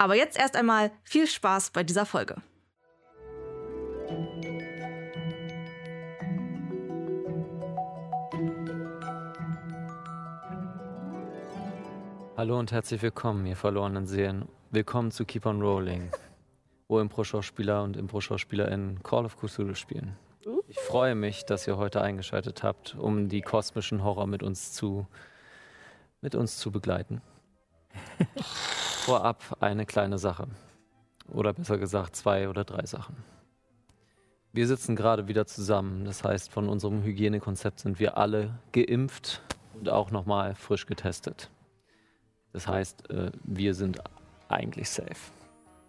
Aber jetzt erst einmal viel Spaß bei dieser Folge. Hallo und herzlich willkommen, ihr verlorenen Seelen. Willkommen zu Keep on Rolling, wo Impro-Schauspieler und Impro-SchauspielerInnen Call of Cthulhu spielen. Ich freue mich, dass ihr heute eingeschaltet habt, um die kosmischen Horror mit uns zu, mit uns zu begleiten. Vorab eine kleine Sache. Oder besser gesagt zwei oder drei Sachen. Wir sitzen gerade wieder zusammen. Das heißt, von unserem Hygienekonzept sind wir alle geimpft und auch nochmal frisch getestet. Das heißt, äh, wir sind eigentlich safe.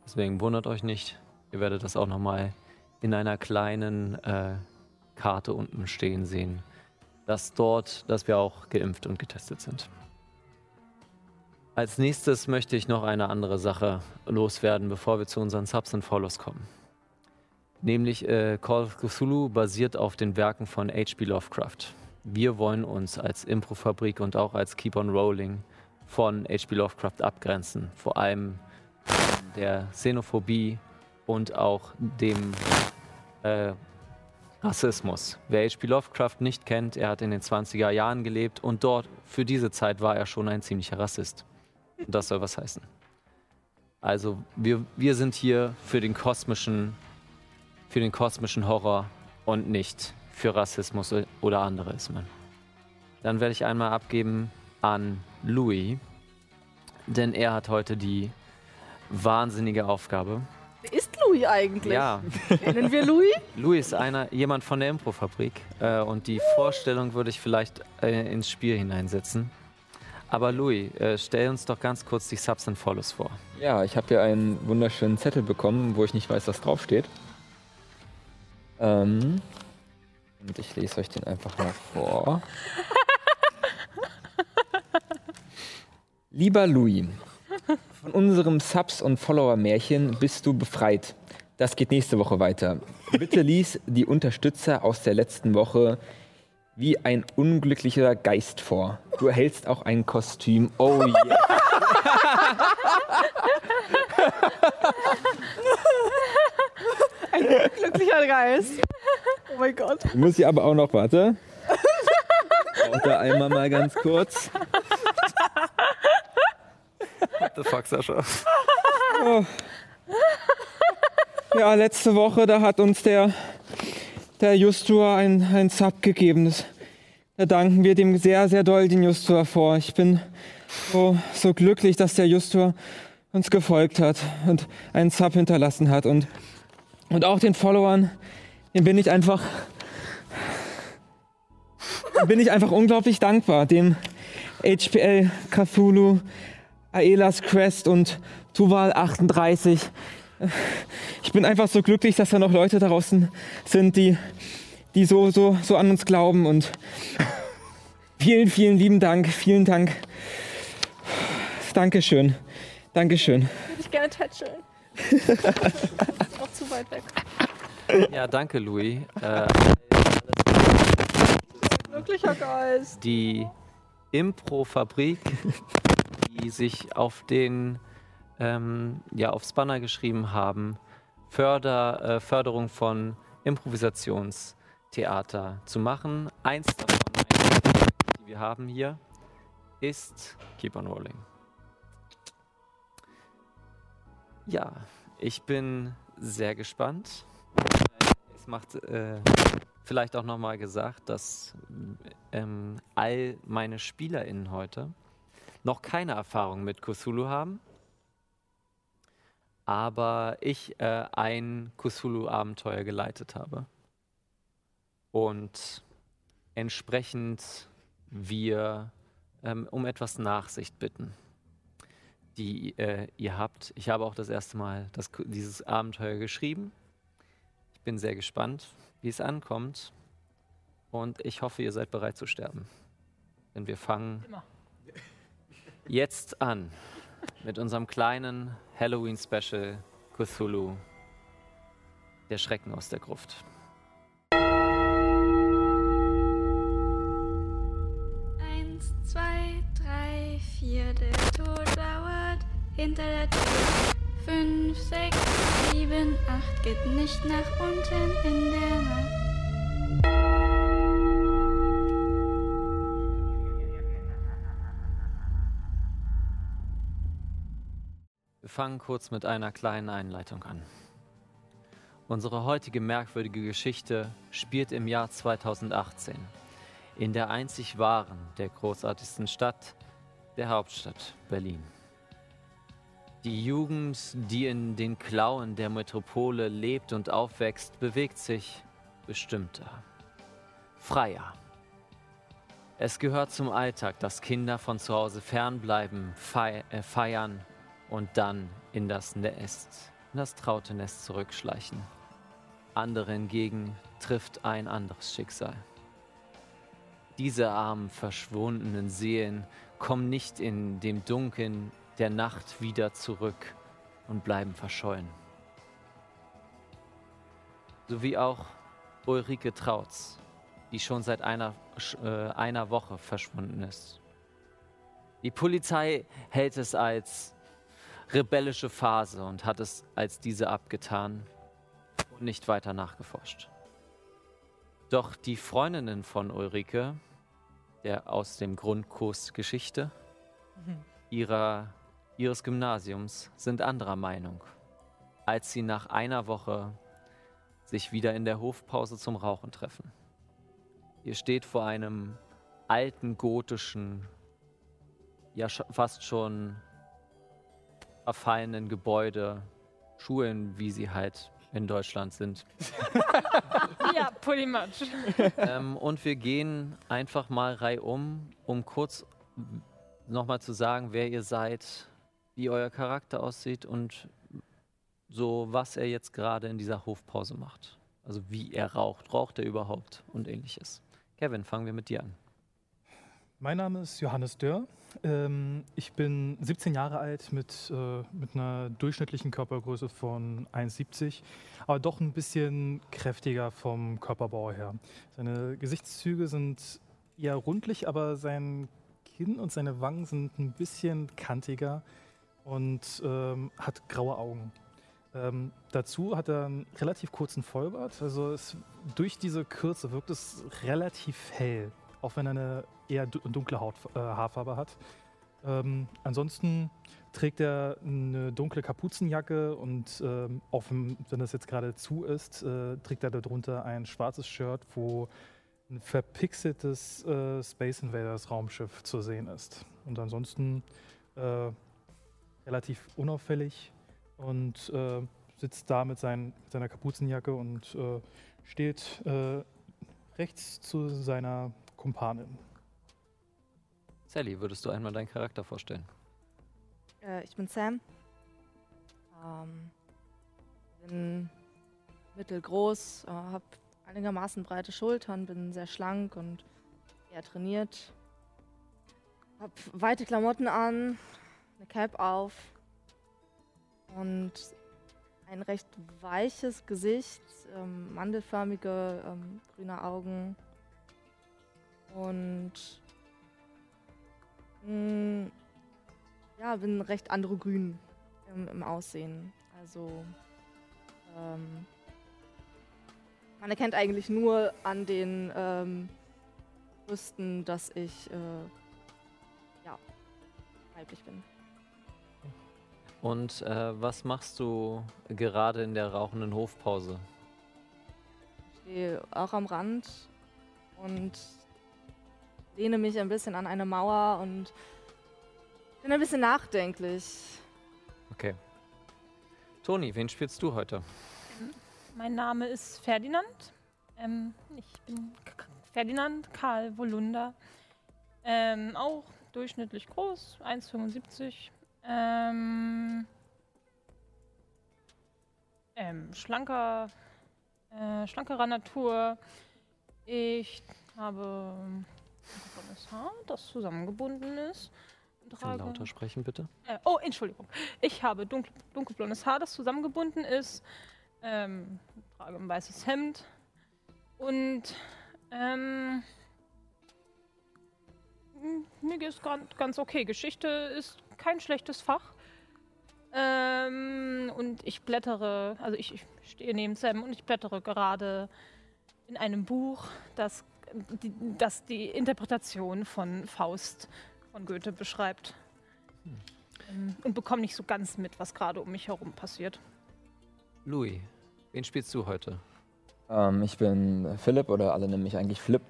Deswegen wundert euch nicht. Ihr werdet das auch nochmal in einer kleinen äh, Karte unten stehen sehen, dass dort, dass wir auch geimpft und getestet sind. Als nächstes möchte ich noch eine andere Sache loswerden, bevor wir zu unseren Subs und Follows kommen. Nämlich äh, Call of Cthulhu basiert auf den Werken von H.P. Lovecraft. Wir wollen uns als Improfabrik und auch als Keep on Rolling von H.P. Lovecraft abgrenzen. Vor allem der Xenophobie und auch dem äh, Rassismus. Wer H.P. Lovecraft nicht kennt, er hat in den 20er Jahren gelebt und dort für diese Zeit war er schon ein ziemlicher Rassist. Und das soll was heißen. Also wir, wir sind hier für den kosmischen, für den kosmischen Horror und nicht für Rassismus oder andere Ismen. Dann werde ich einmal abgeben an Louis, denn er hat heute die wahnsinnige Aufgabe. Wer ist Louis eigentlich? Ja. Nennen wir Louis? Louis ist einer, jemand von der Improfabrik äh, und die Vorstellung würde ich vielleicht äh, ins Spiel hineinsetzen. Aber Louis, äh, stell uns doch ganz kurz die Subs and Follows vor. Ja, ich habe hier einen wunderschönen Zettel bekommen, wo ich nicht weiß, was draufsteht. Ähm, und ich lese euch den einfach mal vor. Lieber Louis, von unserem Subs- und Follower-Märchen bist du befreit. Das geht nächste Woche weiter. Bitte lies die Unterstützer aus der letzten Woche wie ein unglücklicher Geist vor. Du erhältst auch ein Kostüm. Oh yeah. Ein glücklicher Geist. Oh mein Gott. Ich muss ich aber auch noch, warte. Warte einmal mal ganz kurz. What the fuck, Sascha? Oh. Ja, letzte Woche, da hat uns der, der Justua ein, ein Sub gegeben. Das, da danken wir dem sehr, sehr doll den Justua vor. Ich bin so, so glücklich, dass der Justua uns gefolgt hat und einen Sub hinterlassen hat. Und, und auch den Followern, dem bin ich einfach, bin ich einfach unglaublich dankbar. Dem HPL, Cthulhu, Aelas Crest und Tuval 38. Ich bin einfach so glücklich, dass da noch Leute draußen sind, die, die so, so, so an uns glauben. Und vielen, vielen lieben Dank. Vielen Dank. Dankeschön. Dankeschön. Würde ich gerne tätscheln. Noch zu weit weg. Ja, danke, Louis. Äh, Glücklicher Geist. die Impro-Fabrik, die sich auf den, ähm, ja, aufs Banner geschrieben haben, Förder, äh, Förderung von Improvisationstheater zu machen. Eins davon, die wir haben hier, ist Keep on Rolling. Ja, ich bin sehr gespannt. Es macht äh, vielleicht auch nochmal gesagt, dass ähm, all meine SpielerInnen heute noch keine Erfahrung mit Cthulhu haben, aber ich äh, ein Cthulhu-Abenteuer geleitet habe. Und entsprechend wir ähm, um etwas Nachsicht bitten. die äh, ihr habt. Ich habe auch das erste Mal das, dieses Abenteuer geschrieben. Ich bin sehr gespannt, wie es ankommt. Und ich hoffe, ihr seid bereit zu sterben. Denn wir fangen Immer. jetzt an mit unserem kleinen Halloween-Special Cthulhu. Der Schrecken aus der Gruft. Eins, zwei, drei, vier, der Tod lauert hinter der Tür. Fünf, sechs, sieben, acht, geht nicht nach unten in der Nacht. Fangen kurz mit einer kleinen Einleitung an. Unsere heutige merkwürdige Geschichte spielt im Jahr 2018 in der einzig wahren, der großartigsten Stadt, der Hauptstadt Berlin. Die Jugend, die in den Klauen der Metropole lebt und aufwächst, bewegt sich bestimmter, freier. Es gehört zum Alltag, dass Kinder von zu Hause fernbleiben, äh, feiern und dann in das Nest, in das traute Nest zurückschleichen. Andere hingegen trifft ein anderes Schicksal. Diese armen, verschwundenen Seelen kommen nicht in dem Dunkeln der Nacht wieder zurück und bleiben verschollen. So wie auch Ulrike Trautz, die schon seit einer, äh, einer Woche verschwunden ist. Die Polizei hält es als rebellische Phase und hat es als diese abgetan und nicht weiter nachgeforscht. Doch die Freundinnen von Ulrike, der aus dem Grundkurs Geschichte, ihrer, ihres Gymnasiums, sind anderer Meinung, als sie nach einer Woche sich wieder in der Hofpause zum Rauchen treffen. Ihr steht vor einem alten gotischen, ja fast schon verfallenen Gebäude, Schulen, wie sie halt in Deutschland sind. Ja, pretty much. ähm, und wir gehen einfach mal reihum, um kurz nochmal zu sagen, wer ihr seid, wie euer Charakter aussieht und so, was er jetzt gerade in dieser Hofpause macht. Also wie er raucht, raucht er überhaupt und ähnliches. Kevin, fangen wir mit dir an. Mein Name ist Johannes Dörr. Ähm, ich bin 17 Jahre alt mit, äh, mit einer durchschnittlichen Körpergröße von 1,70, aber doch ein bisschen kräftiger vom Körperbau her. Seine Gesichtszüge sind eher rundlich, aber sein Kinn und seine Wangen sind ein bisschen kantiger und ähm, hat graue Augen. Ähm, dazu hat er einen relativ kurzen Vollbart. Also es, durch diese Kürze wirkt es relativ hell, auch wenn er eine eher du- dunkle Haut, äh, Haarfarbe hat. Ähm, ansonsten trägt er eine dunkle Kapuzenjacke und ähm, auch wenn, wenn das jetzt gerade zu ist, äh, trägt er darunter ein schwarzes Shirt, wo ein verpixeltes äh, Space Invaders Raumschiff zu sehen ist. Und ansonsten äh, relativ unauffällig und äh, sitzt da mit, sein, mit seiner Kapuzenjacke und äh, steht äh, rechts zu seiner Kumpanin. Sally, würdest du einmal deinen Charakter vorstellen? Äh, ich bin Sam. Ähm, bin mittelgroß, äh, habe einigermaßen breite Schultern, bin sehr schlank und eher trainiert. Hab weite Klamotten an, eine Cap auf und ein recht weiches Gesicht, ähm, mandelförmige ähm, grüne Augen und mh, ja, bin recht androgyn im, im Aussehen. Also ähm, man erkennt eigentlich nur an den ähm, Brüsten, dass ich äh, ja weiblich bin. Und äh, was machst du gerade in der rauchenden Hofpause? Ich stehe auch am Rand und lehne mich ein bisschen an eine Mauer und bin ein bisschen nachdenklich. Okay. Toni, wen spielst du heute? Mein Name ist Ferdinand. Ähm, ich bin K- Ferdinand Karl Volunder. Ähm, auch durchschnittlich groß, 1,75. Ähm, ähm, schlanker, äh, schlankerer Natur. Ich habe dunkelblondes Haar, das zusammengebunden ist. Trage- lauter sprechen, bitte. äh, oh, Entschuldigung. Ich habe dunkel, dunkelblondes Haar, das zusammengebunden ist. Ähm, trage ein weißes Hemd. Und ähm, mir geht es ganz, ganz okay. Geschichte ist kein schlechtes Fach. Ähm, und ich blättere, also ich, ich stehe neben Sam und ich blättere gerade in einem Buch, das die, das die Interpretation von Faust von Goethe beschreibt. Ähm, Und bekomme nicht so ganz mit, was gerade um mich herum passiert. Louis, wen spielst du heute? Ähm, ich bin Philipp oder alle nennen mich eigentlich Flip.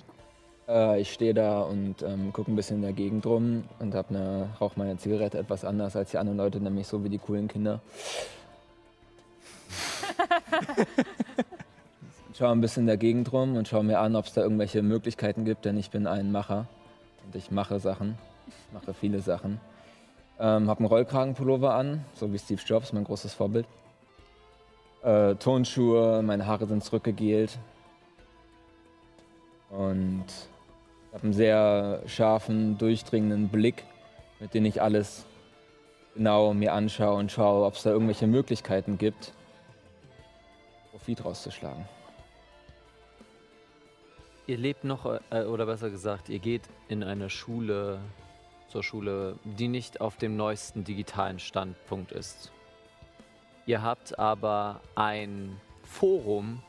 Äh, ich stehe da und ähm, gucke ein bisschen in der Gegend rum und hab eine, rauche meine Zigarette etwas anders als die anderen Leute, nämlich so wie die coolen Kinder. schaue ein bisschen in der Gegend rum und schaue mir an, ob es da irgendwelche Möglichkeiten gibt, denn ich bin ein Macher und ich mache Sachen, mache viele Sachen. Ähm, habe einen Rollkragenpullover an, so wie Steve Jobs, mein großes Vorbild. Äh, Tonschuhe, meine Haare sind zurückgegelt. Und ich habe einen sehr scharfen, durchdringenden Blick, mit dem ich alles genau mir anschaue und schaue, ob es da irgendwelche Möglichkeiten gibt, Profit rauszuschlagen. Ihr lebt noch, äh, oder besser gesagt, ihr geht in eine Schule, zur Schule, die nicht auf dem neuesten digitalen Standpunkt ist. Ihr habt aber ein Forum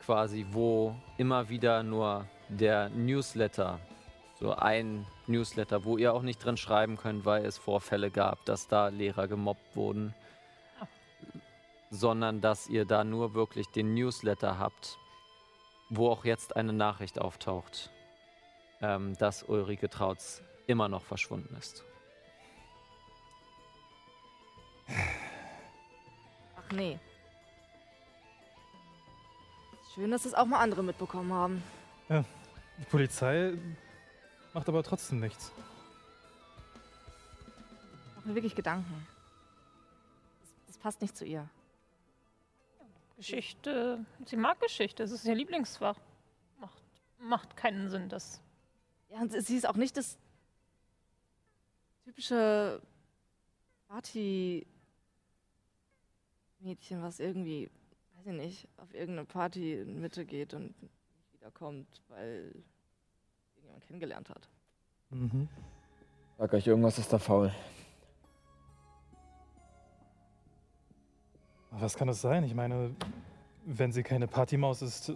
quasi, wo immer wieder nur der Newsletter, so ein Newsletter, wo ihr auch nicht drin schreiben könnt, weil es Vorfälle gab, dass da Lehrer gemobbt wurden, sondern dass ihr da nur wirklich den Newsletter habt, wo auch jetzt eine Nachricht auftaucht, ähm, dass Ulrike Trautz immer noch verschwunden ist. Ach nee. Schön, dass es auch mal andere mitbekommen haben. Die Polizei macht aber trotzdem nichts. Ich mache mir wirklich Gedanken. Das, das passt nicht zu ihr. Geschichte, sie mag Geschichte, es ist ihr Lieblingsfach. Macht, macht keinen Sinn, das. Ja, und sie ist auch nicht das typische Party-Mädchen, was irgendwie, weiß ich nicht, auf irgendeine Party in Mitte geht und nicht wiederkommt, weil irgendjemand kennengelernt hat. Mhm. Sag euch, irgendwas ist da faul. Was kann das sein? Ich meine, wenn sie keine Partymaus ist,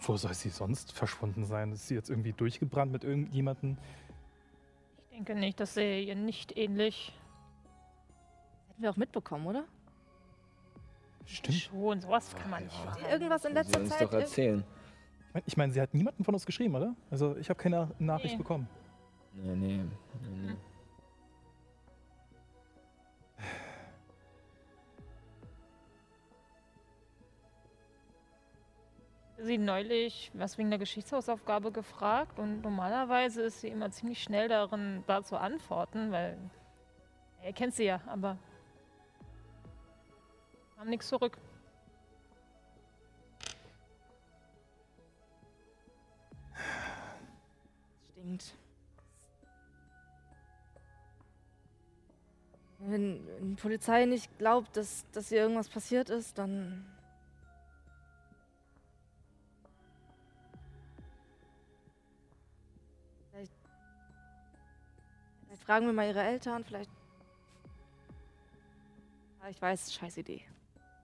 wo soll sie sonst verschwunden sein? Ist sie jetzt irgendwie durchgebrannt mit irgendjemandem? Ich denke nicht, das sähe ihr nicht ähnlich. Hätten wir auch mitbekommen, oder? Stimmt. Schon, sowas kann man nicht. Ja. Irgendwas in letzter uns Zeit? doch erzählen. Ich meine, ich meine, sie hat niemanden von uns geschrieben, oder? Also ich habe keine Nachricht Nee. bekommen. Nee, nee, nee, nee. Sie neulich was wegen der Geschichtshausaufgabe gefragt und normalerweise ist sie immer ziemlich schnell darin, da zu antworten, weil er kennt sie ja, aber kam nichts zurück. Stinkt. Wenn, wenn die Polizei nicht glaubt, dass, dass ihr irgendwas passiert ist, dann. Fragen wir mal ihre Eltern, vielleicht. Ich weiß, scheiß Idee.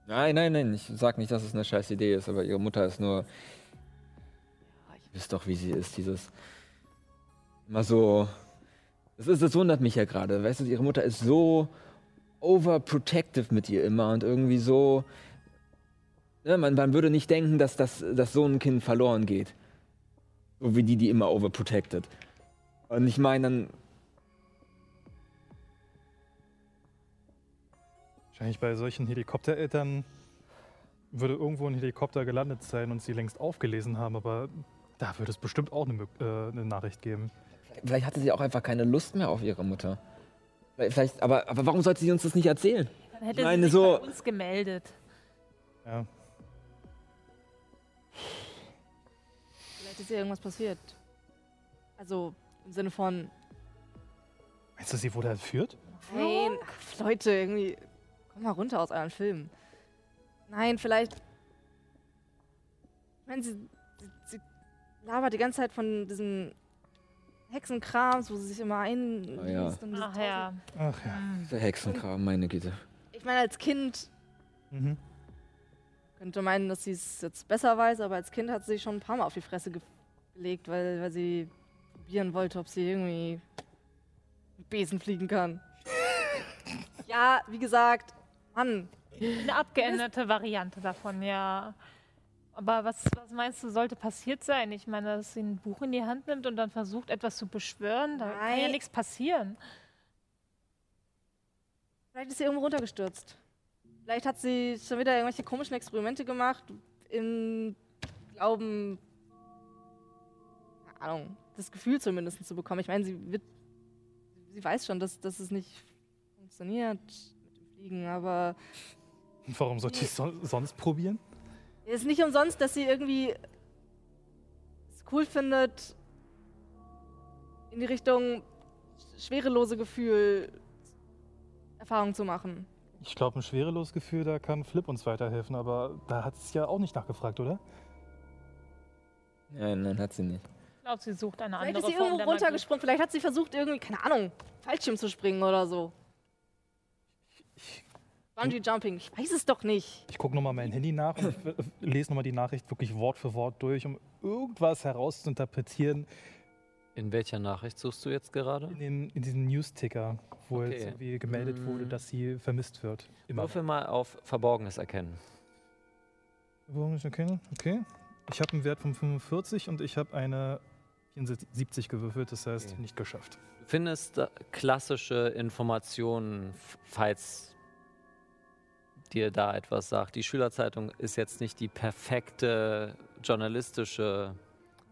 Nein, nein, nein, ich sag nicht, dass es eine scheiß Idee ist, aber ihre Mutter ist nur. Ja, ich wisst doch, wie sie ist, dieses. Immer so. Das, das wundert mich ja gerade, weißt du, ihre Mutter ist so overprotective mit ihr immer und irgendwie so. Ja, man, man würde nicht denken, dass, das, dass so ein Kind verloren geht. So wie die, die immer overprotected. Und ich meine, dann. Wahrscheinlich bei solchen Helikoptereltern würde irgendwo ein Helikopter gelandet sein und sie längst aufgelesen haben, aber da würde es bestimmt auch eine, äh, eine Nachricht geben. Vielleicht hatte sie auch einfach keine Lust mehr auf ihre Mutter. Vielleicht, aber, aber warum sollte sie uns das nicht erzählen? Dann hätte Ich meine, sie sich so- bei uns gemeldet. Ja. Vielleicht ist ihr irgendwas passiert. Also im Sinne von, Meinst du, sie wurde entführt? nein, ach, Leute, irgendwie, komm mal runter aus euren Filmen. Nein, vielleicht. Ich meine, sie, sie, sie labert die ganze Zeit von diesem Hexenkrams, wo sie sich immer ein. Ah, ja. und diese Ach ja. Ach ja. Hm. Der Hexenkram, meine Güte. Ich meine, als Kind Mhm. könnte meinen, dass sie es jetzt besser weiß, aber als Kind hat sie sich schon ein paar Mal auf die Fresse ge gelegt, weil, weil sie probieren wollte, ob sie irgendwie mit Besen fliegen kann. ja, wie gesagt, Mann, Eine abgeänderte Variante davon, ja. Aber was, was meinst du, sollte passiert sein? Ich meine, dass sie ein Buch in die Hand nimmt und dann versucht, etwas zu beschwören. Da kann ja Nein. nichts passieren. vielleicht ist sie irgendwo runtergestürzt. Vielleicht hat sie schon wieder irgendwelche komischen Experimente gemacht, im Glauben, keine Ahnung, das Gefühl zumindest zu bekommen. Ich meine, sie wird, sie weiß schon, dass, dass es nicht funktioniert Fliegen, aber Und warum sollte ich es son sonst probieren? Es ist nicht umsonst, dass sie irgendwie es cool findet, in die Richtung schwerelose Gefühl Erfahrung zu machen. Ich glaube, ein schwereloses Gefühl, da kann Flip uns weiterhelfen, aber da hat es ja auch nicht nachgefragt, oder? Nein, nein, hat sie nicht. Ich glaube, sie sucht eine Vielleicht andere ist sie Form irgendwo runtergesprungen, vielleicht hat sie versucht, irgendwie, keine Ahnung, Fallschirm zu springen oder so. Bungee Jumping, ich weiß es doch nicht. Ich gucke nochmal mein Handy nach und lese nochmal die Nachricht wirklich Wort für Wort durch, um irgendwas herauszuinterpretieren In welcher Nachricht suchst du jetzt gerade? in, dem, in diesem News-Ticker, wo Okay. jetzt irgendwie gemeldet wurde, Mm. dass sie vermisst wird. Immer. Würfel mal auf Verborgenes erkennen. Okay. okay. Ich habe einen Wert von 45 und ich habe eine 74 gewürfelt, das heißt Okay. nicht geschafft. Du findest klassische Informationen, falls dir da etwas sagt. Die Schülerzeitung ist jetzt nicht die perfekte journalistische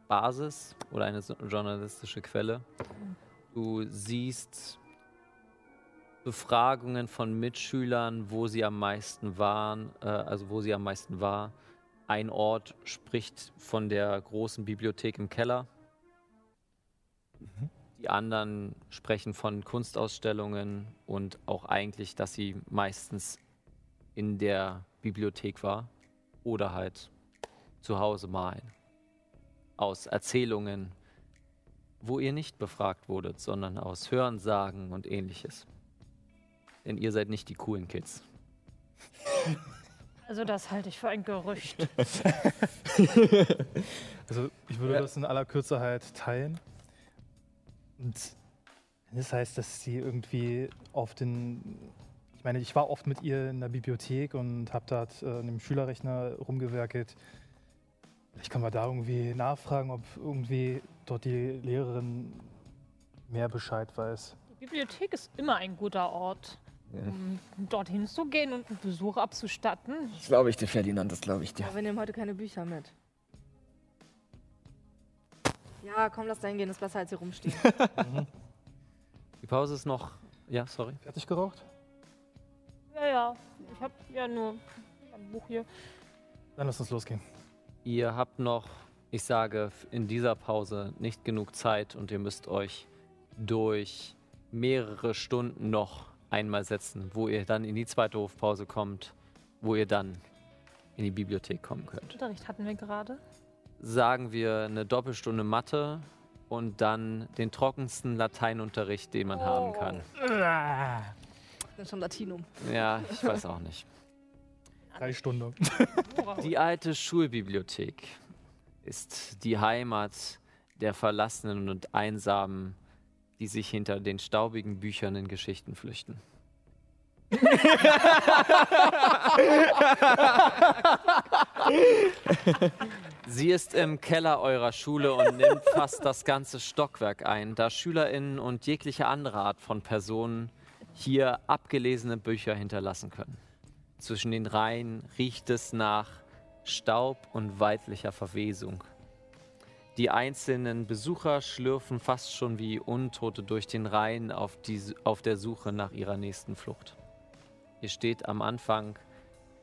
Basis oder eine journalistische Quelle. Du siehst Befragungen von Mitschülern, wo sie am meisten waren, äh, also wo sie am meisten war. Ein Ort spricht von der großen Bibliothek im Keller. Die anderen sprechen von Kunstausstellungen und auch eigentlich, dass sie meistens in der Bibliothek war oder halt zu Hause malen. Aus Erzählungen, wo ihr nicht befragt wurdet, sondern aus Hörensagen und ähnliches. Denn ihr seid nicht die coolen Kids. Also das halte ich für ein Gerücht. Also ich würde Ja. das in aller Kürze halt teilen. Und das heißt, dass sie irgendwie auf den. Ich meine, ich war oft mit ihr in der Bibliothek und habe dort äh, an dem Schülerrechner rumgewerkelt. Vielleicht kann man da irgendwie nachfragen, ob irgendwie dort die Lehrerin mehr Bescheid weiß. Die Bibliothek ist immer ein guter Ort, um dorthin zu gehen und einen Besuch abzustatten. Das glaube ich dir, Ferdinand, das glaube ich dir. Aber wir nehmen heute keine Bücher mit. Ja, komm, lass da hingehen, ist besser als hier rumstehen. Die Pause ist noch. Ja, sorry. Fertig geraucht? Ja, ja. Ich habe ja nur ein Buch hier. Dann lass uns losgehen. Ihr habt noch, ich sage, in dieser Pause nicht genug Zeit und ihr müsst euch durch mehrere Stunden noch einmal setzen, wo ihr dann in die zweite Hofpause kommt, wo ihr dann in die Bibliothek kommen könnt. Unterricht hatten wir gerade. Sagen wir eine Doppelstunde Mathe und dann den trockensten Lateinunterricht, den man haben kann. Ich bin schon Latinum. Ja, ich weiß auch nicht. Drei Stunden. Die alte Schulbibliothek ist die Heimat der Verlassenen und Einsamen, die sich hinter den staubigen Büchern in Geschichten flüchten. Sie ist im Keller eurer Schule und nimmt fast das ganze Stockwerk ein, da SchülerInnen und jegliche andere Art von Personen hier abgelesene Bücher hinterlassen können. Zwischen den Reihen riecht es nach Staub und weidlicher Verwesung. Die einzelnen Besucher schlürfen fast schon wie Untote durch den Rhein auf, die, auf der Suche nach ihrer nächsten Flucht. Ihr steht am Anfang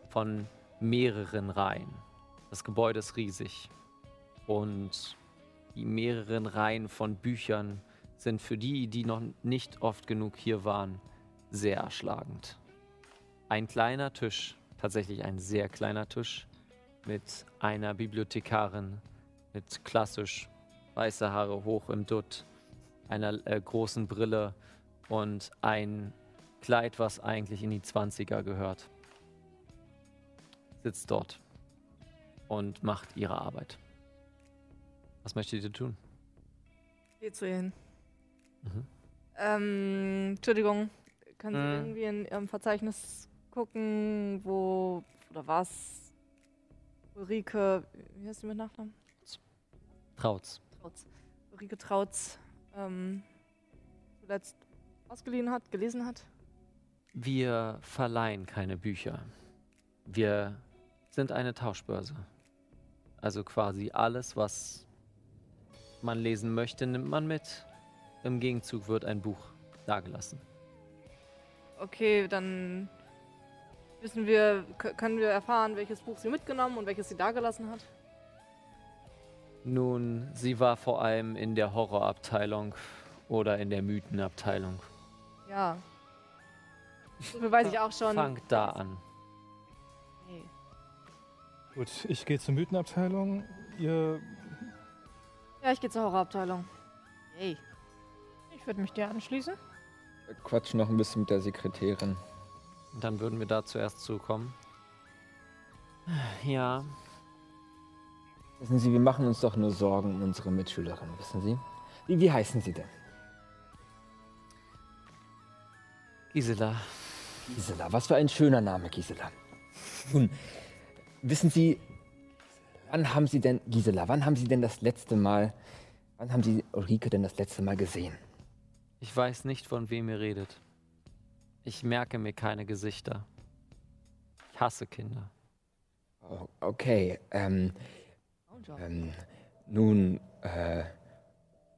von mehreren Reihen. Das Gebäude ist riesig und die mehreren Reihen von Büchern sind für die, die noch nicht oft genug hier waren, sehr erschlagend. Ein kleiner Tisch, tatsächlich ein sehr kleiner Tisch, mit einer Bibliothekarin mit klassisch weiße Haare hoch im Dutt, einer äh, großen Brille und ein Kleid, was eigentlich in die 20er gehört. Sitzt dort und macht ihre Arbeit. Was möchtet ihr tun? Geh zu ihr hin. Mhm. Ähm, Entschuldigung, können Sie Mhm. irgendwie in Ihrem Verzeichnis gucken, wo oder was Ulrike, wie heißt die mit Nachnamen? Traut's. Trautz. Ulrike Trautz ähm, zuletzt ausgeliehen hat, gelesen hat? Wir verleihen keine Bücher. Wir sind eine Tauschbörse. Also quasi alles, was man lesen möchte, nimmt man mit. Im Gegenzug wird ein Buch dagelassen. Okay, dann wissen wir, können wir erfahren, welches Buch sie mitgenommen und welches sie dagelassen hat? Nun, sie war vor allem in der Horrorabteilung oder in der Mythenabteilung. Ja. So viel weiß ich auch schon. Fangt da an. Gut, ich gehe zur Mythenabteilung. Ihr Ja, ich gehe zur Horrorabteilung. Hey. Ich würde mich dir anschließen. Wir quatschen noch ein bisschen mit der Sekretärin. Dann würden wir da zuerst zukommen. Ja, Wissen Sie, wir machen uns doch nur Sorgen um unsere Mitschülerin, wissen Sie? Wie, wie heißen Sie denn? Gisela, Gisela, was für ein schöner Name, Gisela. Nun, wissen Sie, wann haben Sie denn, Gisela, wann haben Sie denn das letzte Mal, wann haben Sie Ulrike denn das letzte Mal gesehen? ich weiß nicht, von wem ihr redet. Ich merke mir keine Gesichter. Ich hasse Kinder. Oh, okay, ähm, ähm, nun, äh,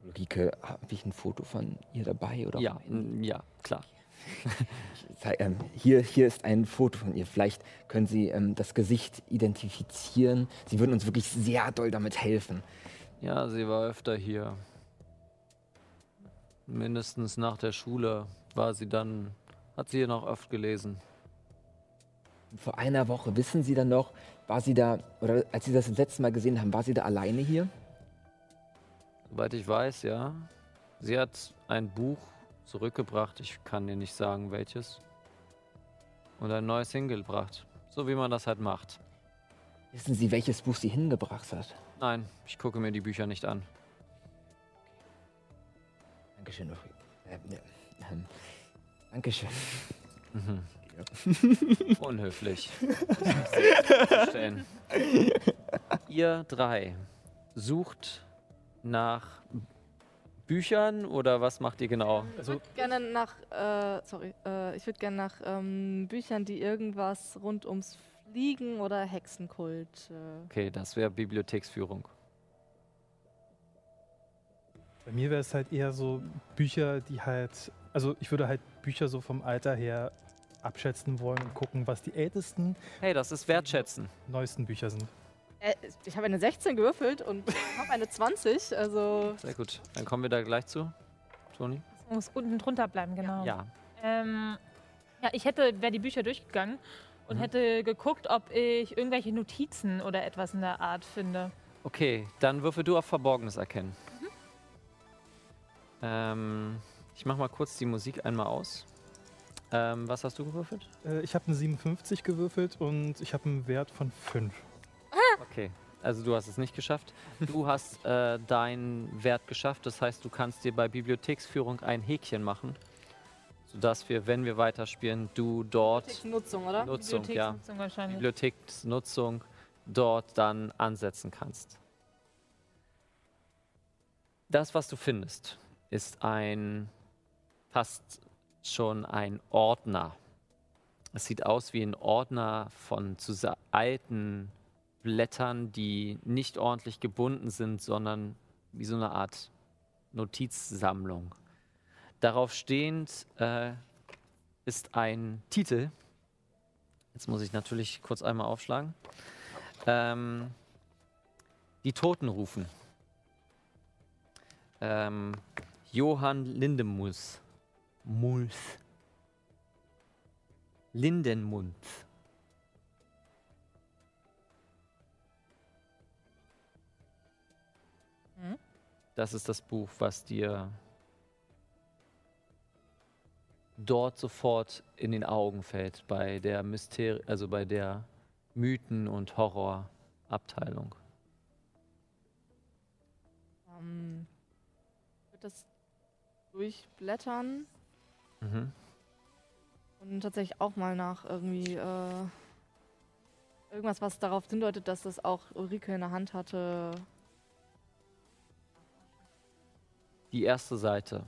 Ulrike, habe ich ein Foto von ihr dabei? Oder Ja, ja, klar. Ähm, hier, hier ist ein Foto von ihr. Vielleicht können Sie ähm, das Gesicht identifizieren. Sie würden uns wirklich sehr doll damit helfen. Ja, sie war öfter hier. Mindestens nach der Schule war sie dann, hat sie hier noch oft gelesen. Vor einer Woche, wissen Sie dann noch, war sie da, oder als Sie das das letzte Mal gesehen haben, war sie da alleine hier? Soweit ich weiß, ja. Sie hat ein Buch zurückgebracht, ich kann dir nicht sagen welches. Und ein neues hingebracht. So wie man das halt macht. Wissen Sie, welches Buch sie hingebracht hat? Nein, ich gucke mir die Bücher nicht an. Dankeschön. Äh, ja, ähm, Dankeschön. Mhm. Ja. Unhöflich. Ihr drei sucht nach Büchern oder was macht ihr genau? Ich Also- würde gerne nach, äh, sorry, äh, ich würde gerne nach ähm, Büchern, die irgendwas rund ums Fliegen oder Hexenkult. Äh, Okay, das wäre Bibliotheksführung. Bei mir wäre es halt eher so Bücher, die halt, also ich würde halt Bücher so vom Alter her abschätzen wollen und gucken, was die ältesten, Hey, das ist Wertschätzen. neuesten Bücher sind. Äh, ich habe eine 16 gewürfelt und habe eine 20, also Sehr gut. Dann kommen wir da gleich zu. Toni? Das muss unten drunter bleiben, genau. Ja. Ähm, ja, ich hätte, wäre die Bücher durchgegangen und Mhm. hätte geguckt, ob ich irgendwelche Notizen oder etwas in der Art finde. Okay, dann würfel du auf Verborgenes erkennen. Ähm, ich mach mal kurz die Musik einmal aus. Ähm, was hast du gewürfelt? Äh, ich habe eine 57 gewürfelt und ich habe einen Wert von 5. Okay, also du hast es nicht geschafft. Du hast äh, deinen Wert geschafft, das heißt, du kannst dir bei Bibliotheksführung ein Häkchen machen, sodass wir, wenn wir weiterspielen, du dort Nutzung, oder? Nutzung, ja, Bibliotheksnutzung wahrscheinlich. Bibliotheksnutzung dort dann ansetzen kannst. Das, was du findest, ist ein fast schon ein Ordner. Es sieht aus wie ein Ordner von zu alten Blättern, die nicht ordentlich gebunden sind, sondern wie so eine Art Notizsammlung. Darauf stehend äh, ist ein Titel. Jetzt muss ich natürlich kurz einmal aufschlagen. Ähm, die Toten rufen. Ähm, Johann Lindemus. Mulf. Lindenmund. Das ist das Buch, was dir dort sofort in den Augen fällt bei der Mysteri also bei der Mythen- und Horrorabteilung. Ähm, wird das durchblättern Mhm. und tatsächlich auch mal nach irgendwie äh, irgendwas, was darauf hindeutet, dass das auch Ulrike in der Hand hatte. Die erste Seite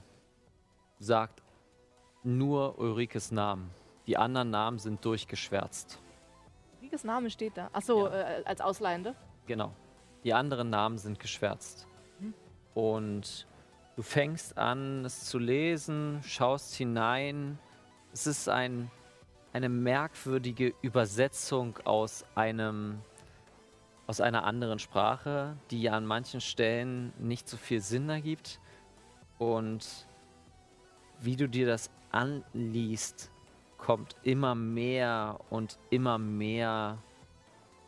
sagt nur Ulrikes Namen. Die anderen Namen sind durchgeschwärzt. Ulrikes Name steht da. Achso, Ja. äh, als Ausleihende. Genau. Die anderen Namen sind geschwärzt. Mhm. Und du fängst an, es zu lesen, schaust hinein. Es ist ein, eine merkwürdige Übersetzung aus einem aus einer anderen Sprache, die an manchen Stellen nicht so viel Sinn ergibt. Und wie du dir das anliest, kommt immer mehr und immer mehr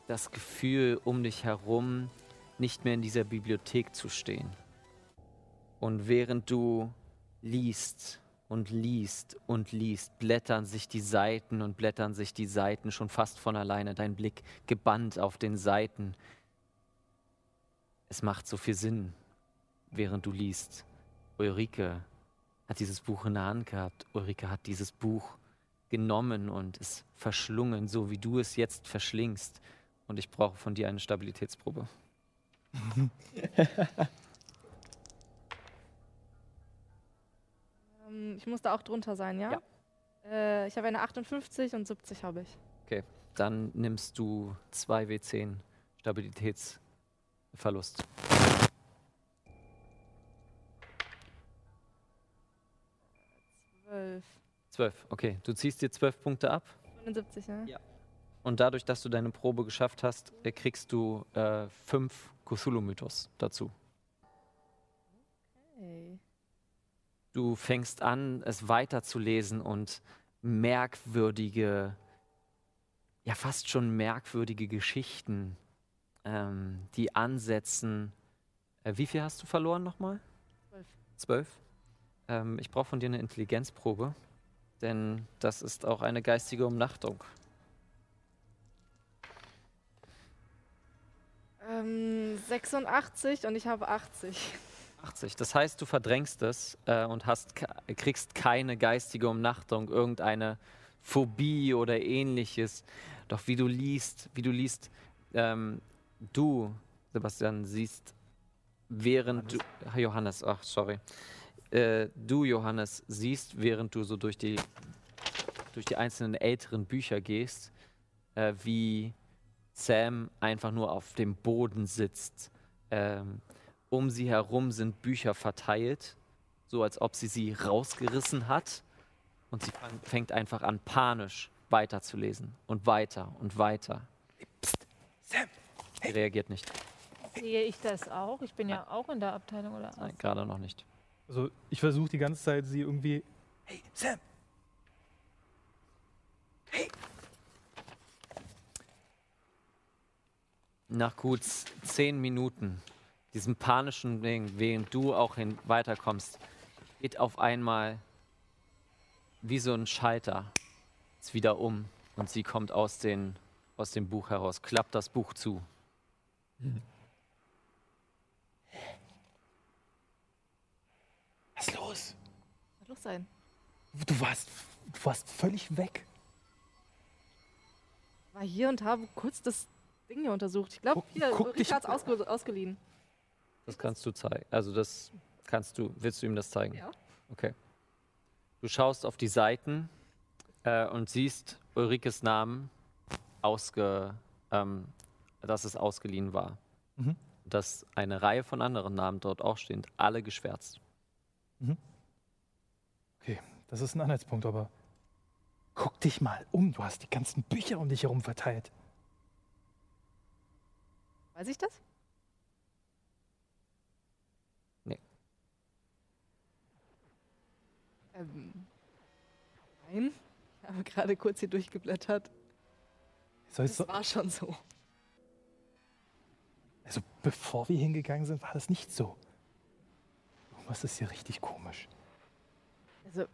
das Gefühl um dich herum, nicht mehr in dieser Bibliothek zu stehen. Und während du liest und liest und liest, blättern sich die Seiten und blättern sich die Seiten schon fast von alleine, dein Blick gebannt auf den Seiten. Es macht so viel Sinn, während du liest. Ulrike hat dieses Buch in der Hand gehabt. Ulrike hat dieses Buch genommen und es verschlungen, so wie du es jetzt verschlingst. Und ich brauche von dir eine Stabilitätsprobe. Ähm, ich muss da auch drunter sein, ja? Ja. Äh, ich habe eine 58 und 70 habe ich. Dann nimmst du 2 W10 Stabilitätsverlust. 12, okay. Du ziehst dir 12 Punkte ab 79, ne? Ja. und dadurch, dass du deine Probe geschafft hast, äh, kriegst du 5 Cthulhu-Mythos dazu. Okay. Du fängst an, es weiterzulesen und merkwürdige, ja fast schon merkwürdige Geschichten, ähm, die ansetzen. Äh, wie viel hast du verloren nochmal? Zwölf. Zwölf? Ähm, ich brauche von dir eine Intelligenzprobe, denn das ist auch eine geistige Umnachtung. Ähm, 86 und ich habe 80. 80. Das heißt, du verdrängst es äh, und hast, kriegst keine geistige Umnachtung, irgendeine Phobie oder ähnliches. Doch wie du liest, wie du liest, ähm, du, Sebastian, siehst, während du, Ah, Johannes, ach, sorry, äh, du, Johannes, siehst, während du so durch die, durch die einzelnen älteren Bücher gehst, äh, wie Sam einfach nur auf dem Boden sitzt. Ähm, um sie herum sind Bücher verteilt, so als ob sie sie rausgerissen hat. Und sie fang, fängt einfach an, panisch weiterzulesen und weiter und weiter. Sam! Sie reagiert nicht. Sehe ich das auch? Ich bin ja auch in der Abteilung, oder? Nein, gerade noch nicht. Also ich versuche die ganze Zeit, sie irgendwie. Hey, Sam! Nach gut zehn Minuten, diesem panischen Ding, während du auch hin weiterkommst, geht auf einmal wie so ein Schalter ist wieder um und sie kommt aus, den, aus dem Buch heraus, klappt das Buch zu. Was ist los? Was los sein? Du warst, du warst völlig weg. War hier und habe kurz das Ding hier untersucht. Ich glaube, hier, guck es ausge ausgeliehen. Das kannst du zeigen. Also das kannst du, willst du ihm das zeigen? Ja. Okay. Du schaust auf die Seiten äh, und siehst Ulrikes Namen ausge, ähm, dass es ausgeliehen war. Mhm. Dass eine Reihe von anderen Namen dort auch stehen, alle geschwärzt. Okay, das ist ein Anhaltspunkt, aber guck dich mal um. Du hast die ganzen Bücher um dich herum verteilt. Weiß ich das? Nee. Ähm, nein. Ich habe gerade kurz hier durchgeblättert. Soll Das so, war schon so. also bevor wir hingegangen sind, war das nicht so. Was ist hier richtig komisch? Also.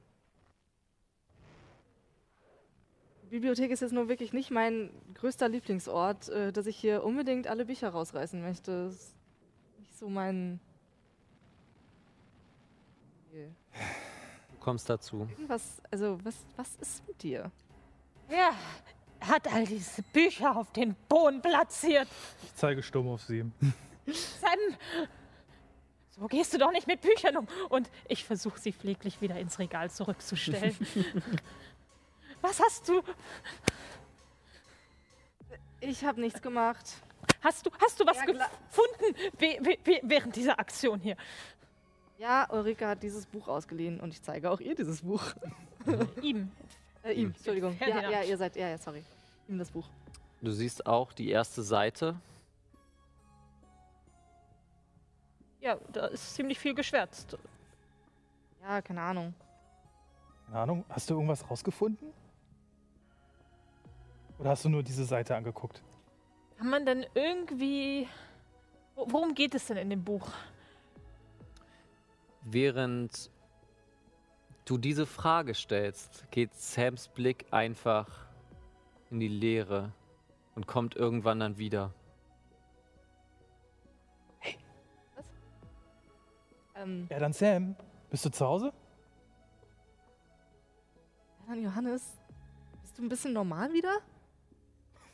Die Bibliothek ist jetzt nur wirklich nicht mein größter Lieblingsort, äh, dass ich hier unbedingt alle Bücher rausreißen möchte. Das ist nicht so mein. Du kommst dazu. Irgendwas, also was, was ist mit dir? Wer hat all diese Bücher auf den Boden platziert? Ich zeige stumm auf sie. Sam! So gehst du doch nicht mit Büchern um. Und ich versuche sie pfleglich wieder ins Regal zurückzustellen. Was hast du? Ich habe nichts gemacht. Hast du, hast du was Ja, gefunden während dieser Aktion hier? Ja, Ulrike hat dieses Buch ausgeliehen und ich zeige auch ihr dieses Buch. Ihm. Äh, ihm, Entschuldigung. Ja, ja, ihr seid, ja, ja, sorry. Ihm das Buch. Du siehst auch die erste Seite. Ja, da ist ziemlich viel geschwärzt. Ja, keine Ahnung. Keine Ahnung, hast du irgendwas rausgefunden? Oder hast du nur diese Seite angeguckt? Kann man denn irgendwie. Wo- Worum geht es denn in dem Buch? Während du diese Frage stellst, geht Sams Blick einfach in die Leere und kommt irgendwann dann wieder. Ähm, Ja, dann Sam, bist du zu Hause? ja, dann Johannes, bist du ein bisschen normal wieder?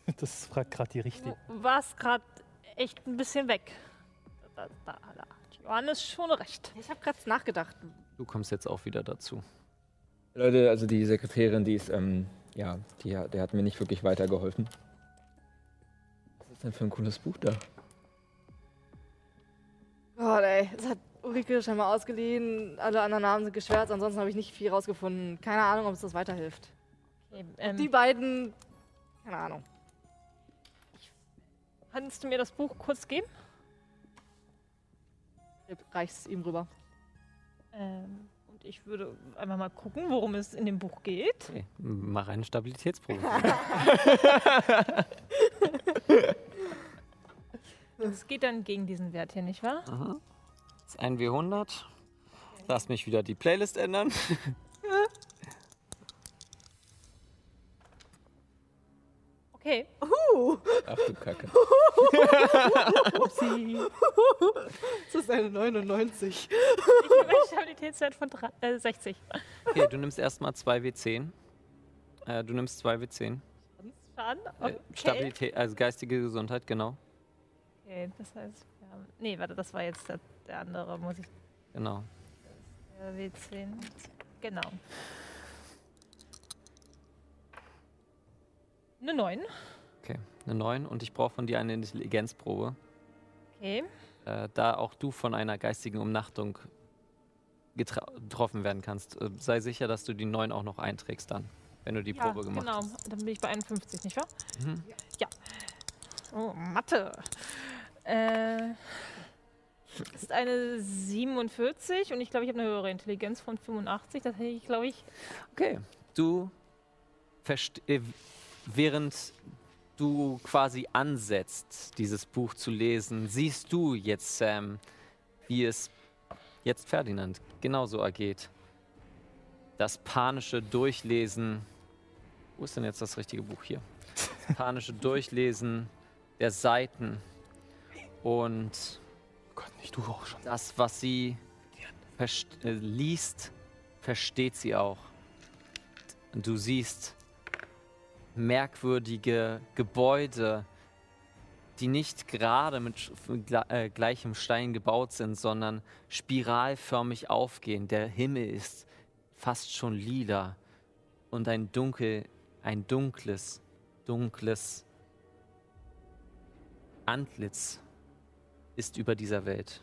Das fragt gerade die Richtige. Du warst gerade echt ein bisschen weg. Da, da, da Johannes schon recht. Ich habe gerade nachgedacht. Du kommst jetzt auch wieder dazu. Leute, also die Sekretärin, die ist, ähm, ja, die, hat- der hat mir nicht wirklich weitergeholfen. Was ist denn für ein cooles Buch da? Gott, ey, es hat Ulrike scheinbar ausgeliehen. Alle anderen Namen sind geschwärzt. Ansonsten habe ich nicht viel rausgefunden. Keine Ahnung, ob es das weiterhilft. Okay, ähm, Die beiden, keine Ahnung. kannst du mir das Buch kurz geben? Reich's ihm rüber. Ähm, und ich würde einfach mal gucken, worum es in dem Buch geht. Okay, mach eine Stabilitätsprobe. Es geht dann gegen diesen Wert hier, nicht wahr? Aha. Das ist ein W100. Lass mich wieder die Playlist ändern. Okay. Ach du Kacke. Das ist eine 99. Ich habe einen Stabilitätswert von drei- äh, 60. Okay, du nimmst erstmal 2 W10. Äh, du nimmst 2 W10. Schaden? Äh, Okay. Stabilität, also geistige Gesundheit, genau. Okay, das heißt, wir haben. Nee, warte, das war jetzt der, der andere, muss ich. Genau. Der W10. Genau. Eine 9. Okay, eine 9 und ich brauche von dir eine Intelligenzprobe. Okay. Äh, da auch du von einer geistigen Umnachtung getroffen werden kannst. Äh, sei sicher, dass du die 9 auch noch einträgst dann, wenn du die Ja, Probe gemacht genau. hast. Dann bin ich bei 51, nicht wahr? Mhm. Oh, Mathe. Äh, das ist eine 47 und ich glaube, ich habe eine höhere Intelligenz von 85. Das hätte ich, glaube ich. Okay, du äh, während du quasi ansetzt, dieses Buch zu lesen, siehst du jetzt, Sam, wie es jetzt Ferdinand genauso ergeht. Das panische Durchlesen. Wo ist denn jetzt das richtige Buch hier? Das panische Durchlesen der Seiten und Gott, nicht du auch schon. das, was sie verst- äh, liest, versteht sie auch. Und du siehst merkwürdige Gebäude, die nicht gerade mit äh, gleichem Stein gebaut sind, sondern spiralförmig aufgehen. Der Himmel ist fast schon lila und ein dunkel, ein dunkles, dunkles Antlitz ist über dieser Welt.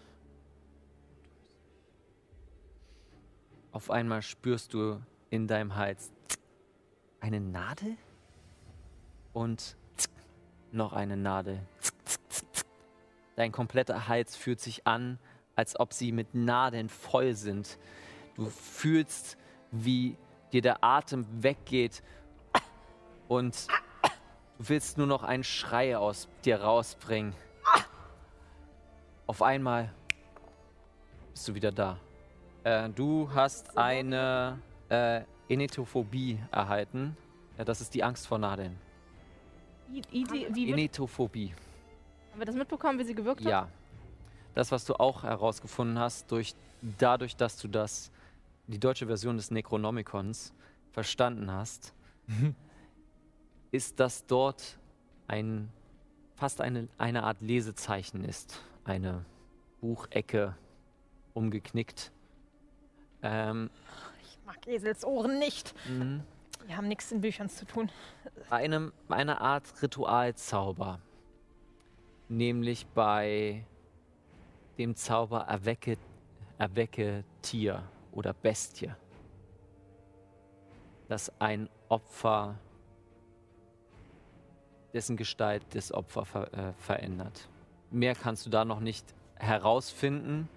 Auf einmal spürst du in deinem Hals eine Nadel und noch eine Nadel. Dein kompletter Hals fühlt sich an, als ob sie mit Nadeln voll sind. Du fühlst, wie dir der Atem weggeht und du willst nur noch einen Schrei aus dir rausbringen. Auf einmal bist du wieder da. Äh, du hast eine äh, Enetophobie erhalten. Ja, das ist die Angst vor Nadeln. I, I, wie, Enetophobie. Haben wir das mitbekommen, wie sie gewirkt hat? Ja. Das, was du auch herausgefunden hast, durch, dadurch, dass du das, die deutsche Version des Necronomicons verstanden hast, ist, dass dort ein, fast eine, eine Art Lesezeichen ist. Eine Buchecke umgeknickt. Ähm, ich mag Eselsohren nicht. mhm. Die haben nichts in Büchern zu tun. bei einem, einer Art Ritualzauber. Nämlich bei dem Zauber Erwecke, Erwecke Tier oder Bestie. Das ein Opfer, dessen Gestalt das Opfer ver, äh, verändert. Mehr kannst du da noch nicht herausfinden,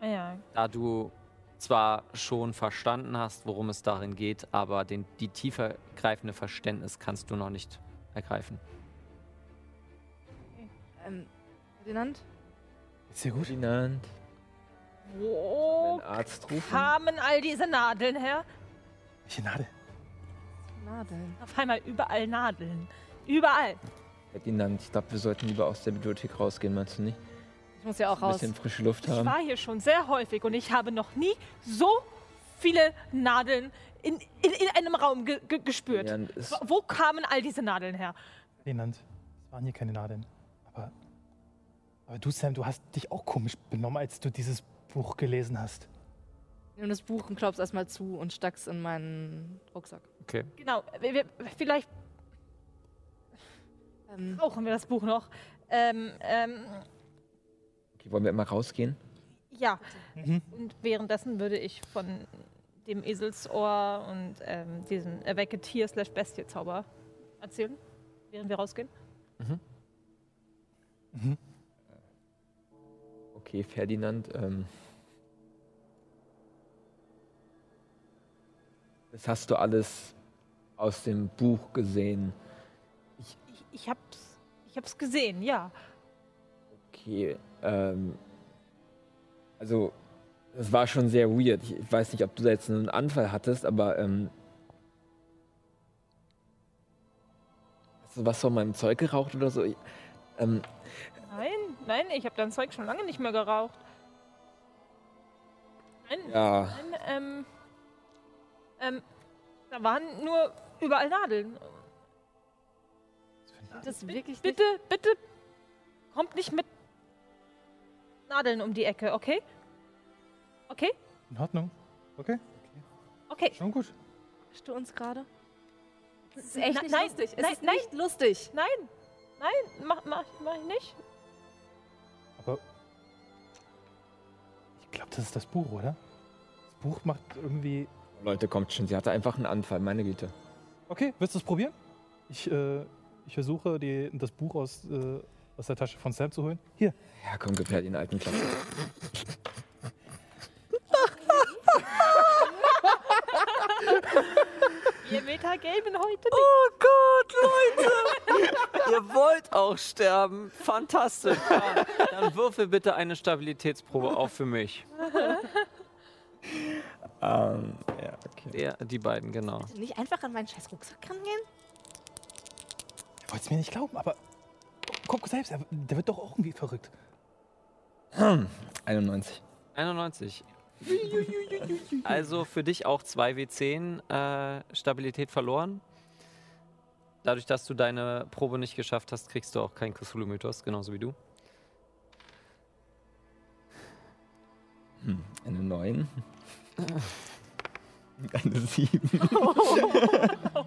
Ah ja, da du zwar schon verstanden hast, worum es darin geht, aber den, die tiefergreifende Verständnis kannst du noch nicht ergreifen. Ähm, Ferdinand? Ist dir gut? Ferdinand, wo Arzt rufen. kamen all diese Nadeln her? Welche Nadel? Nadeln. Auf einmal überall Nadeln. Überall. Ferdinand, ich glaube, wir sollten lieber aus der Bibliothek rausgehen, meinst du nicht? Ich muss ja auch Ein raus. bisschen frische Luft Ich haben. war hier schon sehr häufig und ich habe noch nie so viele Nadeln in, in, in einem Raum ge ge gespürt. Ist, Wo- Wo kamen all diese Nadeln her? Ferdinand, es waren hier keine Nadeln. Aber, aber du, Sam, du hast dich auch komisch benommen, als du dieses Buch gelesen hast. Nimm das Buch und klapp's erstmal zu und steck's in meinen Rucksack. Okay. Genau, wir, wir, vielleicht Ähm, brauchen wir das Buch noch. Ähm, ähm, okay, wollen wir mal rausgehen? ja, Mhm. und währenddessen würde ich von dem Eselsohr und ähm, diesem erwecke Tier slash Bestie-Zauber erzählen, während wir rausgehen. Mhm. Okay, Ferdinand. Ähm, das hast du alles aus dem Buch gesehen. Ich, hab's, ich hab's gesehen, ja. Okay, ähm, also das war schon sehr weird. Ich, ich weiß nicht, ob du da jetzt einen Anfall hattest, aber ähm, hast du was von meinem Zeug geraucht oder so? Ich, ähm, Nein, nein, ich habe dein Zeug schon lange nicht mehr geraucht. Nein, ja, nein, ähm, ähm, da waren nur überall Nadeln. Das wirklich Bitte, bitte, kommt nicht mit Nadeln um die Ecke, okay? Okay? In Ordnung. Okay, Okay. schon gut. nicht du uns gerade? Das ist Na- echt nicht nein, lustig. Es nein, ist nicht lustig. Nein, nein, mach, mach, mach ich nicht. Aber ich glaube, das ist das Buch, oder? Das Buch macht irgendwie. Leute, kommt schon. Sie hatte einfach einen Anfall, meine Güte. Okay, willst du es probieren? Ich, äh, ich versuche, die, das Buch aus, äh, aus der Tasche von Sam zu holen. Hier. Ja, komm, gib her den alten Klapp. Wir Metagamen heute nicht. Oh Gott, Leute! Ihr wollt auch sterben. Fantastisch. Ja, dann würfel bitte eine Stabilitätsprobe auf für mich. Ähm, ja, okay. Ja, die beiden, genau. Nicht einfach an meinen scheiß Rucksack rangehen? Ihr wollt es mir nicht glauben, aber guck selbst, er- der wird doch auch irgendwie verrückt. 91. 91. Also für dich auch 2W10 äh, Stabilität verloren. Dadurch, dass du deine Probe nicht geschafft hast, kriegst du auch keinen Cthulhu-Mythos, genauso wie du. Hm, eine 9. Eine 7.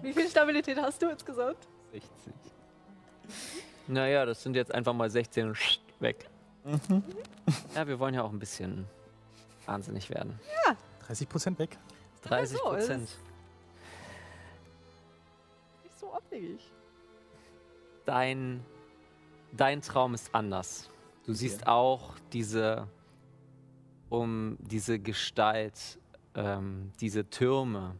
Wie viel Stabilität hast du insgesamt? 60. Naja, das sind jetzt einfach mal 16 weg. Ja, wir wollen ja auch ein bisschen wahnsinnig werden. 30 Prozent weg. 30 so, es Prozent. Nicht so abwegig. Dein, dein Traum ist anders. Du siehst auch diese, um diese Gestalt, ähm, diese Türme,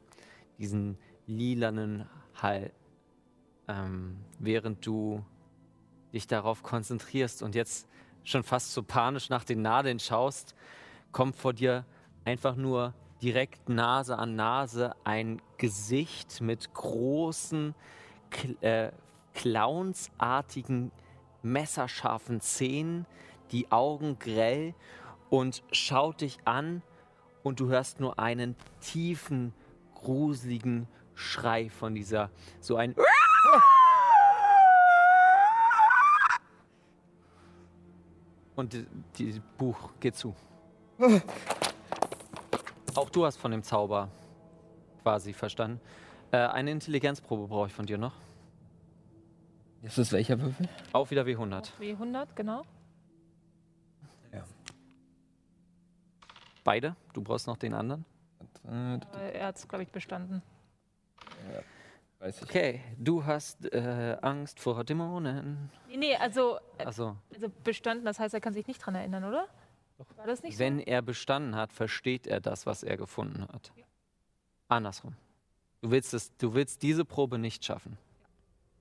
diesen lilanen Hall, ähm, während du dich darauf konzentrierst und jetzt schon fast so panisch nach den Nadeln schaust, kommt vor dir einfach nur direkt Nase an Nase ein Gesicht mit großen, äh, clownsartigen, messerscharfen Zähnen, die Augen grell und schaut dich an und du hörst nur einen tiefen, gruseligen Schrei von dieser, so ein und die, die Buch geht zu. Auch du hast von dem Zauber quasi verstanden. Äh, eine Intelligenzprobe brauche ich von dir noch. Ist das welcher Würfel? Auch wieder W100. W100, genau. Beide? Du brauchst noch den anderen? Äh, Äh, Er hat es, glaube ich, bestanden. Weiß ich. Okay, du hast äh, Angst vor Dämonen. Nee, nee, also, äh, Also, also bestanden, das heißt, er kann sich nicht dran erinnern, oder? War das nicht wenn er bestanden hat, versteht er das, was er gefunden hat. Andersrum. Du willst, es, du willst diese Probe nicht schaffen.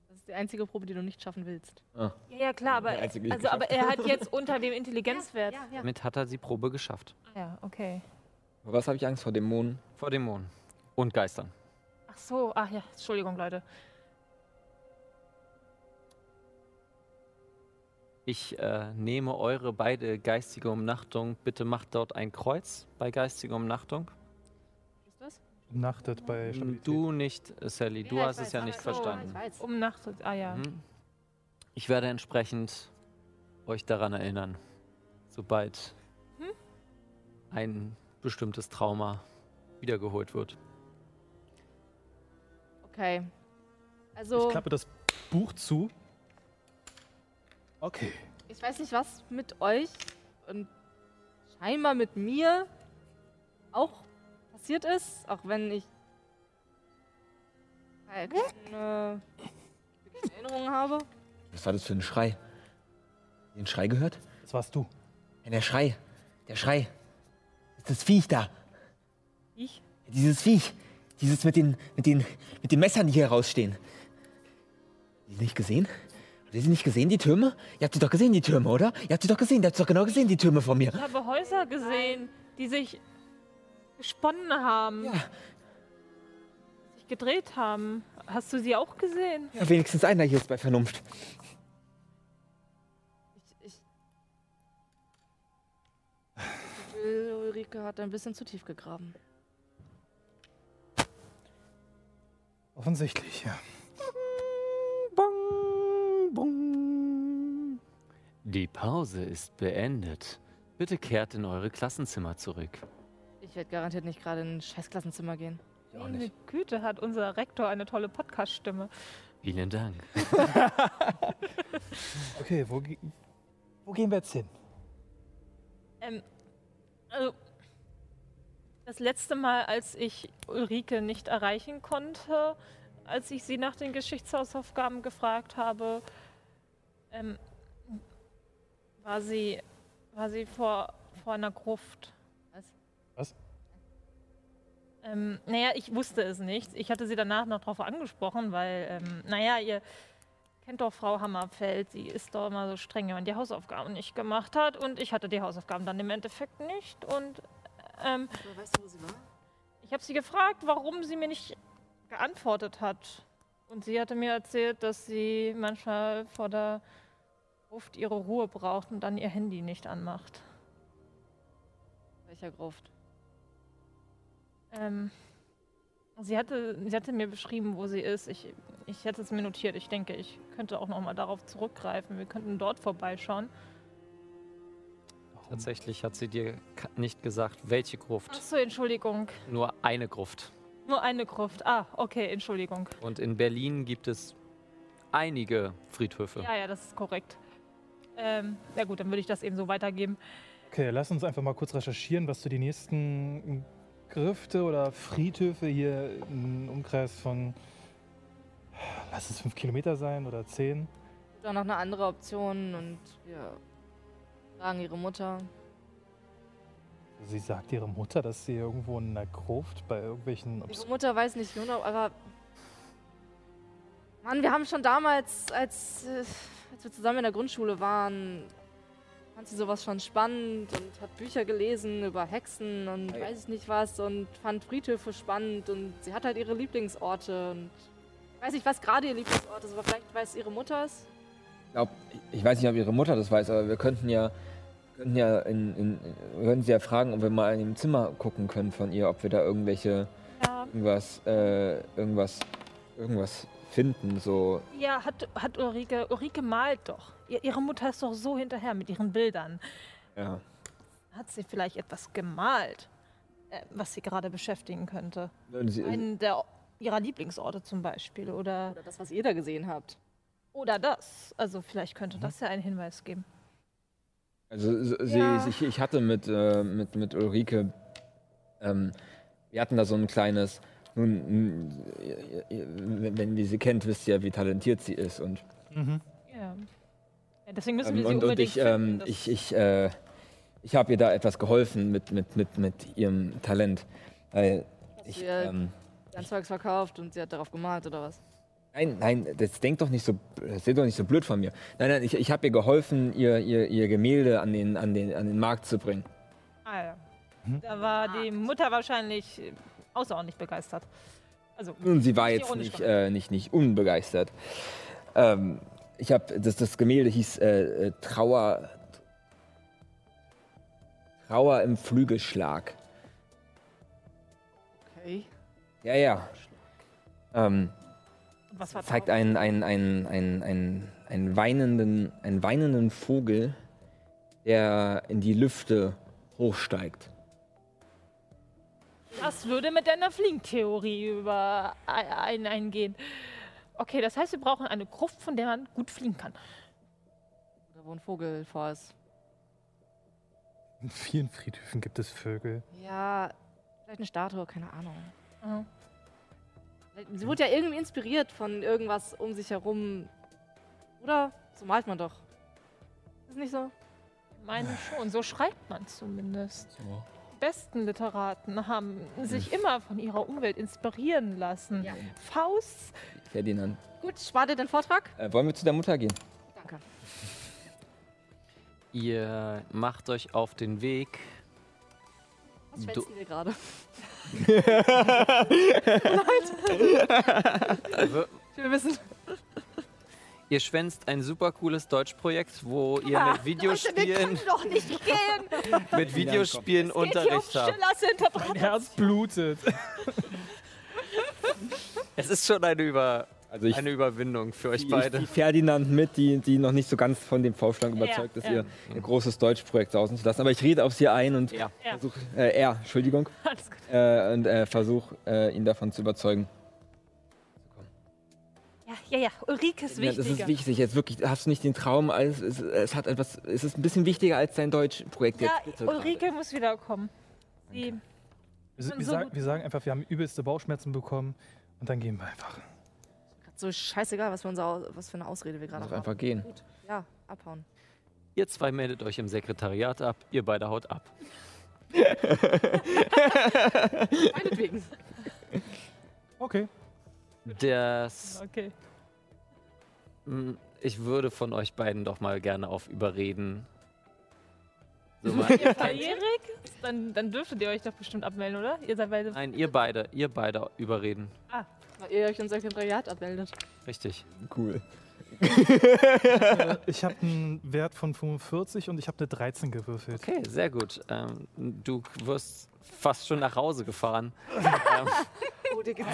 Das ist die einzige Probe, die du nicht schaffen willst. so? Ja, ja, klar, aber, einzige, die also, aber er hat jetzt unter dem Intelligenzwert. Ja, ja. Damit hat er die Probe geschafft. Ja, okay. Was habe ich Angst? Vor Dämonen? Vor Dämonen. Und Geistern. Ach so, ach ja, Entschuldigung, Leute. Ich äh, nehme eure beide geistige Umnachtung. Bitte macht dort ein Kreuz bei geistiger Umnachtung. Ist das? Nachtet bei Stabilität. Du nicht, Sally. Du Ja, hast ich es ja weiß, nicht aber- verstanden. Ich weiß. Um Nacht. Ah ja. Mhm. Ich werde entsprechend euch daran erinnern, sobald Hm? ein bestimmtes Trauma wiedergeholt wird. Okay. Ich Also, klappe das Buch zu. Okay. ich weiß nicht, was mit euch und scheinbar mit mir auch passiert ist, auch wenn ich keine wirklichen Erinnerungen habe. Was war das für ein Schrei? Den Schrei gehört? Das warst du. Ja, der Schrei. Der Schrei. Ist das Viech da. Ich? Dieses Viech. Dieses mit den, mit den, mit den Messern, die hier rausstehen. Die nicht gesehen? Habt ihr sie nicht gesehen, die Türme? Ihr habt sie doch gesehen, die Türme, oder? Ihr habt sie doch gesehen. Ihr habt sie doch genau gesehen, die Türme von mir. Ich habe Häuser gesehen, die sich gesponnen haben, Ja, sich gedreht haben. Hast du sie auch gesehen? ja wenigstens einer hier ist bei Vernunft. Ich, ich. Ich will, Ulrike hat ein bisschen zu tief gegraben. Offensichtlich, ja. Die Pause ist beendet. Bitte kehrt in eure Klassenzimmer zurück. Ich werde garantiert nicht gerade in ein Scheißklassenzimmer gehen. Meine Güte, hat unser Rektor eine tolle Podcast-Stimme. Vielen Dank. Okay, wo, ge- wo gehen wir jetzt hin? Ähm, also, das letzte Mal, als ich Ulrike nicht erreichen konnte, als ich sie nach den Geschichtshausaufgaben gefragt habe, ähm, war sie, war sie vor, vor einer Gruft. Was? Was? Ähm, naja, ich wusste es nicht. Ich hatte sie danach noch darauf angesprochen, weil, ähm, naja, ihr kennt doch Frau Hammerfeld, sie ist doch immer so streng, wenn man die Hausaufgaben nicht gemacht hat. Und ich hatte die Hausaufgaben dann im Endeffekt nicht. Und ähm, Weißt du, wo sie war? ich habe sie gefragt, warum sie mir nicht geantwortet hat. Und sie hatte mir erzählt, dass sie manchmal vor der Gruft ihre Ruhe braucht und dann ihr Handy nicht anmacht. Welcher Gruft? Ähm, sie, hatte, sie hatte mir beschrieben, wo sie ist. Ich, ich hätte es mir notiert. Ich denke, ich könnte auch noch mal darauf zurückgreifen. Wir könnten dort vorbeischauen. Tatsächlich hat sie dir nicht gesagt, welche Ach Gruft. so, Entschuldigung. Nur eine Gruft. Nur eine Gruft. Ah, okay, Entschuldigung. Und in Berlin gibt es einige Friedhöfe. Ja, ja, das ist korrekt. Ähm, ja gut, dann würde ich das eben so weitergeben. Okay, lass uns einfach mal kurz recherchieren, was so die nächsten Grifte oder Friedhöfe hier im Umkreis von, lass es fünf Kilometer sein oder zehn. Gibt auch noch eine andere Option und wir fragen ihre Mutter. Sie sagt ihre Mutter, dass sie irgendwo in einer Gruft bei irgendwelchen. Obs Ihre Mutter weiß nicht genau, aber. Mann, wir haben schon damals, als, äh, als wir zusammen in der Grundschule waren, fand sie sowas schon spannend und hat Bücher gelesen über Hexen und Ei. weiß ich nicht was und fand Friedhöfe spannend und sie hat halt ihre Lieblingsorte und ich weiß nicht, was gerade ihr Lieblingsort ist, aber vielleicht weiß ihre Mutter es. Ich glaub, ich weiß nicht, ob ihre Mutter das weiß, aber wir könnten ja, könnten ja in, in, wir könnten sie ja fragen, ob wir mal in dem Zimmer gucken können von ihr, ob wir da irgendwelche, Ja, irgendwas, äh, irgendwas, irgendwas finden, so. ja hat, hat Ulrike, Ulrike malt doch. Ihr, ihre Mutter ist doch so hinterher mit ihren Bildern. Ja. Hat sie vielleicht etwas gemalt, äh, was sie gerade beschäftigen könnte? Sie, Einen der, ihrer Lieblingsorte zum Beispiel oder, Oder das, was ihr da gesehen habt. Oder das. Also vielleicht Mhm. könnte das ja einen Hinweis geben. Also so- sie, Ja. ich, ich hatte mit, äh, mit, mit Ulrike, ähm, wir hatten da so ein kleines, nun, ihr- ihr- wenn ihr sie kennt, wisst ihr, wie talentiert sie ist. Und, Mhm. Ja. ja deswegen müssen ähm, wir sie und, und unbedingt ich, finden. ähm, ich, ich, äh, ich habe ihr da etwas geholfen mit, mit, mit, mit ihrem Talent. Weil ich, sie, äh, ähm, Zeugs verkauft und sie hat darauf gemalt oder was? Nein, nein, das denkt doch nicht so, das seht doch nicht so blöd von mir. Nein, nein, ich, ich habe ihr geholfen, ihr, ihr, ihr Gemälde an den, an, den, an den Markt zu bringen. ah, ja. Mhm. Da war die Mutter wahrscheinlich äh, außerordentlich begeistert. Also, Nun, sie war jetzt nicht, äh, nicht, nicht unbegeistert. Ähm, ich habe, das, das Gemälde hieß äh, äh, Trauer, Trauer im Flügelschlag. Okay. Ja, ja. Ähm, zeigt einen, einen, einen, einen, einen, einen, weinenden, einen weinenden Vogel, der in die Lüfte hochsteigt. Das würde mit deiner Fliegentheorie überein eingehen. Okay, das heißt, wir brauchen eine Gruft, von der man gut fliegen kann. Oder wo ein Vogel vor ist. In vielen Friedhöfen gibt es Vögel. Ja, vielleicht eine Statue, keine Ahnung. Mhm. Sie wurde ja irgendwie inspiriert von irgendwas um sich herum. Oder? So malt man doch. Ist nicht so? Meine schon, so schreibt man zumindest. Die besten Literaten haben sich immer von ihrer Umwelt inspirieren lassen. Ja. Faust, Ferdinand. Gut, spart ihr den Vortrag? Äh, wollen wir zu der Mutter gehen? Danke. Ihr macht euch auf den Weg. Was schwänzen wir gerade? Wir- Wir wissen. Ihr schwänzt ein super cooles Deutschprojekt, wo ihr mit Videospielen, doch nicht gehen. mit Videospielen Geht hier um Unterricht habt. Schillers Interpretation. Mein Herz blutet. Es ist schon eine, Über Also ich eine Überwindung für euch die, beide. die Ferdinand mit, die, die noch nicht so ganz von dem Vorschlag überzeugt ist, ja. ihr, ihr großes Deutschprojekt sausen zu lassen. Aber ich rede auf sie ein und Ja. Ja. versuche, äh, er, Entschuldigung, Alles gut. äh, und äh, versuche äh, ihn davon zu überzeugen. Ja, ja, ja. Ulrike ist Ja, das ist wichtig, jetzt wirklich, hast du nicht den Traum, als, es, es hat etwas, es ist ein bisschen wichtiger als dein Deutschprojekt ja, jetzt. Bitte. Ulrike muss wiederkommen. Sie, Wir, wir, so sagen, wir sagen einfach, wir haben übelste Bauchschmerzen bekommen und dann gehen wir einfach. So scheißegal, was für, unser, was für eine Ausrede wir gerade Doch haben. einfach gehen. Gut, ja, abhauen. Ihr zwei meldet euch im Sekretariat ab, ihr beide haut ab. Meinetwegen. Okay. Das, okay. ich würde von euch beiden doch mal gerne auf Überreden. So volljährig? Dann, dann dürftet ihr euch doch bestimmt abmelden, oder? Ihr seid beide. nein, ihr beide, ihr beide überreden. Weil ihr euch im Sekretariat abmeldet. Richtig. Cool. Äh, ich habe einen Wert von 45 und ich habe eine 13 gewürfelt. Okay, sehr gut. Ähm, du wirst fast schon nach Hause gefahren. ähm, Oh, dir geht's.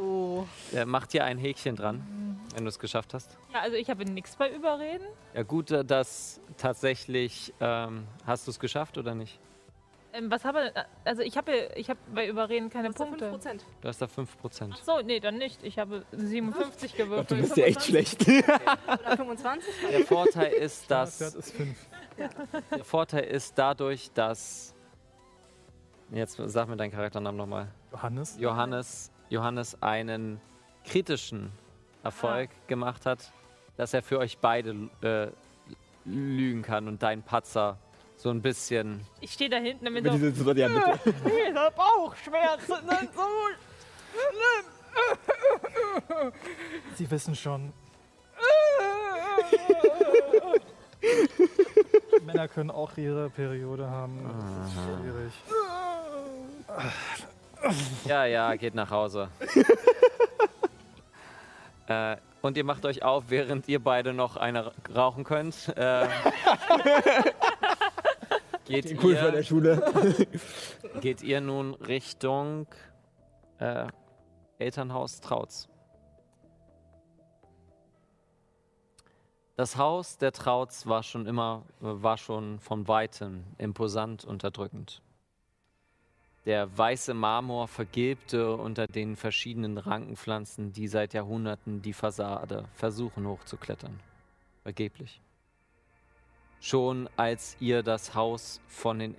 Oh. er macht hier ein Häkchen dran, wenn du es geschafft hast. Ja, also ich habe nichts bei Überreden. Ja gut, äh, das tatsächlich, ähm, hast du es geschafft oder nicht? Ähm, was habe also ich habe ich habe bei Überreden keine ja Punkte. 5%. Du hast da 5%. Ach so, nee, dann nicht. Ich habe 57 gewürfelt. Du bist ja echt schlecht. Oder 25? Der Vorteil ist, Das dass ist 5. der Vorteil ist dadurch, dass jetzt sag mir deinen Charakternamen nochmal. Johannes. Johannes, Johannes einen kritischen Erfolg gemacht hat, dass er für euch beide äh, lügen kann und dein Patzer so ein bisschen. Ich stehe da hinten damit Mit so, diese- so- ja, bitte. ich hab Bauchschmerzen. so. Sie wissen schon. Männer können auch ihre Periode haben. Das ist schwierig. Ja, ja, geht nach Hause. äh, und ihr macht euch auf, während ihr beide noch eine ra- rauchen könnt. Äh, geht, Cool von der ihr, Schule. geht ihr nun Richtung äh, Elternhaus Trautz? Das Haus der Trautz war schon immer, war schon von weitem imposant und erdrückend. Der weiße Marmor vergilbte unter den verschiedenen Rankenpflanzen, die seit Jahrhunderten die Fassade versuchen hochzuklettern. Vergeblich. Schon als ihr das Haus von den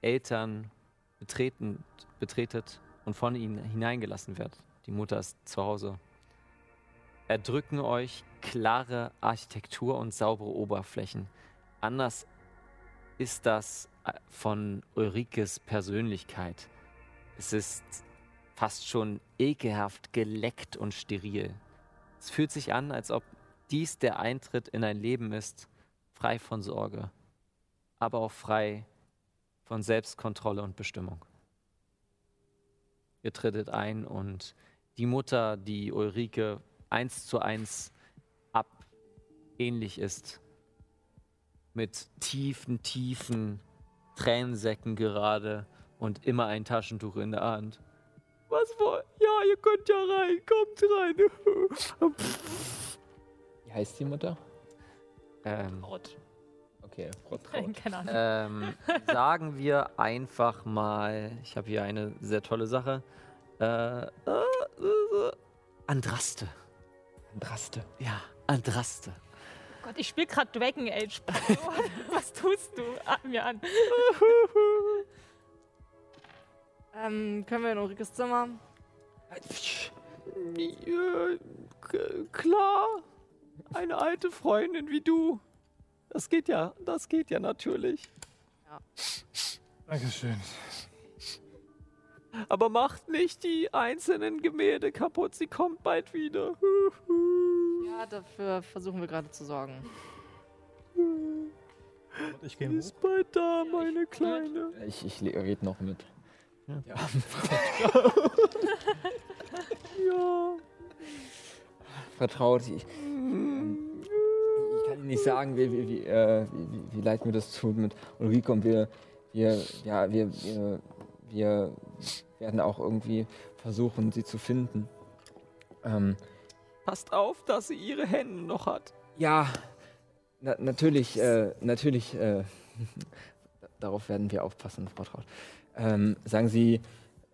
Eltern betreten, betretet und von ihnen hineingelassen werdet, die Mutter ist zu Hause, erdrücken euch klare Architektur und saubere Oberflächen. Anders ist das äh, von Ulrikes Persönlichkeit. Es ist fast schon ekelhaft geleckt und steril. Es fühlt sich an, als ob dies der Eintritt in ein Leben ist, frei von Sorge, aber auch frei von Selbstkontrolle und Bestimmung. Ihr trittet ein und die Mutter, die Ulrike eins zu eins ab ähnlich ist, mit tiefen, tiefen Tränensäcken gerade und immer ein Taschentuch in der Hand. Was wollt? Ja, ihr könnt ja rein, kommt rein. Wie heißt die Mutter? Ähm, Rot. Okay, Frau Traut. Keine Ahnung. ähm, sagen wir einfach mal, ich habe hier eine sehr tolle Sache. Äh, äh, äh, Andraste. Draste. Ja, Andraste. Gott, ich spiele gerade Dragon Age. Was tust du Ah, mir an? Ähm, können wir in Ulrikes Zimmer? Ja, k- klar. Eine alte Freundin wie du. Das geht ja, das geht ja natürlich. Dankeschön. Aber macht nicht die einzelnen Gemälde kaputt, sie kommt bald wieder. Ja, dafür versuchen wir gerade zu sorgen. Ich Sie gehe ist bald da, meine Kleine. Ich, ich le- red noch mit. Ja. Ja. Vertraut. Ich, ich kann Ihnen nicht sagen, wie, wie, wie, äh, wie, wie- leid mir das tut mit Ulrike und wir, wir, ja, wir, wir, wir werden auch irgendwie versuchen, sie zu finden. Ähm, Passt auf, dass sie ihre Hände noch hat. ja, na, natürlich, äh, natürlich, äh, darauf werden wir aufpassen, Frau Traut. Ähm, sagen Sie,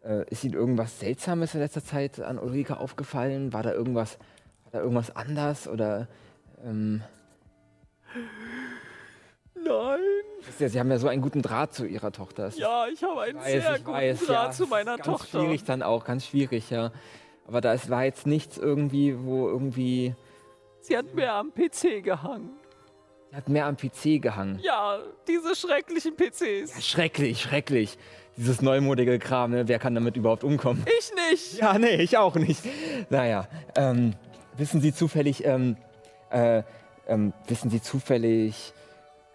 äh, ist Ihnen irgendwas Seltsames in letzter Zeit an Ulrike aufgefallen? War da irgendwas, da irgendwas anders oder? Ähm, Nein. ihr, Sie haben ja so einen guten Draht zu Ihrer Tochter. Ist- Ja, ich habe einen weiß, sehr guten weiß, Draht ja, zu meiner ganz Tochter. schwierig dann auch, ganz schwierig, ja. Aber da ist, war jetzt nichts irgendwie, wo irgendwie. Sie hat mir am PC gehangen. Sie hat mehr am PC gehangen. Ja, diese schrecklichen PCs. Ja, schrecklich, schrecklich. Dieses neumodige Kram, ne? Wer kann damit überhaupt umkommen? Ich nicht. Ja, nee, ich auch nicht. Naja, ähm, wissen Sie zufällig, ähm, äh, ähm, wissen Sie zufällig,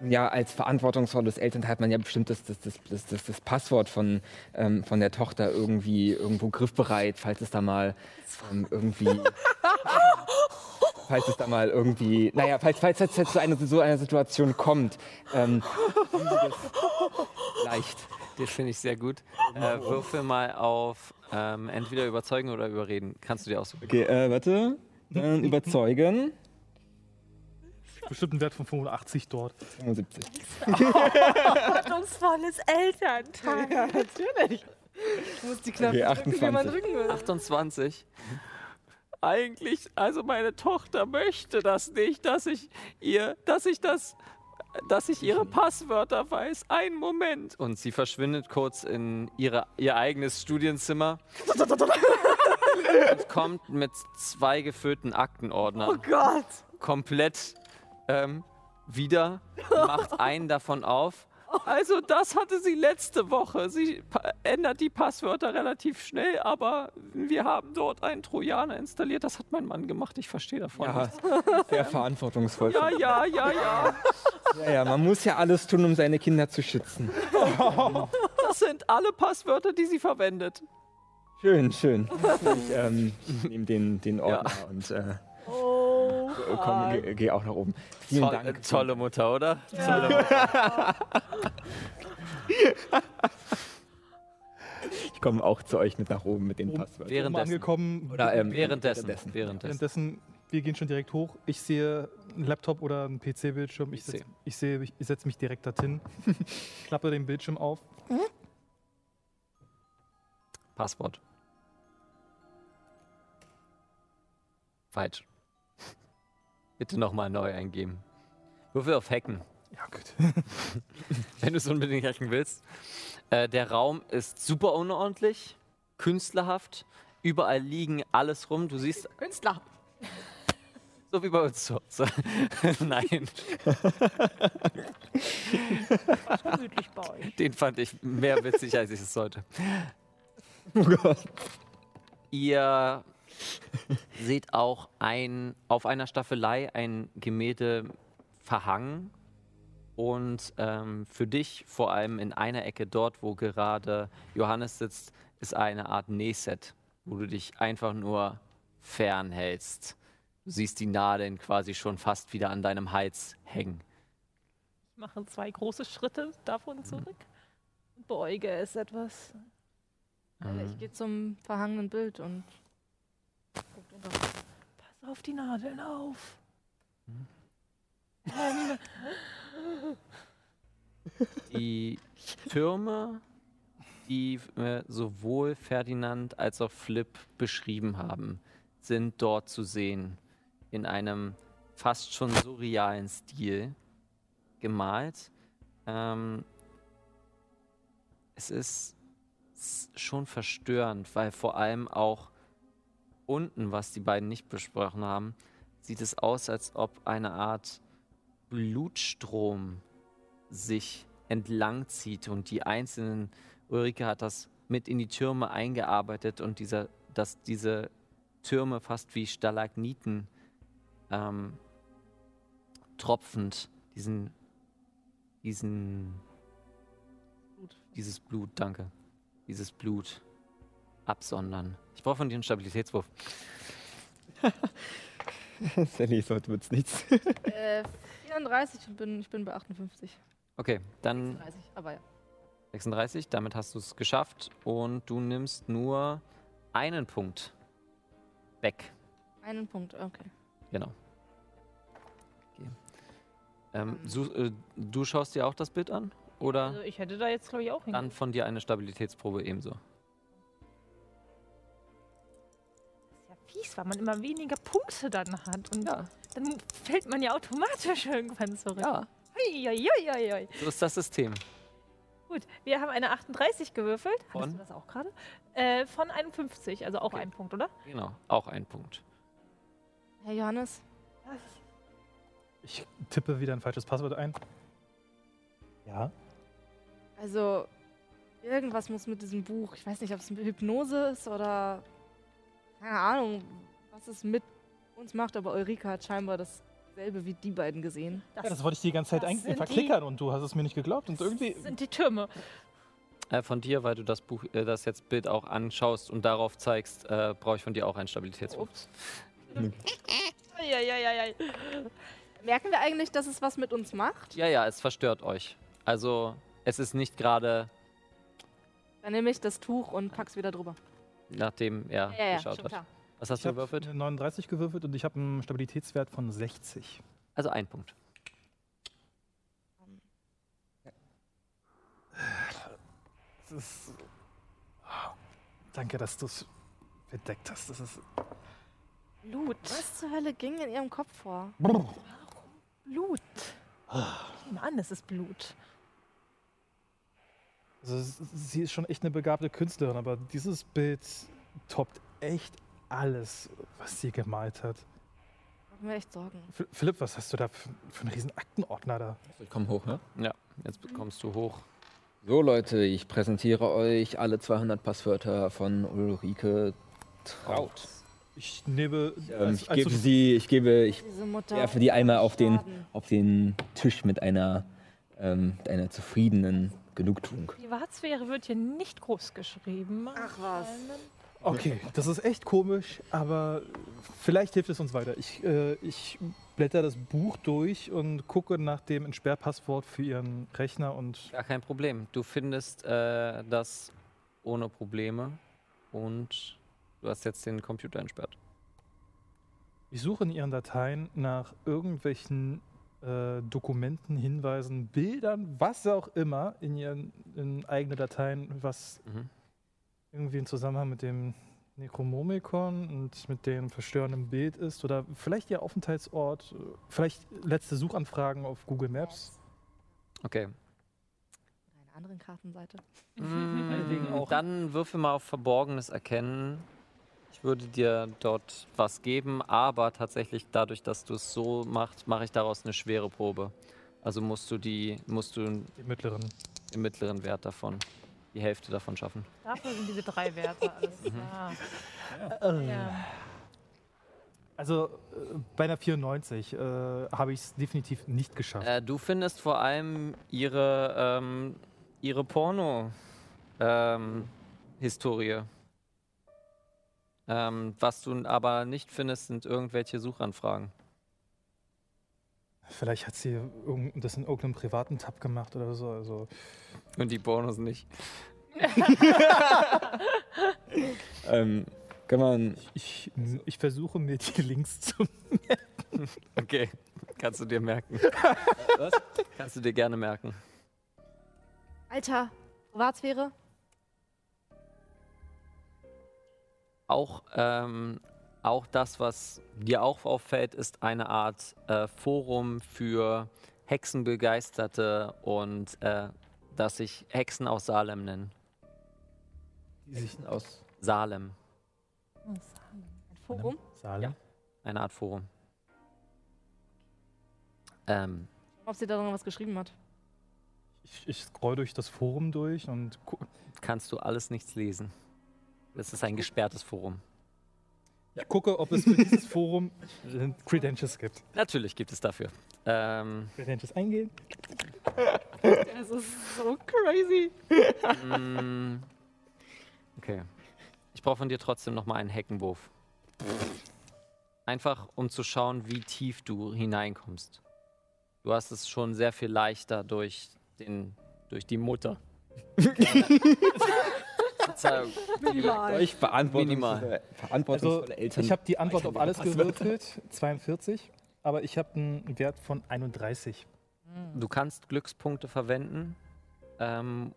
ja, als verantwortungsvolles Elternteil hat man ja bestimmt das, das, das, das, das, das Passwort von, ähm, von der Tochter irgendwie irgendwo griffbereit, falls es da mal ähm, irgendwie. falls es da mal irgendwie. Naja, falls, falls es jetzt zu einer, so einer Situation kommt. Ähm, leicht. Das finde ich sehr gut. Äh, würfel mal auf ähm, entweder überzeugen oder überreden. Kannst du dir aussuchen. Okay, äh, warte. Dann überzeugen. bestimmt einen Wert von 85 dort. 75. Verantwortungsvolles Elternteil. Natürlich. Ich muss die Knöpfe Okay, drücken, wie man 28. drücken will. 28. Eigentlich, also meine Tochter möchte das nicht, dass ich ihr, dass ich das, dass ich ihre Passwörter weiß. Einen Moment. Und sie verschwindet kurz in ihre, ihr eigenes Studienzimmer. Und kommt mit zwei gefüllten Aktenordnern Oh Gott. komplett ähm, wieder, macht einen davon auf. Also das hatte sie letzte Woche. Sie ändert die Passwörter relativ schnell, aber wir haben dort einen Trojaner installiert. Das hat mein Mann gemacht. Ich verstehe davon Ja, nichts. sehr verantwortungsvoll. Ja, ja, ja, ja. Ja, ja, man muss ja alles tun, um seine Kinder zu schützen. Das sind alle Passwörter, die sie verwendet. Schön, schön. Ich ähm, nehme den, den Ordner und äh, Oh. komm, geh, geh auch nach oben. Vielen Toll, Dank. äh, tolle Mutter, oder? Tolle Mutter. Ich komme auch zu euch mit nach oben mit den Passwörtern. Währenddessen. angekommen. Oder, ähm, Währenddessen. währenddessen. Währenddessen. Währenddessen, wir gehen schon direkt hoch. Ich sehe einen Laptop oder einen PC-Bildschirm. Ich, Ich setz- sehe. ich, sehe, ich, ich setze mich direkt dorthin, klappe den Bildschirm auf. Passwort. Falsch. Bitte nochmal neu eingeben. Würfel auf Hacken, Ja, gut. wenn du es unbedingt hacken willst. Äh, der Raum ist super unordentlich, künstlerhaft. Überall liegen alles rum. Du siehst, Künstler. so wie bei uns zu Hause. Nein, Gemütlich bei euch. den fand ich mehr witzig, als ich es sollte. Oh Gott. Ihr seht auch ein, auf einer Staffelei ein Gemälde verhangen. Und ähm, für dich, vor allem in einer Ecke dort, wo gerade Johannes sitzt, ist eine Art Nähset, wo du dich einfach nur fernhältst. Du siehst die Nadeln quasi schon fast wieder an deinem Hals hängen. Ich mache zwei große Schritte davon zurück und beäuge es etwas. Ähm, Ich gehe zum verhangenen Bild und guck drunter. Pass auf die Nadeln auf. Die Türme, die äh, sowohl Ferdinand als auch Flip beschrieben haben, sind dort zu sehen. In einem fast schon surrealen Stil gemalt. Ähm, es ist schon verstörend, weil vor allem auch unten, was die beiden nicht besprochen haben, sieht es aus, als ob eine Art Blutstrom sich entlang zieht und die einzelnen, Ulrike hat das mit in die Türme eingearbeitet und dieser, dass diese Türme fast wie Stalagniten ähm, tropfend diesen, diesen, dieses Blut, danke, dieses Blut absondern. Ich brauche von dir einen Stabilitätswurf. Sally, so wird's nichts. Äh, 34 und bin, ich bin bei 58. Okay, dann 30, aber ja. 36, damit hast du es geschafft und du nimmst nur einen Punkt weg. Einen Punkt, okay. Genau. Okay. Ähm, su- äh, du schaust dir auch das Bild an? Oder also ich hätte da jetzt, glaube ich, auch dann hingegangen. von dir eine Stabilitätsprobe ebenso? Fies, weil man immer weniger Punkte dann hat. Und Ja. dann fällt man ja automatisch irgendwann zurück. Ja, Uiuiuiui. so ist das System. Gut, wir haben eine 38 gewürfelt. Von? Hattest du das auch gerade? Äh, von 51, also auch ein Punkt, oder? Genau, auch ein Punkt. Herr Johannes, Ich tippe wieder ein falsches Passwort ein. Ja. also irgendwas muss mit diesem Buch, ich weiß nicht, ob es Hypnose ist oder keine Ahnung, was es mit uns macht, aber Ulrike hat scheinbar dasselbe wie die beiden gesehen. ja, das wollte ich die ganze Zeit das die- verklickern und du hast es mir nicht geglaubt. Und irgendwie. Das sind die Türme. Äh, von dir, weil du das Buch, äh, das jetzt Bild auch anschaust und darauf zeigst, äh, brauche ich von dir auch einen Stabilitätswurf. Ups. Uiuiuiui. Merken wir eigentlich, dass es was mit uns macht? Ja, ja, es verstört euch. Also, es ist nicht gerade Dann nehme ich das Tuch und pack's wieder drüber. Nachdem er Ja, ja, geschaut hat. klar. Was hast Ich du habe gewürfelt? eine 39 gewürfelt und ich habe einen Stabilitätswert von 60. Also ein Punkt. Das ist, Ah, danke, dass du es bedeckt hast. Das ist. Blut. Was zur Hölle ging in ihrem Kopf vor? Blut. Ich nehme an, es ist Blut. Also, sie ist schon echt eine begabte Künstlerin, aber dieses Bild toppt echt alles, was sie gemalt hat. Machen wir echt Sorgen. Philipp, was hast du da für, für einen riesen Aktenordner da? Ich komme hoch, ne? Ja, jetzt bekommst du hoch. So Leute, ich präsentiere euch alle 200 Passwörter von Ulrike Traut. Ich nehme. Ähm, als- ich als gebe sie, ich gebe, ich werfe die einmal auf den, auf den Tisch mit einer, ähm, mit einer zufriedenen Genugtuung. Privatsphäre wird hier nicht groß geschrieben. Ach was. Okay, das ist echt komisch, aber vielleicht hilft es uns weiter. Ich, äh, ich blätter das Buch durch und gucke nach dem Entsperrpasswort für ihren Rechner und Gar kein Problem. Du findest äh, das ohne Probleme und du hast jetzt den Computer entsperrt. ich suche in ihren Dateien nach irgendwelchen äh, Dokumenten, Hinweisen, Bildern, was auch immer in ihren in eigene Dateien, was Mhm. irgendwie in Zusammenhang mit dem Necromomicon und mit dem verstörenden Bild ist oder vielleicht ihr Aufenthaltsort, vielleicht letzte Suchanfragen auf Google Maps. Okay. Einer anderen Kartenseite. Auch. Dann würfel mal auf Verborgenes erkennen. Ich würde dir dort was geben, aber tatsächlich dadurch, dass du es so machst, mache ich daraus eine schwere Probe. Also musst du die, musst du Die mittleren. im mittleren Wert davon, die Hälfte davon schaffen. Dafür sind diese drei Werte alles klar. Ja. Also äh, bei einer 94 äh, habe ich es definitiv nicht geschafft. Äh, du findest vor allem ihre, ähm, ihre Porno-Historie. ähm, was du aber nicht findest, sind irgendwelche Suchanfragen. Vielleicht hat sie das in irgendeinem privaten Tab gemacht oder so. Also Und die Pornos nicht. Ähm, kann man, ich, ich versuche mir die Links zu. Okay, kannst du dir merken. Was? Kannst du dir gerne merken. Alter, Privatsphäre? Auch, ähm, auch das, was dir auch auffällt, ist eine Art äh, Forum für Hexenbegeisterte und äh, das sich Hexen aus Salem nennen. Die sich aus. Salem, Ein Forum? Salem. eine Art Forum. Ähm, Ob sie da drin was geschrieben hat. Ich, ich scroll durch das Forum durch und kannst du alles nichts lesen. Das ist ein gesperrtes Forum. ich gucke, ob es für dieses Forum Credentials gibt. Natürlich gibt es dafür. Ähm, Credentials eingehen. Das ist so crazy. mm, okay. Ich brauche von dir trotzdem noch mal einen Heckenwurf. Einfach, um zu schauen, wie tief du hineinkommst. Du hast es schon sehr viel leichter durch, den, durch die Mutter. Verzeihung. Euch verantwortungsvolle, Minimal. verantwortungsvolle Also Eltern. ich habe die Antwort auf alles gewürfelt, 42, aber ich habe einen Wert von 31. Du kannst Glückspunkte verwenden, ähm,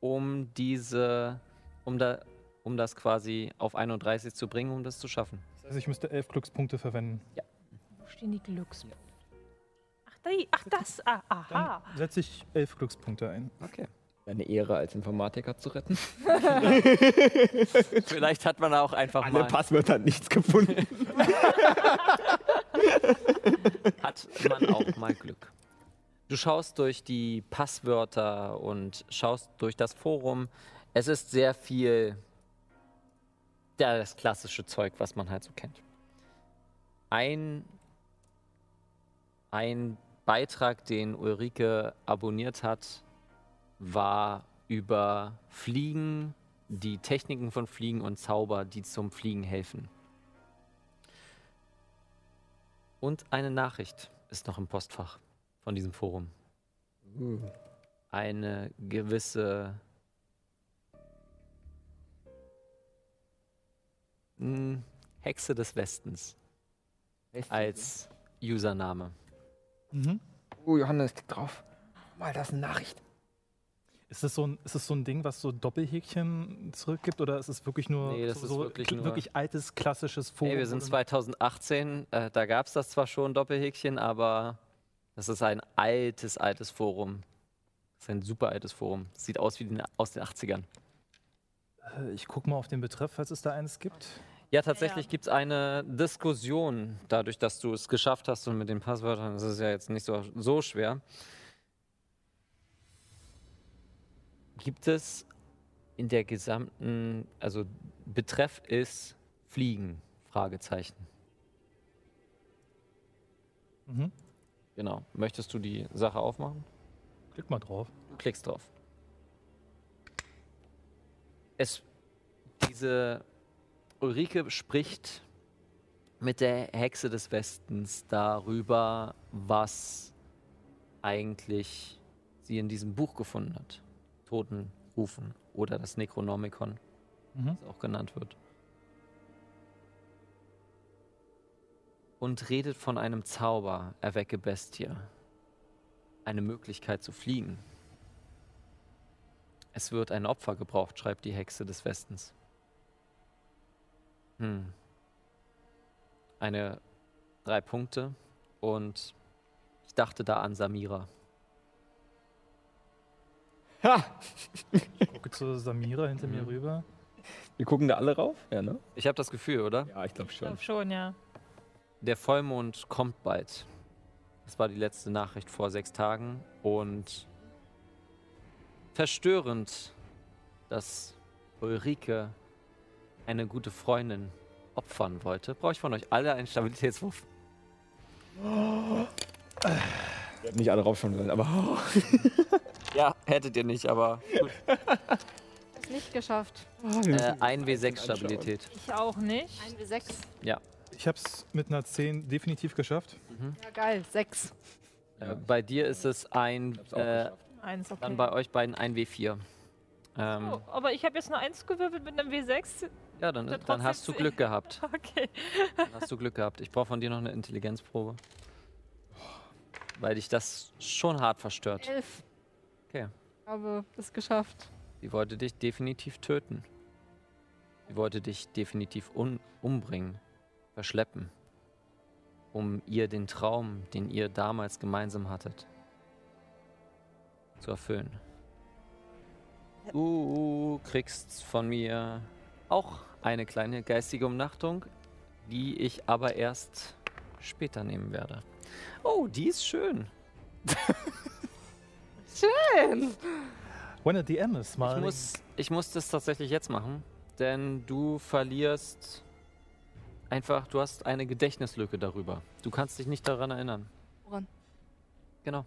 um diese, um, da, um das quasi auf 31 zu bringen, um das zu schaffen. Das heißt, ich müsste 11 Glückspunkte verwenden. Wo stehen die Glückspunkte? Ach, die, ach das. Ah, aha. Dann setze ich 11 Glückspunkte ein. Okay. Eine Ehre als Informatiker zu retten. Vielleicht hat man auch einfach Alle mal, Passwörter nichts gefunden. hat man auch mal Glück. Du schaust durch die Passwörter und schaust durch das Forum. Es ist sehr viel das klassische Zeug, was man halt so kennt. Ein, ein Beitrag, den Ulrike abonniert hat, war über Fliegen, die Techniken von Fliegen und Zauber, die zum Fliegen helfen. Und eine Nachricht ist noch im Postfach von diesem Forum. Eine gewisse hm, Hexe des Westens als Username. Mhm. Oh, Johannes, klick drauf. Mal, das ist eine Nachricht. Ist es so ein, ist es so ein Ding, was so Doppelhäkchen zurückgibt oder ist es wirklich nur Nee, das so, ist wirklich kl- nur- wirklich altes, klassisches Forum? Hey, wir sind wo du- 2018, äh, da gab es das zwar schon, Doppelhäkchen, aber das ist ein altes, altes Forum. Das ist ein super altes Forum. Sieht aus wie die, aus den 80ern. Äh, Ich gucke mal auf den Betreff, falls es da eines gibt. Ja, tatsächlich gibt es eine Diskussion, dadurch, dass du es geschafft hast und mit den Passwörtern, das ist ja jetzt nicht so, so schwer. Gibt es in der gesamten, also Betreff ist Fliegen, Fragezeichen. Mhm. Genau. Möchtest du die Sache aufmachen? Klick mal drauf. Du klickst drauf. Es, diese Ulrike spricht mit der Hexe des Westens darüber, was eigentlich sie in diesem Buch gefunden hat. Totenrufen oder das Necronomicon, Mhm. das auch genannt wird. Und redet von einem Zauber, erwecke Bestie. Eine Möglichkeit zu fliegen. Es wird ein Opfer gebraucht, schreibt die Hexe des Westens. Hm. Eine drei Punkte und ich dachte da an Samira. Ha! Gucke zu Samira hinter mir Mhm. rüber. Wir gucken da alle rauf? Ja, ne? Ich habe das Gefühl, oder? Ja, ich glaube Ich schon. glaube schon, ja. Der Vollmond kommt bald. Das war die letzte Nachricht vor sechs Tagen und verstörend, dass Ulrike eine gute Freundin opfern wollte. Brauche ich von euch alle einen Stabilitätswurf? Wir hätten nicht alle raufschauen sollen, aber. Ja, hättet ihr nicht, aber gut. Ist nicht geschafft. Äh, ein W6 Stabilität. Ich auch nicht. Ein W6. Ich habe es mit einer 10 definitiv geschafft. Ja, geil. Sechs. Äh, bei dir ist es ein, hab's auch äh. Eins, okay. dann bei euch beiden ein W4. Ähm, oh, aber ich habe jetzt nur eins gewürfelt mit einem W6. ja, dann, dann dann hast du. Glück gehabt. Okay. Dann hast du Glück gehabt. Ich brauche von dir noch eine Intelligenzprobe. Weil dich das schon hart verstört. Elf. Okay. Ich habe es geschafft. Sie wollte dich definitiv töten. Sie wollte dich definitiv umbringen, verschleppen, um ihr den Traum, den ihr damals gemeinsam hattet, zu erfüllen. Du kriegst von mir auch eine kleine geistige Umnachtung, die ich aber erst später nehmen werde. Oh, die ist schön. Schön. When a DM is Ich smiling. muss, ich muss das tatsächlich jetzt machen, denn du verlierst einfach, du hast eine Gedächtnislücke darüber. Du kannst dich nicht daran erinnern. Woran? Genau.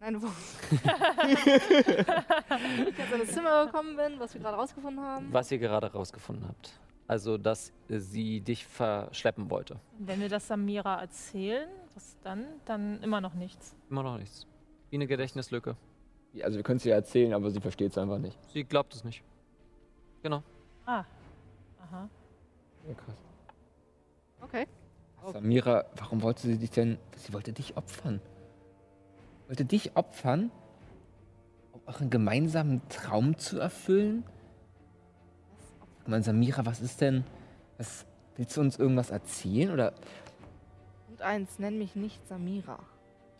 Nein, wo? Wie ich jetzt in das Zimmer gekommen bin, was wir gerade rausgefunden haben. Was ihr gerade rausgefunden habt. Also, dass sie dich verschleppen wollte. Wenn wir das Samira erzählen, was dann? Dann immer noch nichts. Immer noch nichts. Wie eine Gedächtnislücke. Also, wir können es ihr erzählen, aber sie versteht es einfach nicht. Sie glaubt es nicht. Genau. Ah. Aha. Ja, krass. Okay. Samira, warum wollte sie dich denn. Sie wollte dich opfern. Wollte dich opfern, um euren gemeinsamen Traum zu erfüllen? Ich meine, Samira, was ist denn. Was, willst du uns irgendwas erzählen? Oder. Und eins, nenn mich nicht Samira.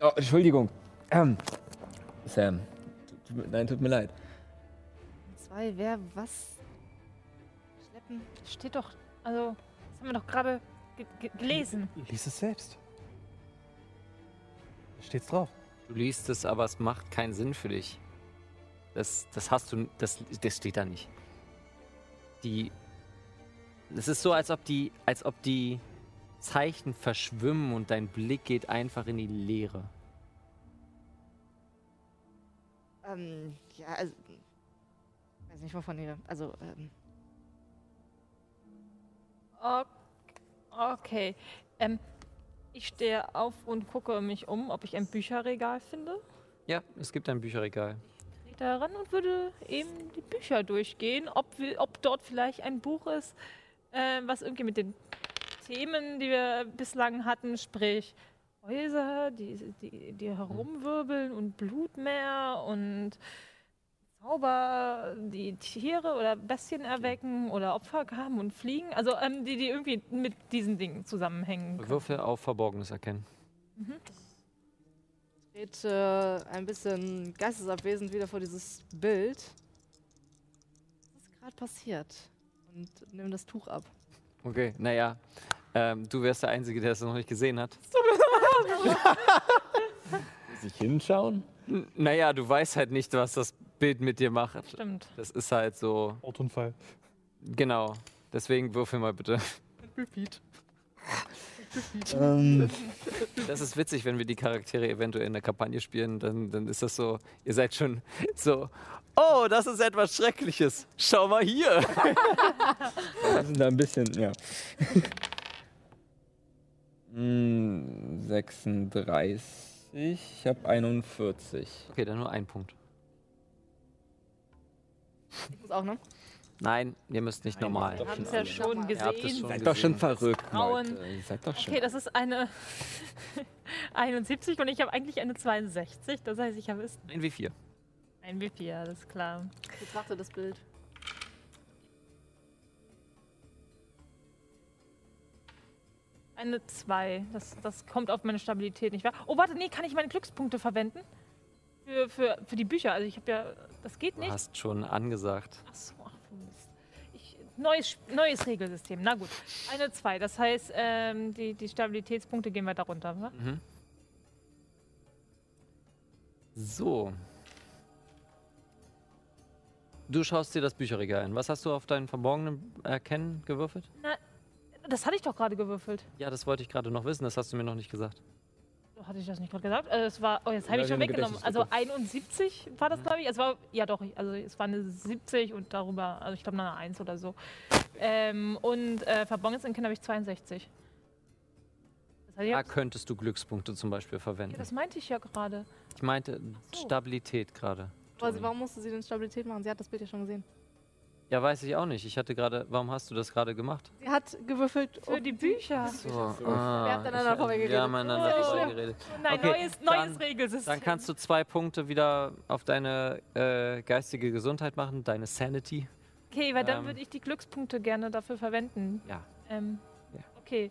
Oh, Entschuldigung. Ähm, Sam. Tut, nein, tut mir leid. Zwei, wer was? Schleppen? Steht doch, also, das haben wir doch gerade ge ge gelesen. Lies es selbst. Da steht's drauf. Du liest es, aber es macht keinen Sinn für dich. Das, das hast du, das, das steht da nicht. Die, es ist so, als ob die, als ob die Zeichen verschwimmen und dein Blick geht einfach in die Leere. Ähm, ja, also. Weiß nicht, wovon ihr. Also, ähm. Ok- Okay. Ähm, ich stehe auf und gucke mich um, ob ich ein Bücherregal finde. Ja, es gibt ein Bücherregal. Ich da ran und würde eben die Bücher durchgehen, ob, wir, ob dort vielleicht ein Buch ist, äh, was irgendwie mit den Themen, die wir bislang hatten, sprich Häuser, die, die, die herumwirbeln und Blutmeer und Zauber, die Tiere oder Bestien erwecken oder Opfer haben und fliegen. Also ähm, die, die irgendwie mit diesen Dingen zusammenhängen. können. Würfel auf Verborgenes erkennen. Dreht äh, ein bisschen geistesabwesend wieder vor dieses Bild. Was ist gerade passiert? Und nimm das Tuch ab. Okay, naja. Ähm, du wärst der Einzige, der es noch nicht gesehen hat. Muss ich hinschauen? N naja, du weißt halt nicht, was das Bild mit dir macht. Stimmt. Das ist halt so, Autounfall. genau. Deswegen würfel mal bitte. Repeat. Ähm, Das ist witzig, wenn wir die Charaktere eventuell in der Kampagne spielen, dann, dann ist das so, ihr seid schon so, oh, das ist etwas Schreckliches. Schau mal hier. wir sind da ein bisschen, ja. Hm, 36. Ich habe 41. Okay, dann nur ein Punkt. Ich muss auch, ne? Nein, ihr müsst nicht normal. Wir haben es ja schon Ihr gesehen. schon Seid doch schon verrückt. Leute. Ihr Seid doch schon. Okay, das ist eine 71 und ich habe eigentlich eine 62. Das heißt, ich habe es Ein W4. ein W4, alles klar. Betrachte das Bild. Eine 2. Das, das kommt auf meine Stabilität nicht wahr? Oh, warte, nee, kann ich meine Glückspunkte verwenden? Für, für, für die Bücher. Also ich habe ja. Das geht Du nicht. hast schon angesagt. Ach so, ach du Mist. Ich, neues, neues Regelsystem. Na gut. Eine 2. Das heißt, ähm, die, die Stabilitätspunkte gehen weiter runter. wa? Mhm. So. Du schaust dir das Bücherregal an. Was hast du auf deinen verborgenen Erkennen gewürfelt? Das hatte ich doch gerade gewürfelt. Ja, das wollte ich gerade noch wissen. Das hast du mir noch nicht gesagt. Hatte ich das nicht gerade gesagt? Äh, es war, oh, jetzt habe Ja, ich schon weggenommen. Also Gedächtnislücke. 71 war das, glaube ich. Es war, ja doch, also es war eine 70 und darüber, also ich glaube eine 1 oder so. Ähm, und äh, Verborgenes Erkennen habe ich 62. Das, heißt, ich Da könntest du Glückspunkte zum Beispiel verwenden. ja, das meinte ich ja gerade. Ich meinte so. Stabilität gerade. Also, warum musste sie denn Stabilität machen? Sie hat das Bild ja schon gesehen. Ja, weiß ich auch nicht. Ich hatte gerade. Warum hast du das gerade gemacht? Sie hat gewürfelt. Für die Bücher. So, Wir haben aneinander ich- vorbeigeredet. Wir haben Oh. Nein, Okay, neues, dann- neues Regelsystem. Dann kannst du zwei Punkte wieder auf deine äh, geistige Gesundheit machen, deine Sanity. Okay, weil dann ähm, würde ich die Glückspunkte gerne dafür verwenden. Ja. Ähm, Ja. Okay.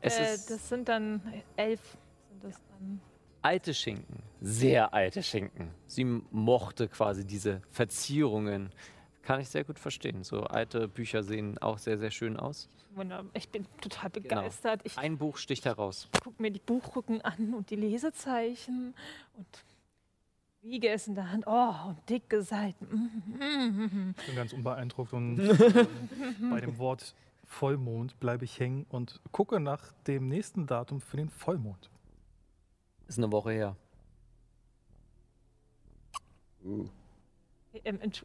Es äh, ist das sind dann elf. Sind das dann. alte Schinken, sehr alte Schinken. Sie mochte quasi diese Verzierungen. Kann ich sehr gut verstehen. So alte Bücher sehen auch sehr, sehr schön aus. Wunderbar. Ich bin total Genau. begeistert. Ich Ein Buch sticht heraus. gucke mir die Buchrücken an und die Lesezeichen und wiege es in der Hand. Oh, und dicke Seiten. Mm, Ich bin ganz unbeeindruckt und ähm, bei dem Wort Vollmond bleibe ich hängen und gucke nach dem nächsten Datum für den Vollmond. Ist eine Woche her. Uh. Ähm, entsch-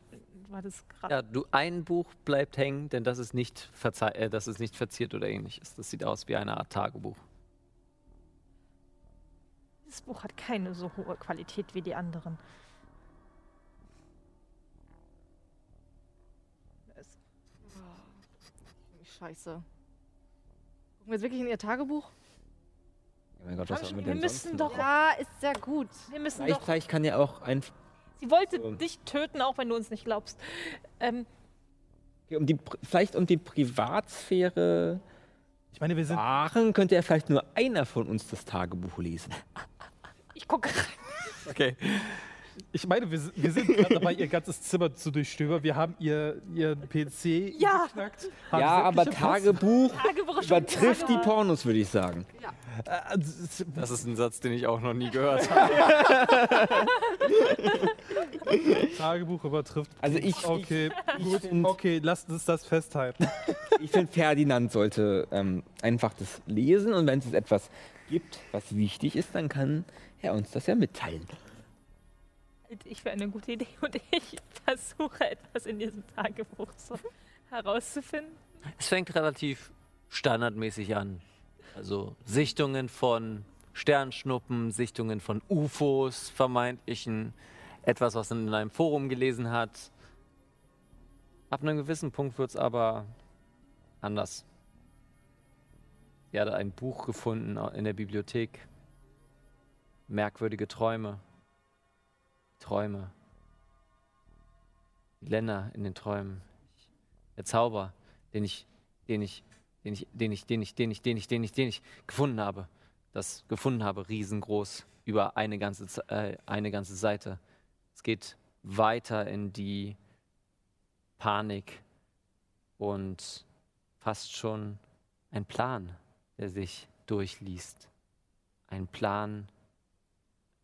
war das gerade? Ja, du, ein Buch bleibt hängen, denn das ist nicht, verzei äh, das ist nicht verziert oder ähnliches. Das sieht aus wie eine Art Tagebuch. Dieses Buch hat keine so hohe Qualität wie die anderen. Es- Scheiße. Gucken wir jetzt wirklich in ihr Tagebuch? Ja, mein Gott, was man wir denn müssen sonst doch-? Ja, ist sehr gut. Wir müssen Vielleicht, doch. vielleicht kann ja auch ein. Sie wollte So. dich töten, auch wenn du uns nicht glaubst. Ähm, Um die, vielleicht um die Privatsphäre Ich meine, wir sind wahren, könnte ja vielleicht nur einer von uns das Tagebuch lesen. ich gucke Okay. Ich meine, wir, sind- wir sind gerade dabei, ihr ganzes Zimmer zu durchstöbern. Wir haben ihr, ihr PC Ja. geknackt. haben ja, aber Tagebuch Tagebuch übertrifft die Pornos, würde ich sagen. Post- Äh, s- Das ist ein Satz, den ich auch noch nie gehört habe. Tagebuch übertrifft. Also ich, Okay, ich, gut. ich finde, Okay, lasst uns das festhalten. ich find, Ferdinand sollte ähm, einfach das lesen und wenn es etwas gibt, was wichtig ist, dann kann er uns das ja mitteilen. Ich für eine gute Idee und ich versuche etwas in diesem Tagebuch so herauszufinden. Es fängt relativ standardmäßig an. Also Sichtungen von Sternschnuppen, Sichtungen von UFOs, vermeintlichen, etwas, was man in einem Forum gelesen hat. Ab einem gewissen Punkt wird es aber anders. Sie hatte ein Buch gefunden in der Bibliothek, merkwürdige Träume. Träume. Die Länder in den Träumen. Der Zauber, den ich, den ich, den ich, den ich, den ich, den ich, den ich, den ich, den ich gefunden habe. Das gefunden habe, riesengroß, über eine ganze, äh, eine ganze Seite. Es geht weiter in die Panik und fast schon ein Plan, der sich durchliest. Ein Plan,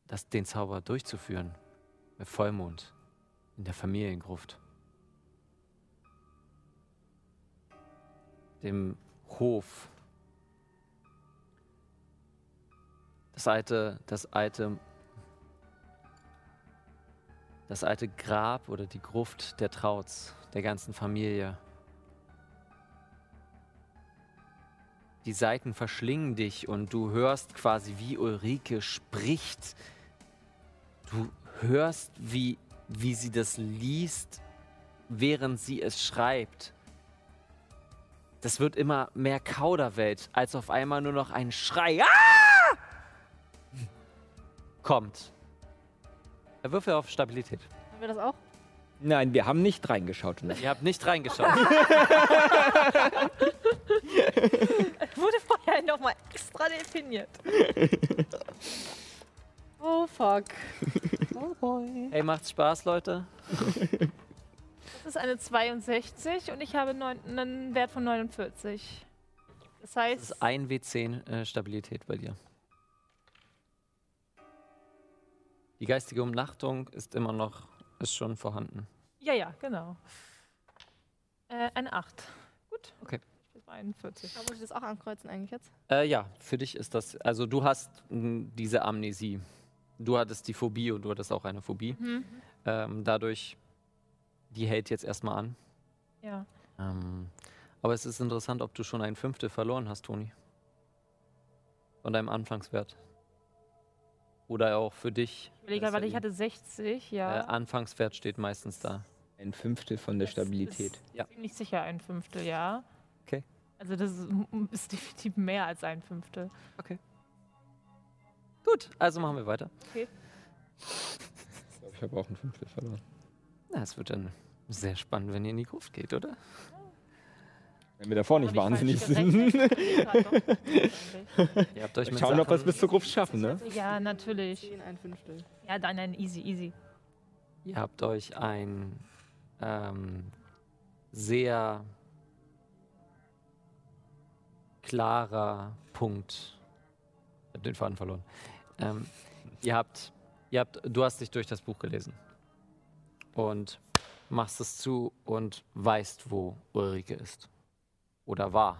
das, den Zauber durchzuführen. Bei Vollmond. In der Familiengruft. Dem Hof. Das alte, das alte, das alte Grab oder die Gruft der Trauts, der ganzen Familie. Die Seiten verschlingen dich und du hörst quasi, wie Ulrike spricht. Du hörst, wie, wie sie das liest, während sie es schreibt. Das wird immer mehr Kauderwelt, als auf einmal nur noch ein Schrei ah! kommt. Er würfel auf Stabilität. Haben wir das auch? Nein, wir haben nicht reingeschaut. Das Ihr habt nicht reingeschaut. Wurde vorher nochmal extra definiert. Oh fuck. hey, macht's Spaß, Leute? Das ist eine 62 und ich habe neun, einen Wert von 49. Das Das heißt, ist ein W10 äh, Stabilität bei dir. Die geistige Umnachtung ist immer noch, ist schon vorhanden. ja, ja, genau. Äh, eine 8. Gut. Okay. Ich bin bei 41. Da muss ich das auch ankreuzen eigentlich jetzt? Äh, ja, für dich ist das, also du hast mh, diese Amnesie. Du hattest die Phobie und du hattest auch eine Phobie. Mhm. Ähm, dadurch, die hält jetzt erstmal an. Ja. Ähm, aber es ist interessant, ob du schon ein Fünftel verloren hast, Toni. Von deinem Anfangswert. Oder auch für dich. Ich überlege, warte, ja ich hatte 60, Äh, ja. Anfangswert steht meistens da. ein Fünftel von der Das Stabilität. Ist Ja. Ziemlich sicher ein Fünftel, ja. Okay. Also das ist, ist definitiv mehr als ein Fünftel. Gut, also machen wir weiter. Ich glaube, ich habe auch ein Fünftel verloren. Na, es wird dann sehr spannend, wenn ihr in die Gruft geht, oder? Wenn wir davor nicht wahnsinnig sind. Ihr habt euch mit Schauen, ob wir es bis zur Gruft schaffen, ne? Ja, natürlich. 10, ein Fünftel. Ja, dann nein, easy, easy. ihr habt euch ein ähm, sehr klarer Punkt. Den Faden verloren. Ähm, ihr habt, ihr habt, du hast dich durch das Buch gelesen und machst es zu und weißt, wo Ulrike ist oder war.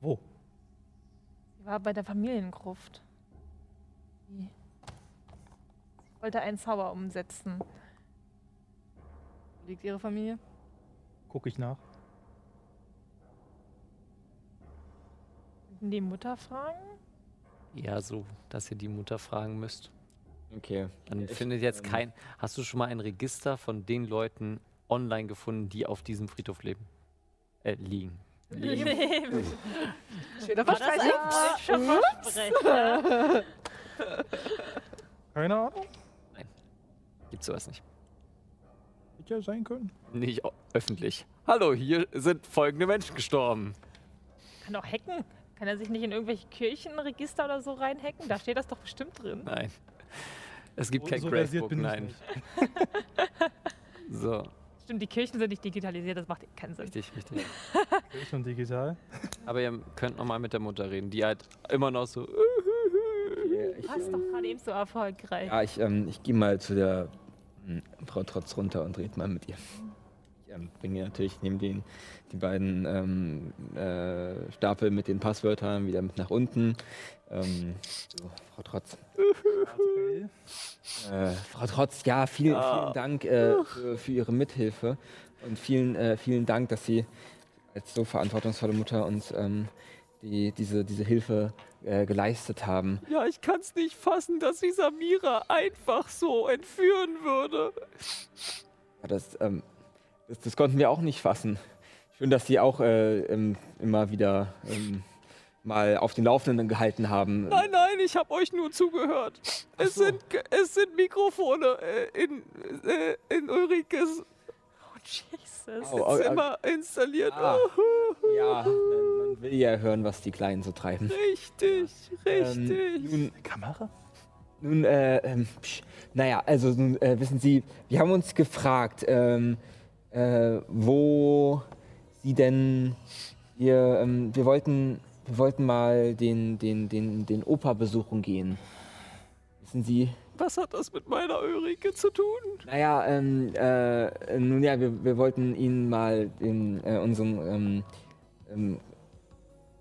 Wo? Sie war bei der Familiengruft. Sie wollte einen Zauber umsetzen. Wo liegt Ihre Familie? Gucke ich nach. Könnten Die Mutter fragen? Ja, so, dass ihr die Mutter fragen müsst. Okay. Dann ich, findet jetzt ähm, kein. Hast du schon mal ein Register von den Leuten online gefunden, die auf diesem Friedhof leben? Äh, liegen. Leben. Schöner War das ein Versprecher. Versprecher? Keine Ahnung. Gibt sowas nicht. Hätte ja sein können. Nicht öffentlich. Hallo, hier sind folgende Menschen gestorben. Kann auch hacken. Kann er sich nicht in irgendwelche Kirchenregister oder so reinhacken? Da steht das doch bestimmt drin. Nein. Es gibt So- kein so nein. So, Stimmt, die Kirchen sind nicht digitalisiert, das macht keinen Sinn. richtig, richtig. Ich und digital. Aber ihr könnt noch mal mit der Mutter reden, die halt immer noch so. Ja, ich, Du warst doch gerade eben so erfolgreich. ja, ich, ähm, ich gehe mal zu der hm, Frau Trotz runter und rede mal mit ihr. Ähm, bringe natürlich neben den die beiden ähm, äh, Stapel mit den Passwörtern wieder mit nach unten. Ähm, so, Frau Trotz. Äh, Frau Trotz, ja, vielen, vielen Dank äh, für, für Ihre Mithilfe und vielen, äh, vielen Dank, dass Sie als so verantwortungsvolle Mutter uns ähm, die, diese, diese Hilfe äh, geleistet haben. Ja, ich kann's nicht fassen, dass sie Samira einfach so entführen würde. Ja, das, ähm, das, das konnten wir auch nicht fassen. Schön, dass Sie auch äh, ähm, immer wieder ähm, mal auf den Laufenden gehalten haben. Nein, nein, ich habe euch nur zugehört. Es, sind, es sind Mikrofone äh, in, äh, in Ulrikes Oh, Jesus. Au, au. Zimmer installiert. Ah. Ja, man, man will ja hören, was die Kleinen so treiben. Richtig, richtig. Ähm, nun, Kamera? Nun, äh, ähm, psch, naja, also nun, äh, wissen Sie, wir haben uns gefragt, ähm, äh, wo Sie denn, wir, ähm, wir wollten, wir wollten mal den, den, den, den Opa besuchen gehen. Wissen Sie? Was hat das mit meiner Ulrike zu tun? Naja, ähm, äh, nun ja, wir, wir wollten Ihnen mal in äh, unserem, ähm, ähm,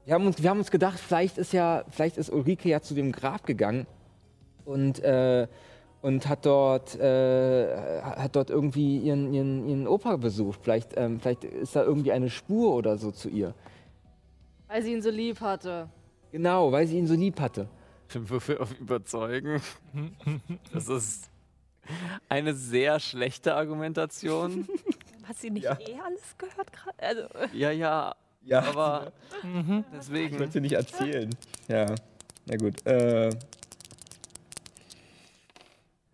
wir haben uns, wir haben uns gedacht, vielleicht ist ja, vielleicht ist Ulrike ja zu dem Grab gegangen und äh, und hat dort äh, hat dort irgendwie ihren, ihren, ihren Opa besucht. Vielleicht, ähm, vielleicht ist da irgendwie eine Spur oder so zu ihr. Weil sie ihn so lieb hatte. Genau, weil sie ihn so lieb hatte. Würfel auf Überzeugen. Das ist eine sehr schlechte Argumentation. Hat sie nicht Ja. eh alles gehört gerade? Also, Ja, ja, Ja, aber Mhm. ich deswegen. wollte nicht erzählen. Ja, na gut. Äh,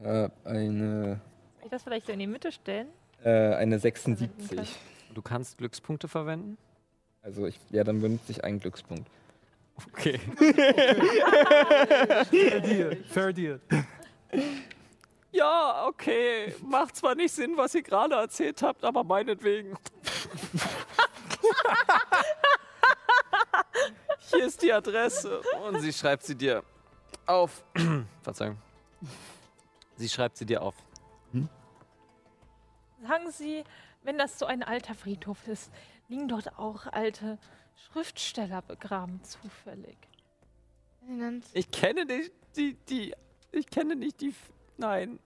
äh, eine, soll ich das vielleicht so in die Mitte stellen? äh, eine 76. Du kannst Glückspunkte verwenden? Also ich, ja, dann benutze ich einen Glückspunkt. Okay. Fair Deal. Fair Deal. Ja, okay. Macht zwar nicht Sinn, was ihr gerade erzählt habt, aber meinetwegen. Hier ist die Adresse. Und sie schreibt sie dir auf. Verzeihung. Sie schreibt sie dir auf. Sagen Sie, wenn das so ein alter Friedhof ist, liegen dort auch alte Schriftsteller begraben zufällig? Ich kenne nicht die, die. Ich kenne nicht die. Nein.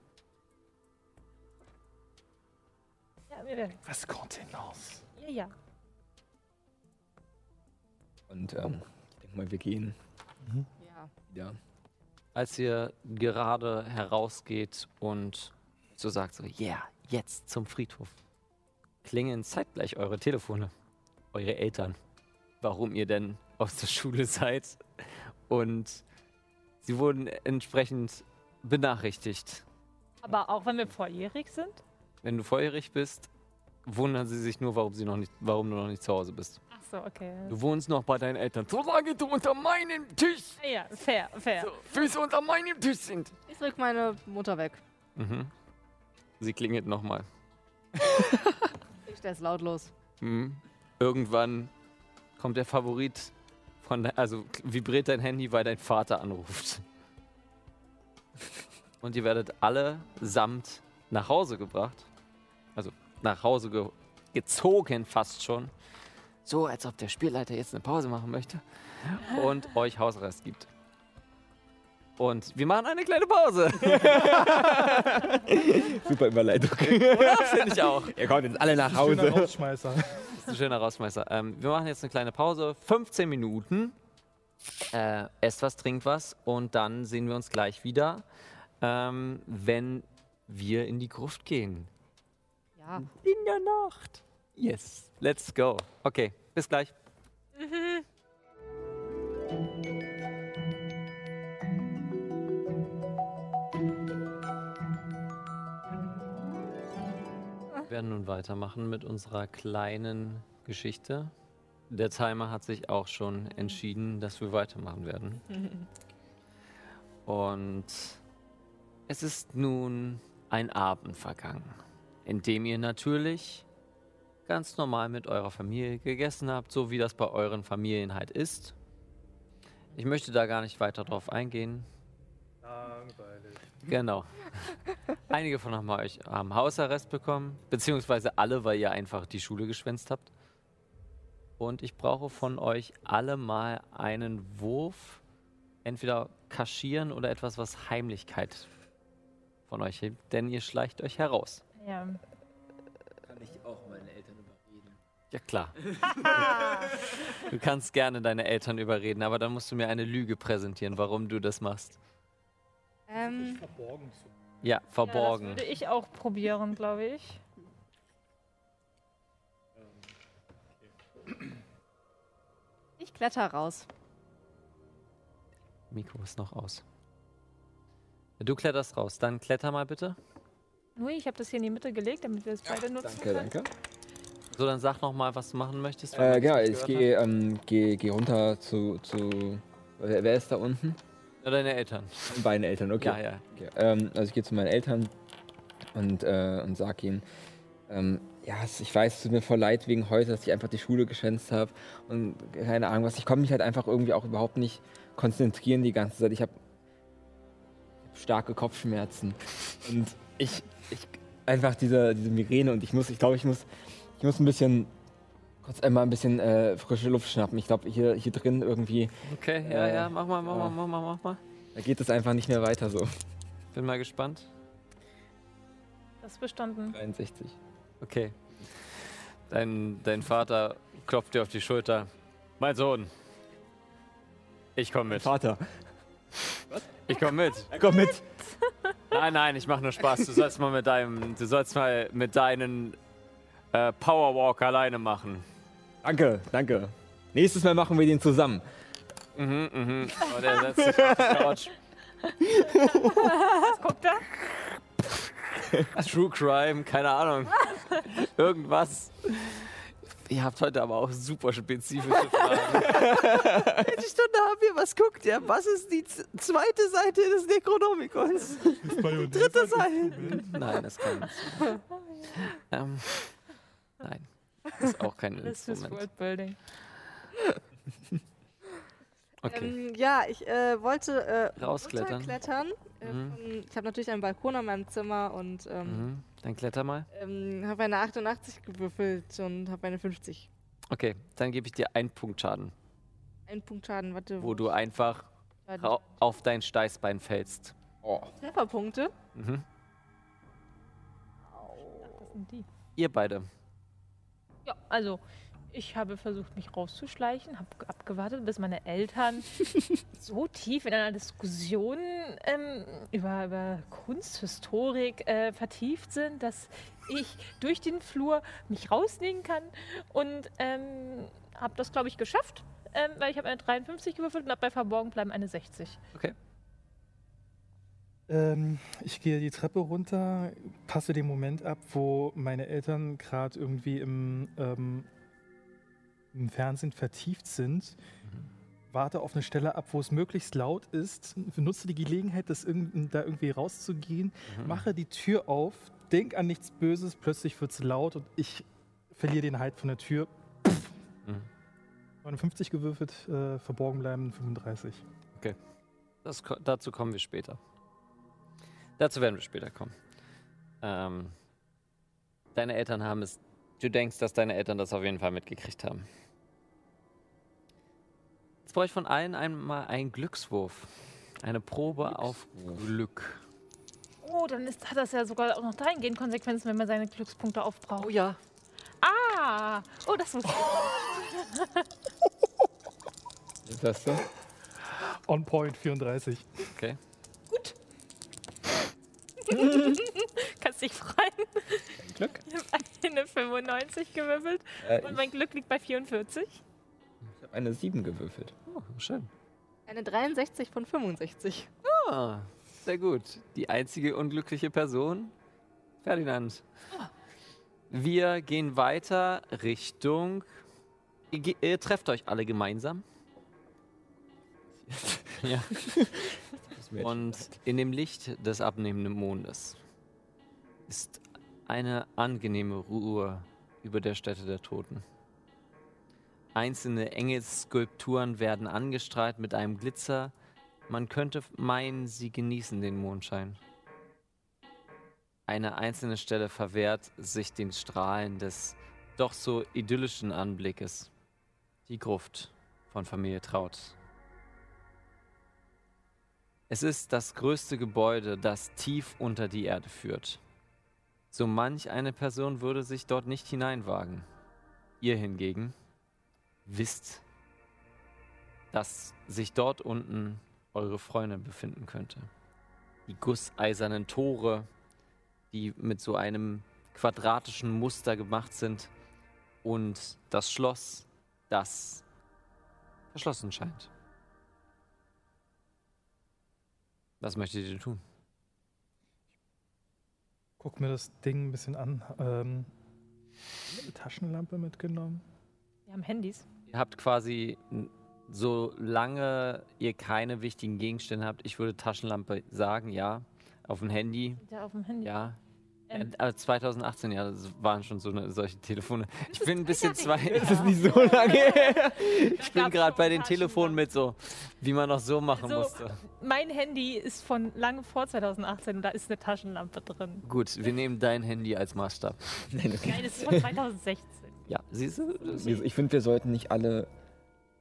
Ja, wir werden. Was Kontenance. Ja, ja. Und ähm, ich denke mal, wir gehen ja. wieder. Als ihr gerade herausgeht und so sagt so, yeah, jetzt zum Friedhof, klingeln zeitgleich eure Telefone, eure Eltern, warum ihr denn aus der Schule seid. Und sie wurden entsprechend benachrichtigt. Aber auch wenn wir volljährig sind? Wenn du volljährig bist, wundern sie sich nur, warum, sie noch nicht, warum du noch nicht zu Hause bist. So, okay. Du wohnst noch bei deinen Eltern, solange du unter meinem Tisch, Ja, fair, fair. so, Füße unter meinem Tisch sind. Ich drück meine Mutter weg. Mhm. Sie klingelt nochmal. Ich stell's lautlos. Mhm. Irgendwann kommt der Favorit von, de- also vibriert dein Handy, weil dein Vater anruft. Und ihr werdet alle samt nach Hause gebracht. Also nach Hause ge gezogen fast schon. So, als ob der Spielleiter jetzt eine Pause machen möchte. Und euch Hausarrest gibt. Und wir machen eine kleine Pause. Super Überleitung. Oder? Finde ich auch. Ihr kommt jetzt alle nach Schöner Hause. Rausschmeißer. Das ist ein schöner Rausschmeißer. Ähm, wir machen jetzt eine kleine Pause. 15 Minuten. Äh, esst was, trinkt was. Und dann sehen wir uns gleich wieder, ähm, wenn wir in die Gruft gehen. Ja. In der Nacht. Yes. Let's go. Okay, bis gleich. Wir werden nun weitermachen mit unserer kleinen Geschichte. Der Timer hat sich auch schon entschieden, dass wir weitermachen werden. Und es ist nun ein Abend vergangen, in dem ihr natürlich ganz normal mit eurer Familie gegessen habt, so wie das bei euren Familien halt ist. Ich möchte da gar nicht weiter drauf eingehen. Langweilig. Genau. Einige von euch haben Hausarrest bekommen, beziehungsweise alle, weil ihr einfach die Schule geschwänzt habt. Und ich brauche von euch alle mal einen Wurf, entweder kaschieren oder etwas, was Heimlichkeit von euch hebt, denn ihr schleicht euch heraus. Ja. Ja, klar. du kannst gerne deine Eltern überreden, aber dann musst du mir eine Lüge präsentieren, warum du das machst. Ähm, Verborgen zu. Ja, Ja, verborgen. das würde ich auch probieren, glaube ich. ich kletter raus. Mikro ist noch aus. Du kletterst raus. Dann kletter mal bitte. Nui, ich habe das hier in die Mitte gelegt, damit wir es beide nutzen Danke, können. danke. So, dann sag noch mal, was du machen möchtest. Äh, genau, ich gehe ähm, geh, geh runter zu. zu wer, wer ist da unten? Ja, deine Eltern. Beide Eltern, okay. Ja, ja. okay. Ähm, also ich gehe zu meinen Eltern und, äh, und sag ihnen, ähm, ja, ich weiß, es tut mir voll leid wegen heute, dass ich einfach die Schule geschwänzt habe und keine Ahnung was. Ich konnte mich halt einfach irgendwie auch überhaupt nicht konzentrieren die ganze Zeit. Ich habe starke Kopfschmerzen und ich, ich einfach diese, diese Migräne und ich muss, ich glaube, ich muss, ich muss ein bisschen kurz einmal ein bisschen äh, frische Luft schnappen. Ich glaube, hier, hier drin irgendwie, Okay, ja, Äh, ja, mach mal, mach mal, mach mal, mach mal. da geht es einfach nicht mehr weiter so. Bin mal gespannt. Das ist bestanden. 63. Okay. Dein, dein Vater klopft dir auf die Schulter. Mein Sohn. Ich komme mit. Vater, Ich komme mit. komm mit! Nein, nein, ich mache nur Spaß. Du sollst mal mit deinem, du sollst mal mit deinen äh, Powerwalk alleine machen. Danke, danke. Nächstes Mal machen wir den zusammen. Mhm, mhm. Und er setzt sich auf die Couch. Was guckt er? True Crime, keine Ahnung. Irgendwas. Ihr habt heute aber auch super spezifische Fragen. Welche Stunde haben wir? Was guckt ihr? Was ist die zweite Seite des Necronomicons? Dritte Seite. Nein, das kann nicht. Ähm, nein. Das ist auch kein Das ist Instrument. Worldbuilding. Okay. Ähm, ja, ich äh, wollte äh, Rausklettern. Äh, Mhm. von, ich habe natürlich einen Balkon an meinem Zimmer und ähm, Mhm. Dann kletter mal. ähm, habe eine 88 gewürfelt und habe eine 50. Okay, dann gebe ich dir einen Punkt Schaden, Ein Punkt Schaden, warte. wo du einfach auf dein Steißbein fällst. Oh. Trefferpunkte. Mhm. Das sind die. Ihr beide. Ja, also ich habe versucht, mich rauszuschleichen, habe abgewartet, bis meine Eltern so tief in einer Diskussion ähm, über, über Kunsthistorik äh, vertieft sind, dass ich durch den Flur mich rausnehmen kann und ähm, habe das, glaube ich, geschafft, ähm, weil ich habe eine 53 gewürfelt und habe bei Verborgen bleiben eine 60. Ähm, ich gehe die Treppe runter, passe den Moment ab, wo meine Eltern gerade irgendwie im, ähm, im Fernsehen vertieft sind. Warte auf eine Stelle ab, wo es möglichst laut ist. Nutze die Gelegenheit, das irgend, da irgendwie rauszugehen. Mhm. Mache die Tür auf. Denk an nichts Böses. Plötzlich wird es laut und ich verliere den Halt von der Tür. Mhm. 59 gewürfelt, äh, verborgen bleiben 35. Das, ko- dazu kommen wir später. Dazu werden wir später kommen. Ähm, deine Eltern haben es. Du denkst, dass deine Eltern das auf jeden Fall mitgekriegt haben. Jetzt brauche ich von allen einmal einen Glückswurf. Eine Probe auf Glück. Oh, dann ist, hat das ja sogar auch noch dahingehend Konsequenzen, wenn man seine Glückspunkte aufbraucht. Oh ja. Ah! Oh, das wusste ich. Was hast du? On point 34. Okay. Kannst dich freuen. Glück. Ich habe eine 95 gewürfelt Äh, und mein Glück liegt bei 44. ich habe eine 7 gewürfelt. Oh, schön. Eine 63 von 65. Ah, sehr gut. Die einzige unglückliche Person, Ferdinand. Wir gehen weiter Richtung. Ihr, ihr trefft euch alle gemeinsam. ja. Und in dem Licht des abnehmenden Mondes ist eine angenehme Ruhe über der Stätte der Toten. Einzelne Engelsskulpturen werden angestrahlt mit einem Glitzer. Man könnte meinen, sie genießen den Mondschein. Eine einzelne Stelle verwehrt sich den Strahlen des doch so idyllischen Anblickes. Die Gruft von Familie Traut. Es ist das größte Gebäude, das tief unter die Erde führt. So manch eine Person würde sich dort nicht hineinwagen. Ihr hingegen wisst, dass sich dort unten eure Freundin befinden könnte. Die gusseisernen Tore, die mit so einem quadratischen Muster gemacht sind und das Schloss, das verschlossen scheint. Was möchtet ihr tun? Guck mir das Ding ein bisschen an. Ähm, Taschenlampe mitgenommen. Wir haben Handys. Ihr habt quasi, solange ihr keine wichtigen Gegenstände habt, ich würde Taschenlampe sagen, ja. Auf dem Handy, Ja, auf dem Handy. ja. Ähm, Äh, 2018, ja, das waren schon so eine, solche Telefone. Ich bin ein bisschen zwei. Das ist nicht so lange her. Ich bin gerade bei den Telefonen mit so, wie man noch so machen So. musste. Mein Handy ist von lange vor 2018 und da ist eine Taschenlampe drin. Gut, wir nehmen dein Handy als Maßstab. Nein, okay. Nein, das ist von 2016. Ja, siehst du? Ich finde, wir sollten nicht alle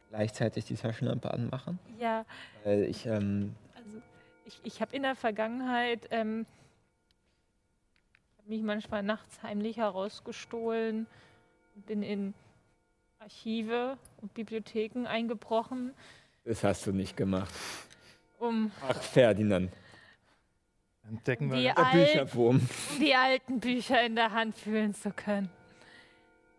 gleichzeitig die Taschenlampe anmachen. Ja, Weil ich, ähm, also ich, ich habe in der Vergangenheit ähm, mich manchmal nachts heimlich herausgestohlen und bin in Archive und Bibliotheken eingebrochen, das hast du nicht gemacht. um Ach, Ferdinand. Entdecken wir. die, alt, Bücherwurm. um die alten Bücher in der Hand fühlen zu können.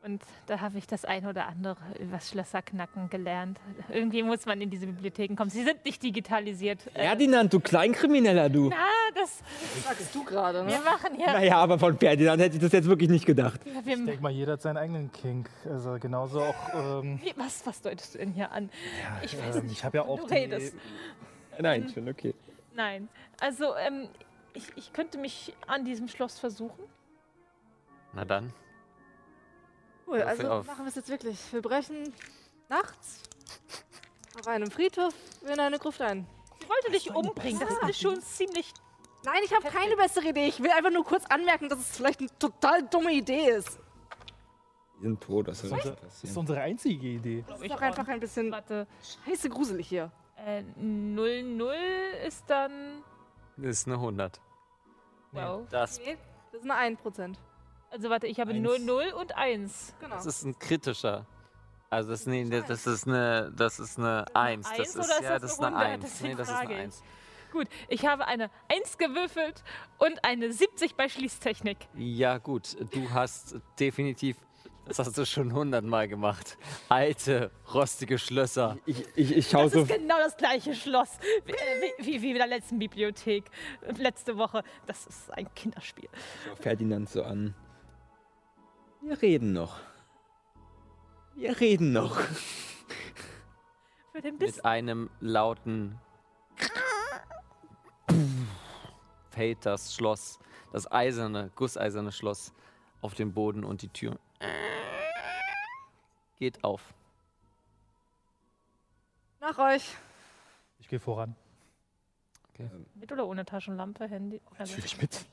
Und da habe ich das ein oder andere übers Schlösserknacken gelernt. Irgendwie muss man in diese Bibliotheken kommen. Sie sind nicht digitalisiert. Ferdinand, du Kleinkrimineller, du. na, das Sagst du gerade, wir ne? machen ja. Naja, aber von Ferdinand hätte ich das jetzt wirklich nicht gedacht. wir, Ich wir, denke mal, jeder hat seinen eigenen Kink. Also genauso auch. Ähm, wie, was, was deutest du denn hier an? ich weiß ähm, nicht. ich habe ja auch du die, redest. Nein, schon okay. Nein. Also, ähm, ich, ich könnte mich an diesem Schloss versuchen. Na dann. Cool, also machen wir es jetzt wirklich. Wir brechen nachts auf einem Friedhof in eine Gruft ein. Ich wollte dich umbringen. Das ist schon ziemlich. Nein, ich habe keine bessere Idee. Ich will einfach nur kurz anmerken, dass es vielleicht eine total dumme Idee ist. Die sind tot, das das ist passieren? unsere einzige Idee. Das ich ist doch einfach ein bisschen Warte. scheiße gruselig hier. Äh, 00 ist dann. Das ist eine 100. Wow. Das, Nee, das ist eine 1%. Also, warte, ich habe Eins. 00 und 1. Genau. das ist ein kritischer. Also das, nee, das das ist eine, das ist eine 1. Eins Das ist, oder ist ja, das das ist eine eine 100? Das 1. ist die Nee, das ist eine 1. Gut, ich habe eine 1 gewürfelt und eine 70 bei Schließtechnik. Ja gut, du hast definitiv, das hast du schon hundertmal gemacht. Alte, rostige Schlösser. Ich, ich, ich schaue Das so. ist genau das gleiche Schloss wie, wie, wie, in der letzten Bibliothek letzte Woche. Das ist ein Kinderspiel. Ferdinand so an. Wir reden noch. Wir reden noch. Mit einem lauten fällt das Schloss, das eiserne, gusseiserne Schloss auf den Boden und die Tür geht auf. Nach euch. Ich gehe voran. Mit oder ohne Taschenlampe, Handy? Natürlich mit.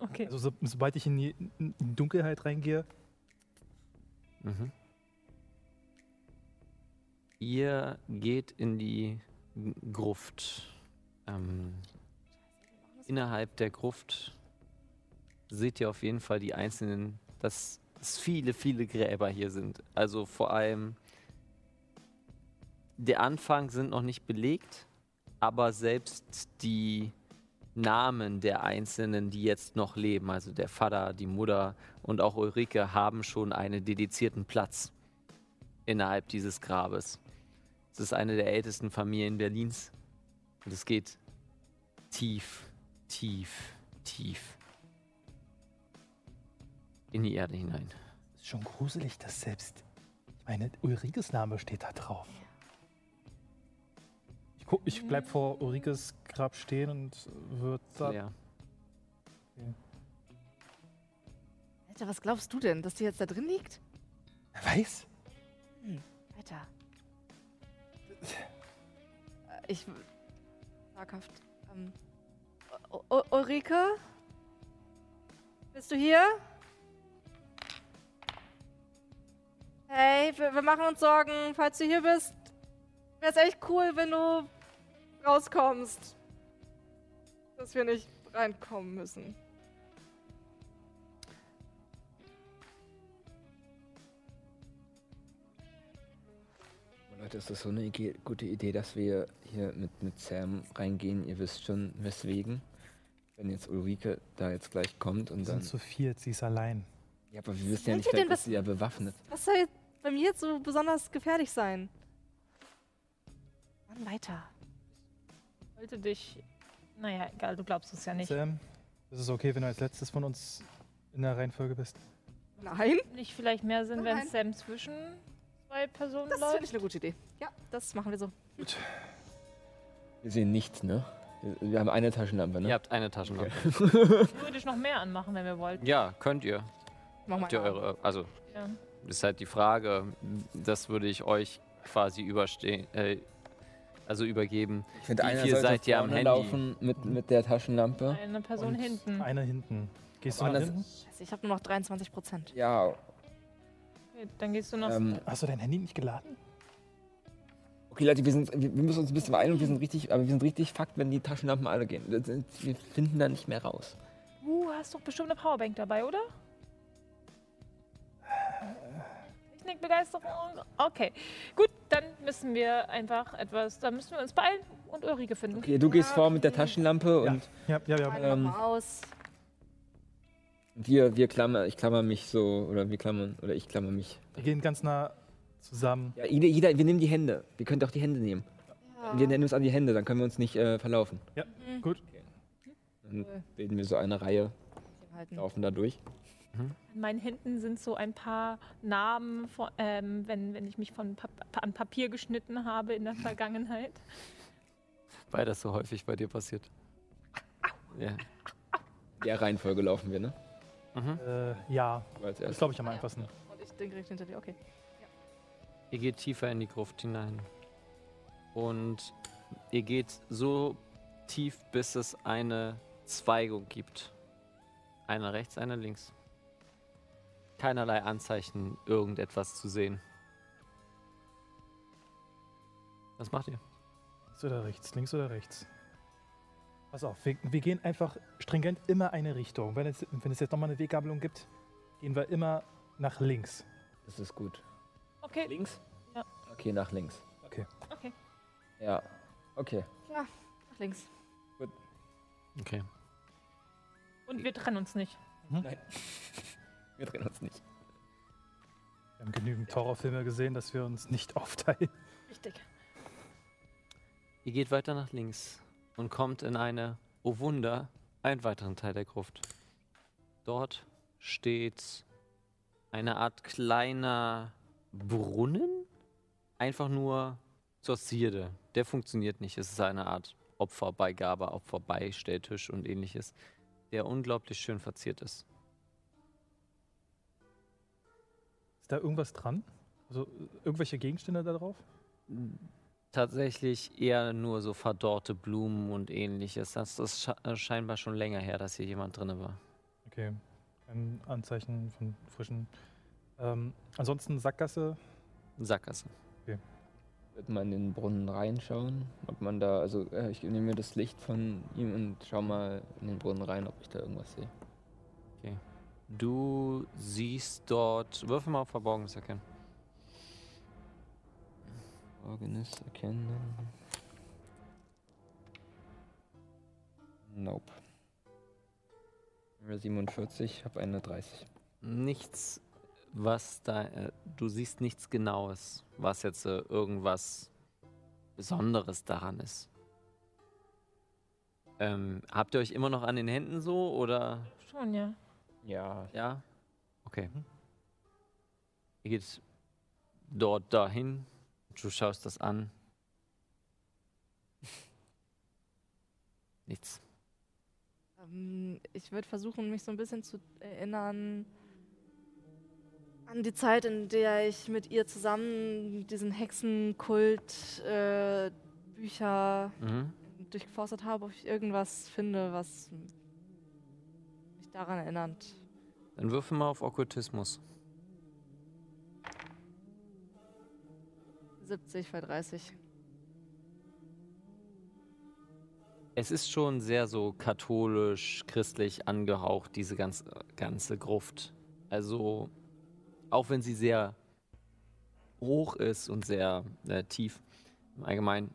Okay. Also so, sobald ich in die, in die Dunkelheit reingehe, Mhm. Ihr geht in die Gruft. Ähm, innerhalb der Gruft seht ihr auf jeden Fall die einzelnen, dass, dass viele, viele Gräber hier sind. Also vor allem der Anfang sind noch nicht belegt, aber selbst die Namen der Einzelnen, die jetzt noch leben, also der Vater, die Mutter und auch Ulrike, haben schon einen dedizierten Platz innerhalb dieses Grabes. Es ist eine der ältesten Familien Berlins und es geht tief, tief, tief in die Erde hinein. ist schon gruselig, dass selbst, meine, Ulrikes Name steht da drauf. Guck, ich bleib vor Ulrikes Grab stehen und wird da. Ja. Alter, was glaubst du denn, dass die jetzt da drin liegt? Wer weiß? Alter. Äh, Ich. Zaghaft. Ähm. U- U- Ulrike? Bist du hier? Hey, wir, wir machen uns Sorgen. Falls du hier bist, wäre es echt cool, wenn du rauskommst. Dass wir nicht reinkommen müssen. Leute, ist das so eine Ige- gute Idee, dass wir hier mit, mit Sam reingehen? Ihr wisst schon, weswegen. Wenn jetzt Ulrike da jetzt gleich kommt Wir und sind dann. zu viert, sie ist allein. Ja, aber wir wissen ja nicht, ist was- sie ja bewaffnet. Was soll jetzt bei mir jetzt so besonders gefährlich sein? Mann, weiter. Ich wollte dich Naja, egal, du glaubst es ja nicht. Sam, ist es okay, wenn du als letztes von uns in der Reihenfolge bist? Nein, Nicht vielleicht mehr Sinn, wenn Nein. Sam zwischen zwei Personen das finde läuft? ich eine gute Idee. Ja, das machen wir so. Wir sehen nichts, ne? Wir- haben eine Taschenlampe, ne? Ihr habt eine Taschenlampe. Theoretisch noch mehr anmachen, wenn wir wollten. Ja, könnt ihr. Machen Habt ihr wir eure, also Ja. ist halt die Frage, das würde ich euch quasi überstehen, äh, also übergeben. Ich finde, einer sollte seid ihr am Handy? laufen mit, mit der Taschenlampe. Eine Person Und hinten. Einer hinten. Gehst du Aber nach anders- hinten? Scheiße, ich habe nur noch 23 Prozent. Ja, Okay, dann gehst du noch. ähm, Hast du dein Handy nicht geladen? okay Leute, wir, sind, wir wir müssen uns ein bisschen beeilen und wir sind richtig, aber wir sind richtig fucked, wenn die Taschenlampen alle gehen. Wir finden da nicht mehr raus. Du hast doch bestimmt eine Powerbank dabei, oder? Technikbegeisterung. Okay, gut, dann müssen wir einfach etwas, dann müssen wir uns beeilen und Ulrike finden. Okay, du gehst vor mit der Taschenlampe und Ja, ja, ja. Ähm, aus. wir, wir klammer, ich klammer mich so, oder wir klammern, oder ich klammer mich. Wir gehen ganz nah zusammen. Ja, jeder, jeder, wir nehmen die Hände. Wir können auch die Hände nehmen. Ja. Wir nennen uns an die Hände, dann können wir uns nicht äh, verlaufen. Ja, Mhm. gut. Dann bilden wir so eine Reihe, laufen da durch. An meinen Händen sind so ein paar Namen, von, ähm, wenn, wenn ich mich von Pap an Papier geschnitten habe in der Vergangenheit. Weil das so häufig bei dir passiert. Ja. In der Reihenfolge laufen wir, ne? Mhm. Äh, ja, das glaube ich am einfachsten. Und ich denke direkt hinter dir. Okay. Ihr geht tiefer in die Gruft hinein. Und ihr geht so tief, bis es eine Zweigung gibt. Eine rechts, eine links. Keinerlei Anzeichen, irgendetwas zu sehen. Was macht ihr? Links oder rechts, links oder rechts. Pass auf, wir, wir gehen einfach stringent immer eine Richtung. Wenn es, wenn es jetzt nochmal eine Weggabelung gibt, gehen wir immer nach links. Das ist gut. Okay, Links? Ja. Okay, nach links. okay. Ja. Okay. Nach links. Okay. Und wir trennen uns nicht. Nein. Wir drehen uns nicht. Wir haben genügend Horrorfilme gesehen, dass wir uns nicht aufteilen. Richtig. Ihr geht weiter nach links und kommt in eine, oh Wunder, einen weiteren Teil der Gruft. Dort steht eine Art kleiner Brunnen, einfach nur zur Zierde. Der funktioniert nicht. Es ist eine Art Opferbeigabe, Opferbeistelltisch und ähnliches, der unglaublich schön verziert ist. Ist da irgendwas dran? Also irgendwelche Gegenstände da drauf? Tatsächlich eher nur so verdorrte Blumen und ähnliches. Das ist äh, scheinbar schon länger her, dass hier jemand drin war. Okay, kein Anzeichen von frischen. Ähm, ansonsten Sackgasse. Sackgasse. Wird man in den Brunnen reinschauen, ob man da, also äh, ich nehme mir das Licht von ihm und schau mal in den Brunnen rein, ob ich da irgendwas sehe. Du siehst dort. Würfel mal auf Verborgenes erkennen. Organis erkennen. Nope. Nummer 47, habe eine 30. Nichts, was da. Äh, du siehst nichts Genaues, was jetzt äh, irgendwas Besonderes daran ist. Ähm, habt ihr euch immer noch an den Händen so oder? Schon, ja. Ja, Ja? Okay. Ihr geht dort dahin. Du schaust das an. Nichts. Ähm, ich würde versuchen, mich so ein bisschen zu erinnern an die Zeit, in der ich mit ihr zusammen diesen Hexenkult äh, Bücher Mhm. durchforstet habe, ob ich irgendwas finde, was mich daran erinnert. Dann würfel mal auf Okkultismus. 70 bei 30. Es ist schon sehr so katholisch, christlich angehaucht, diese ganz, ganze Gruft. Also, auch wenn sie sehr hoch ist und sehr äh, tief im Allgemeinen.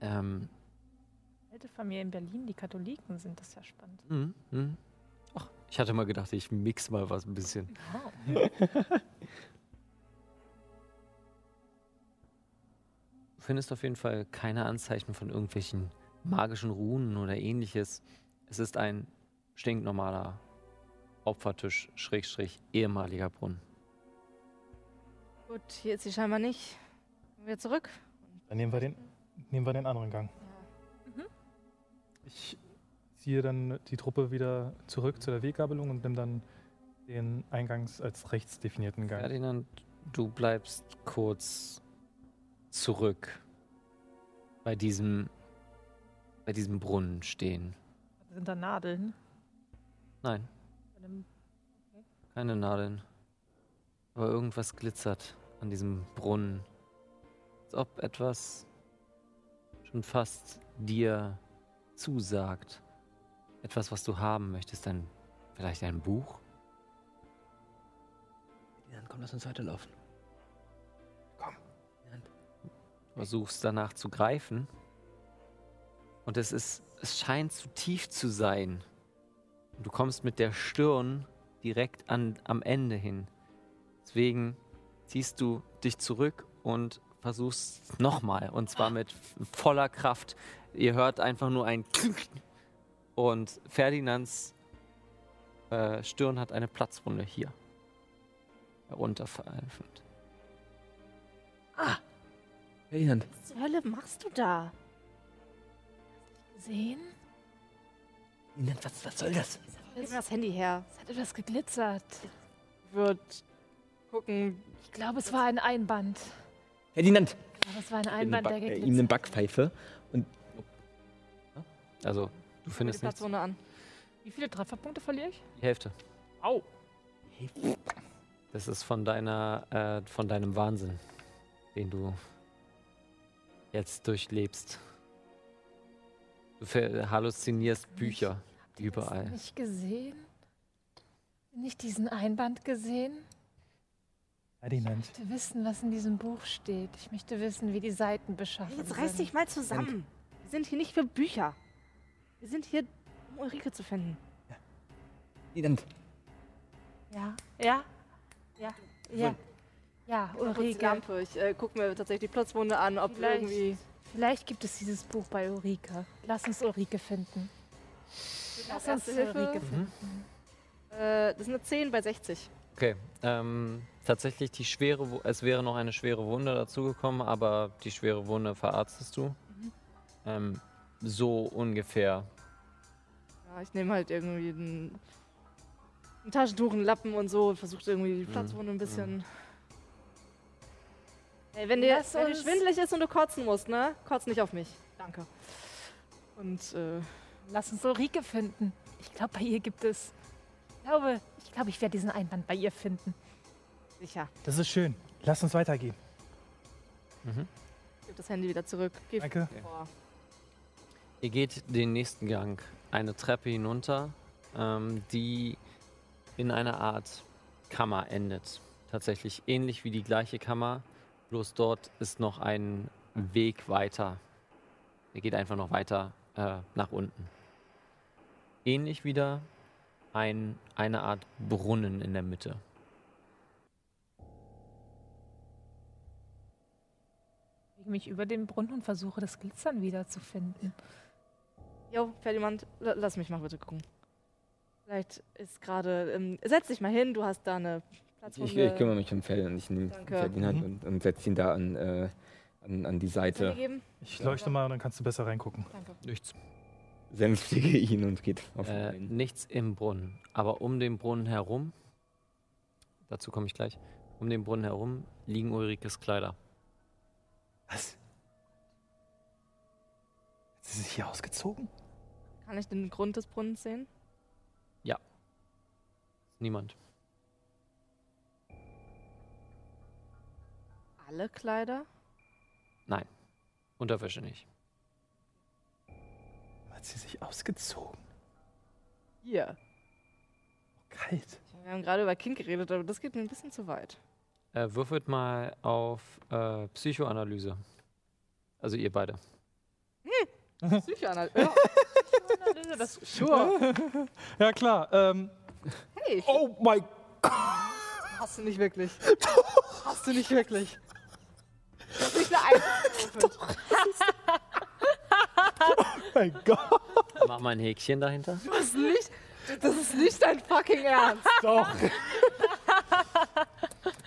Ähm, Alte Familie in Berlin, die Katholiken sind, das ist ja spannend. mhm, mhm. Ach, ich hatte mal gedacht, ich mix mal was ein bisschen. Oh. Du findest auf jeden Fall keine Anzeichen von irgendwelchen magischen Runen oder ähnliches. Es ist ein stinknormaler Opfertisch, Schrägstrich, ehemaliger Brunnen. Gut, hier ist sie scheinbar nicht. Gehen wir zurück. Dann nehmen wir den, nehmen wir den anderen Gang. Ich ziehe dann die Truppe wieder zurück zu der Weggabelung und nehme dann den eingangs als rechts definierten Gang. Ferdinand, du bleibst kurz zurück bei diesem, bei diesem Brunnen stehen. Sind da Nadeln? Nein, Bei dem- keine Nadeln. Aber irgendwas glitzert an diesem Brunnen. Als ob etwas schon fast dir zusagt. Etwas, was du haben möchtest. Ein, vielleicht ein Buch? Dann komm, lass uns weiterlaufen. Komm. versuchst danach zu greifen. Und es ist, es scheint zu tief zu sein. Und du kommst mit der Stirn direkt an, am Ende hin. Deswegen ziehst du dich zurück und versuchst nochmal. Und zwar mit voller Kraft. Ihr hört einfach nur ein und Ferdinands äh, Stirn hat eine Platzwunde hier. Herunterfallen. Ferdinand, Was zur Hölle machst du da? Gesehen? Ferdinand, was, was soll das? Gib mir das Handy her. Es hat etwas geglitzert. Wird gucken. Ich glaube, es war ein Einband. Ferdinand! Ich glaube, es war ein Einband, der äh, ihm eine geglitzert Backpfeife. Also, du findest nichts. Platzwunde an. Wie viele Trefferpunkte verliere ich? Die Hälfte. Au. Das ist von deiner, äh, von deinem Wahnsinn, den du jetzt durchlebst. Du halluzinierst Bücher das überall. Nicht gesehen? Nicht diesen Einband gesehen? Ferdinand. Ich möchte wissen, was in diesem Buch steht. Ich möchte wissen, wie die Seiten beschaffen Jetzt sind. reiß dich mal zusammen. Wir sind hier nicht für Bücher. Wir sind hier, um Ulrike zu finden. Ferdinand, Ja, ja, ja, ja. Ja, Ulrike. Die. Lampe. Ich äh, guck mir tatsächlich die Platzwunde an, ob Vielleicht. irgendwie. Vielleicht gibt es dieses Buch bei Ulrike. Lass uns Ulrike finden. Lass uns Hilfe. Ulrike Mhm. finden. Äh, das ist eine 10 bei 60. Okay. Ähm, tatsächlich die schwere, es wäre noch eine schwere Wunde dazugekommen, aber die schwere Wunde verarztest du. Ähm, so ungefähr. Ja, ich nehme halt irgendwie ein, ein Taschentuch, einen Lappen und so und versuche irgendwie die Mhm. Platzwunde ein bisschen. Ey, wenn dir, Lass wenn dir uns- schwindelig ist und du kotzen musst, ne? Kotz nicht auf mich. Danke. Und äh, Lass uns Ulrike finden. Ich glaube, bei ihr gibt es. Ich glaube, ich glaube, ich werde diesen Einband bei ihr finden. sicher. Das ist schön. Lass uns weitergehen. Mhm. Gib das Handy wieder zurück. Geh Danke. vor. Ihr geht den nächsten Gang, eine Treppe hinunter, ähm, die in einer Art Kammer endet. Tatsächlich ähnlich wie die gleiche Kammer, bloß dort ist noch ein Weg weiter. Er geht einfach noch weiter äh, nach unten. Ähnlich wieder ein, eine Art Brunnen in der Mitte. Ich mich über den Brunnen und versuche, das Glitzern wiederzufinden. Jo, Ferdinand, la- lass mich mal bitte gucken. Vielleicht ist gerade. Ähm, setz dich mal hin, du hast da eine Platzwunde. ich, ich kümmere mich um Ferdinand. Ich nehme Danke. Ferdinand Mhm. und, und setze ihn da an, äh, an, an die Seite. Ich leuchte mal und dann kannst du besser reingucken. Danke. Nichts. Sänftige ihn und geht auf ihn Äh, nichts im Brunnen. Aber um den Brunnen herum, dazu komme ich gleich, um den Brunnen herum liegen Ulrikes Kleider. Was? Hat sie sich hier ausgezogen? Kann ich den Grund des Brunnens sehen? Niemand. Alle Kleider? Unterwäsche nicht. Hat sie sich ausgezogen? Hier. Kalt. Wir haben gerade über Kind geredet, aber das geht mir ein bisschen zu weit. Äh, würfelt mal auf äh, Psychoanalyse. Also ihr beide. Psychoanalyse. Ja. Analyse, das Sure. Ja, klar. Ähm, Hey, oh mein hast du nicht wirklich. Hast du nicht wirklich. Du hast nicht eine Eins gewürfelt. mein Gott. Mach mal ein Häkchen dahinter. Du hast nicht. Das ist nicht dein fucking Ernst. Doch.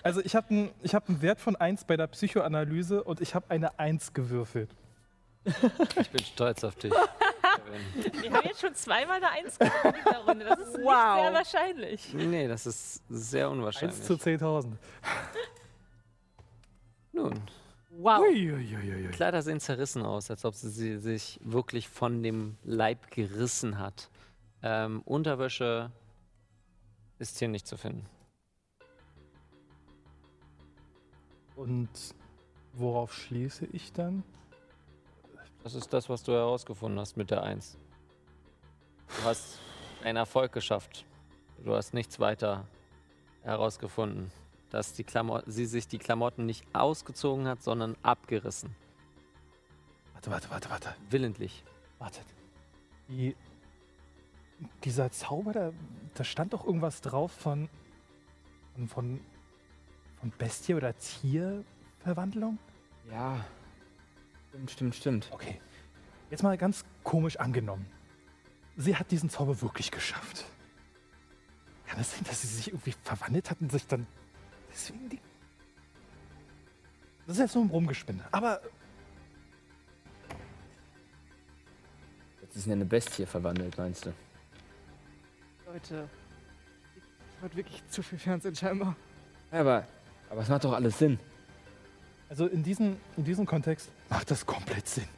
Also ich habe einen hab einen Wert von 1 bei der Psychoanalyse und ich habe eine 1 gewürfelt. Ich bin stolz auf dich. Wir haben jetzt schon zweimal eine Eins gehabt in dieser Runde. Das ist Wow. nicht sehr wahrscheinlich. Nee, das ist sehr 1 unwahrscheinlich. zu 10.000. Nun, Wow. Uiuiuiui. Kleider sehen zerrissen aus, als ob sie sie sich wirklich von dem Leib gerissen hat. Ähm, Unterwäsche ist hier nicht zu finden. Und worauf schließe ich dann? Das ist das, was du herausgefunden hast mit der Eins. Du hast einen Erfolg geschafft. Du hast nichts weiter herausgefunden. Dass die Klamo sie sich die Klamotten nicht ausgezogen hat, sondern abgerissen. Warte, warte, warte, warte. Willentlich. Wartet. Die, dieser Zauber, da, da stand doch irgendwas drauf von, von, von, von Bestie oder Tierverwandlung? Ja. Stimmt, stimmt, stimmt. Okay. Jetzt mal ganz komisch angenommen. Sie hat diesen Zauber wirklich geschafft. Kann es sein, dass sie sich irgendwie verwandelt hat und sich dann deswegen die. Das ist jetzt nur ein Rumgespinne. Aber Jetzt ist in eine Bestie verwandelt, meinst du? Leute. Ich heute wirklich zu viel Fernsehen scheinbar. Ja, aber, aber es macht doch alles Sinn. also in diesem, in diesem Kontext macht das komplett Sinn.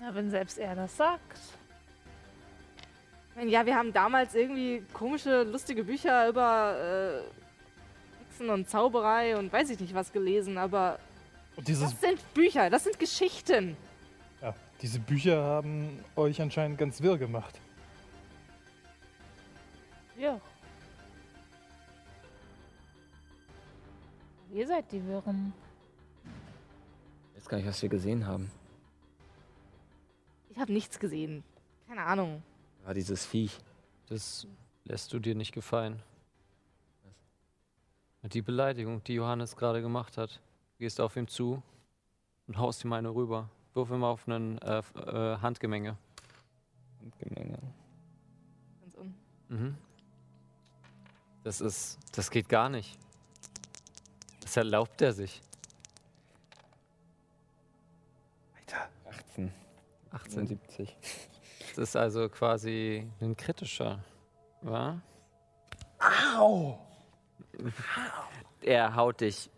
Na, wenn selbst er das sagt. Ich meine, ja, wir haben damals irgendwie komische, lustige Bücher über äh, Hexen und Zauberei und weiß ich nicht was gelesen, aber Und dieses, das sind Bücher, das sind Geschichten. ja, diese Bücher haben euch anscheinend ganz wirr gemacht. Ja. Ihr seid die Wirren. Weiß gar nicht, was wir gesehen haben. Ich habe nichts gesehen. Keine Ahnung. War dieses Viech. Das lässt du dir nicht gefallen. Die Beleidigung, die Johannes gerade gemacht hat. Du gehst auf ihn zu und haust ihm eine rüber. Wirf ihm auf einen äh, äh, Handgemenge. Handgemenge. Ganz un Mhm. Das ist. Das geht gar nicht. Das erlaubt er sich. 18. 18. 75. Das ist also quasi ein kritischer. Wa? Au! Er haut dich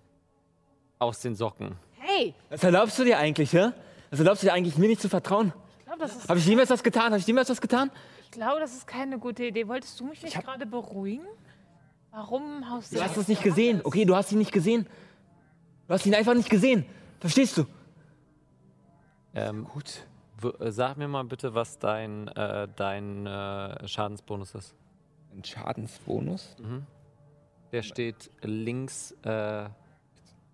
aus den Socken. Hey! Was erlaubst du dir eigentlich, hä? Was erlaubst du dir eigentlich, mir nicht zu vertrauen? Ich glaube, das, ist- Habe ich jemals was getan? Habe ich jemals was getan? ich glaube, das ist keine gute Idee. Wolltest du mich nicht gerade beruhigen? Warum haust du Du hast es nicht gesehen. Okay, du hast ihn nicht gesehen. Du hast ihn einfach nicht gesehen. Verstehst du? Ähm, Gut. äh, sag mir mal bitte, was dein, äh, dein äh, Schadensbonus ist. Ein Schadensbonus? Mhm. Der steht links, äh, äh,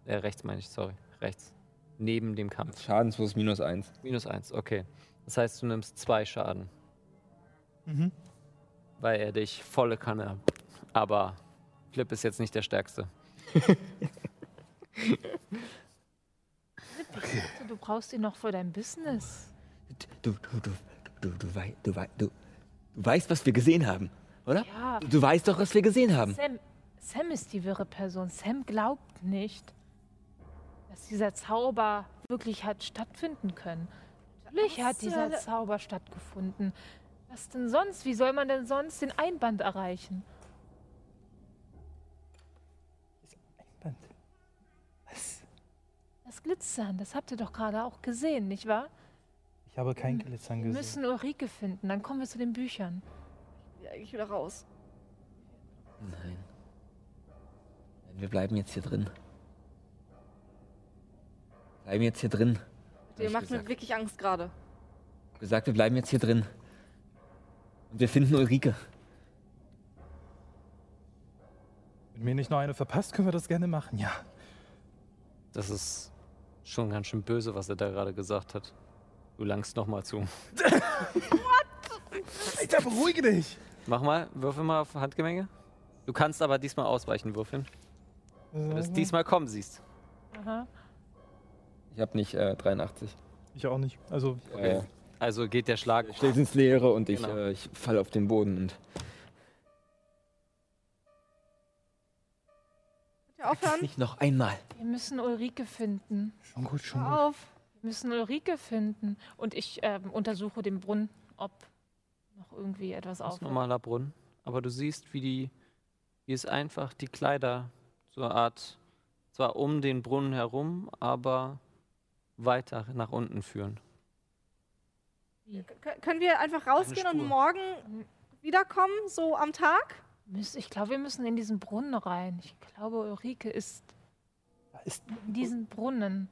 rechts meine ich, sorry, rechts. Neben dem Kampf. Schadensbonus minus 1. Minus eins, okay. Das heißt, du nimmst zwei Schaden, Mhm. weil er dich volle Kanne. Aber Flip ist jetzt nicht der Stärkste. dachte, du brauchst ihn noch für dein Business. Du, du, du, du, du, wei- du, wei- du, du weißt, was wir gesehen haben, oder? Ja, Du weißt doch, was wir gesehen haben. Sam, Sam ist die wirre Person. Sam glaubt nicht, dass dieser Zauber wirklich hat stattfinden können. Natürlich Was hat dieser? Zauber stattgefunden. Was denn sonst? Wie soll man denn sonst den Einband erreichen? Band. Was? Das Glitzern, das habt ihr doch gerade auch gesehen, nicht wahr? Ich habe kein Glitzern Wir gesehen. müssen Ulrike finden, dann kommen wir zu den Büchern. Ja, eigentlich wieder raus. Nein. Nein, Wir bleiben jetzt hier drin. Bleiben jetzt hier drin. Ihr ich macht mir wirklich Angst gerade. Gesagt, wir bleiben jetzt hier drin. Und wir finden Ulrike. Wenn mir nicht noch eine verpasst, können wir das gerne machen, ja. Das ist schon ganz schön böse, was er da gerade gesagt hat. Du langst nochmal zu. Alter, beruhige dich! Mach mal, würfel mal auf Handgemenge. Du kannst aber diesmal ausweichen würfeln. Wenn du es diesmal kommen siehst. Aha. Ich habe nicht äh, 83. Ich auch nicht. Also, Äh, Also geht der Schlag. stellt ins Leere und ich, Genau. äh, ich falle auf den Boden und aufhören? nicht noch einmal. Wir müssen Ulrike finden. schon gut, schon Hör gut. auf. Wir müssen Ulrike finden. Und ich ähm, untersuche den Brunnen, ob noch irgendwie etwas Das ist auf. ein normaler Brunnen. Aber du siehst, wie die, wie es einfach die Kleider so eine Art, zwar um den Brunnen herum, aber weiter nach unten führen. Können wir einfach rausgehen und morgen wiederkommen, so am Tag? Ich glaube, wir müssen in diesen Brunnen rein. Ich glaube, Ulrike ist ist, in diesen Brunnen.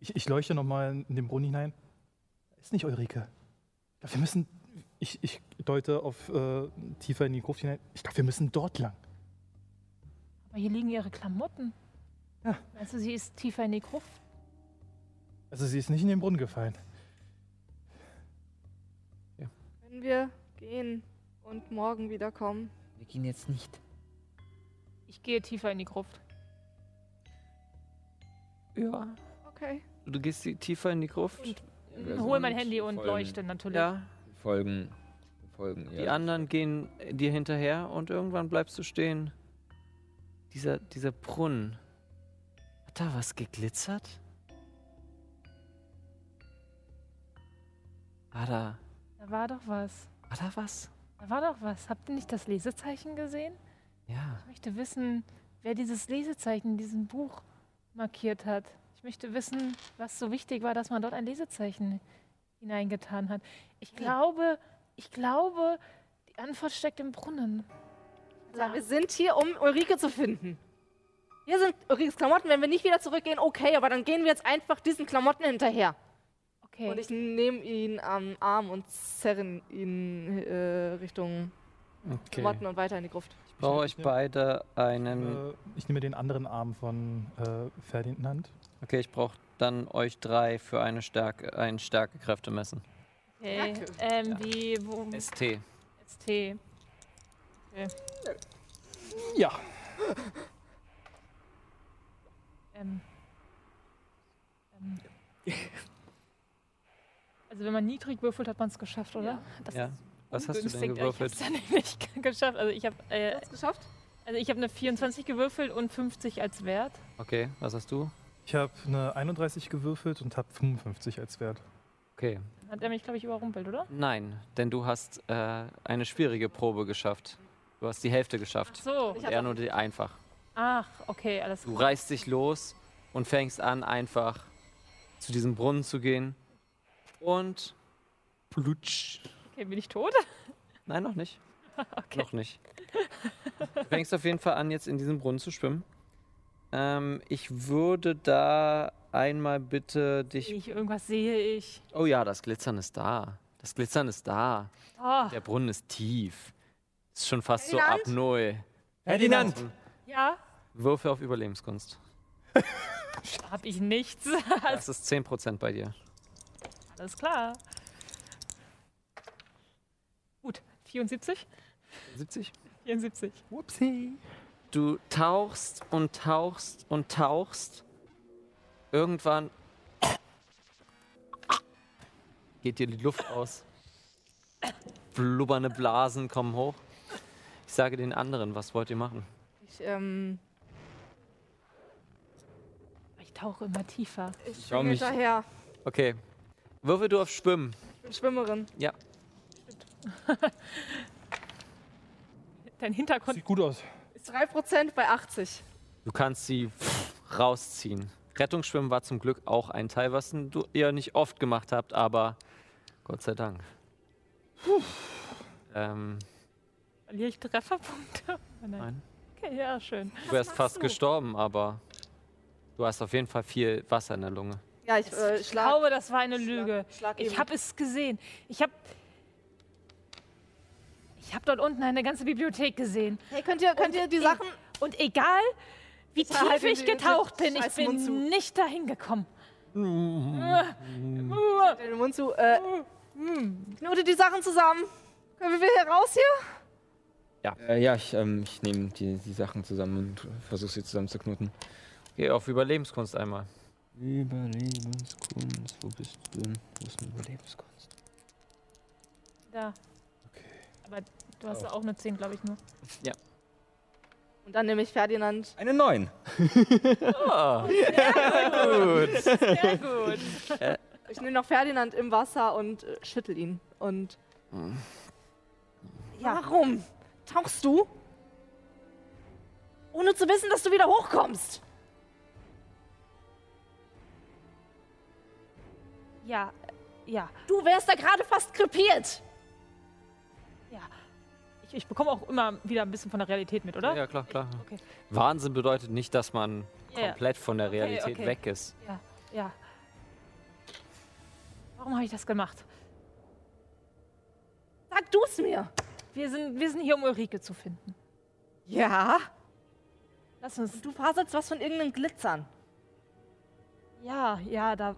ich, ich leuchte nochmal in den Brunnen hinein. Da ist nicht Ulrike. Ich glaub, wir müssen. Ich, ich deute auf äh, tiefer in die Gruft hinein. Ich glaube, wir müssen dort lang. Aber hier liegen ihre Klamotten. Ja. Meinst du, sie ist tiefer in die Gruft? Also, sie ist nicht in den Brunnen gefallen. Wenn wir gehen und morgen wiederkommen. Gehen jetzt nicht. Ich gehe tiefer in die Gruft. Ja. Okay. Du gehst tiefer in die Gruft? Wir Hol mein Handy und voll- leuchte natürlich. Ja. Wir folgen, folgen ihr. Die anderen gehen dir hinterher und irgendwann bleibst du stehen. Dieser, dieser Brunnen. Hat da was geglitzert? War da, Da war doch was. war da was? Da war doch was. Habt ihr nicht das Lesezeichen gesehen? Ja. Ich möchte wissen, wer dieses Lesezeichen in diesem Buch markiert hat. Ich möchte wissen, was so wichtig war, dass man dort ein Lesezeichen hineingetan hat. Ich glaube, ich glaube, die Antwort steckt im Brunnen. Also, wir sind hier, um Ulrike zu finden. Hier sind Ulrikes Klamotten. Wenn wir nicht wieder zurückgehen, okay, aber dann gehen wir jetzt einfach diesen Klamotten hinterher. Okay. Und ich nehme ihn am Arm und zerre ihn äh, Richtung Okay. Klamotten und weiter in die Gruft. Ich brauche euch beide einen. Äh, ich nehme den anderen Arm von äh, Ferdinand. Okay, ich brauche dann euch drei für eine Stärke, ein Stärkekräftemessen. okay. Danke. Ähm, Ja. wie, wo, ST. ST. Ja. Ähm, ähm. Also wenn man niedrig würfelt, hat man es geschafft, oder? Das Ja. ist Was hast du denn gewürfelt? Ich habe es nicht geschafft. Also ich habe äh, Hast du geschafft? also ich habe eine 24 gewürfelt und 50 als Wert. Okay, was hast du? Ich habe eine 31 gewürfelt und habe 55 als Wert. Okay. Hat er mich, glaube ich, überrumpelt, oder? Nein, denn du hast äh, eine schwierige Probe geschafft. Du hast die Hälfte geschafft. So. Ich Und er nur die einfach. Ach, okay, alles Du klar. reißt dich los und fängst an, einfach zu diesem Brunnen zu gehen. Und plutsch. Okay, bin ich tot? Nein, noch nicht. Okay. Noch nicht. Du fängst auf jeden Fall an, jetzt in diesem Brunnen zu schwimmen. Ähm, ich würde da einmal bitte dich. Ich, irgendwas sehe ich. Oh ja, das Glitzern ist da. Das Glitzern ist da. Oh, Der Brunnen ist tief. Ist schon fast so Ferdinand? ab null. Ferdinand! ja, Würfe auf Überlebenskunst. habe ich nichts. Das ist 10% bei dir. Alles klar. Gut, 74? 70? 74. Whoopsie. Du tauchst und tauchst und tauchst. Irgendwann geht dir die Luft aus. Blubbernde Blasen kommen hoch. Ich sage den anderen, was wollt ihr machen? Ich, ähm, Ich tauche immer tiefer. ich schau bin mich- hinterher. Okay. Würfel du auf Schwimmen. Ich bin Schwimmerin. Ja. Dein Hintergrund Sieht gut aus. Ist 3% bei 80. Du kannst sie rausziehen. Rettungsschwimmen war zum Glück auch ein Teil, was du ihr nicht oft gemacht habt, aber Gott sei Dank. Ähm, verliere ich Trefferpunkte. Oh nein. nein. Okay, ja, schön. Du wärst fast du? gestorben, aber du hast auf jeden Fall viel Wasser in der Lunge. Ja, ich äh, Ich schlag. glaube, das war eine schlag- Lüge. Schlag Ich eben. habe es gesehen. Ich habe ich habe dort unten eine ganze Bibliothek gesehen. Hey, könnt ihr, könnt ihr die ich- Sachen. Und egal, wie halt tief ich getaucht bin, ich bin zu. nicht dahin gekommen. Den Mund zu. Äh, knote die Sachen zusammen. Können wir hier raus hier? Äh, ja, ich, ähm, ich nehme die, die Sachen zusammen und versuche sie zusammenzuknoten. Geh auf Überlebenskunst einmal. Überlebenskunst. Wo bist du denn? Wo ist eine Überlebenskunst? Da. Okay. Aber du hast auch eine 10, glaube ich, nur. Und dann nehme ich Ferdinand. Eine 9. Ah, gut. Sehr gut. Ich nehme noch Ferdinand im Wasser und äh, schüttel ihn. Und. Warum tauchst du? Ohne zu wissen, dass du wieder hochkommst. Ja, ja, Du wärst da gerade fast krepiert. ja. Ich, ich bekomme auch immer wieder ein bisschen von der Realität mit, oder? Ja, klar, klar. Okay. Wahnsinn bedeutet nicht, dass man Ja, komplett von der Okay, Realität okay. weg ist. Ja, ja. Warum habe ich das gemacht? Sag du's mir. Wir sind, wir sind hier, um Ulrike zu finden. Ja. Lass uns. Du faselst was von irgendeinem Glitzern. Ja, ja, da.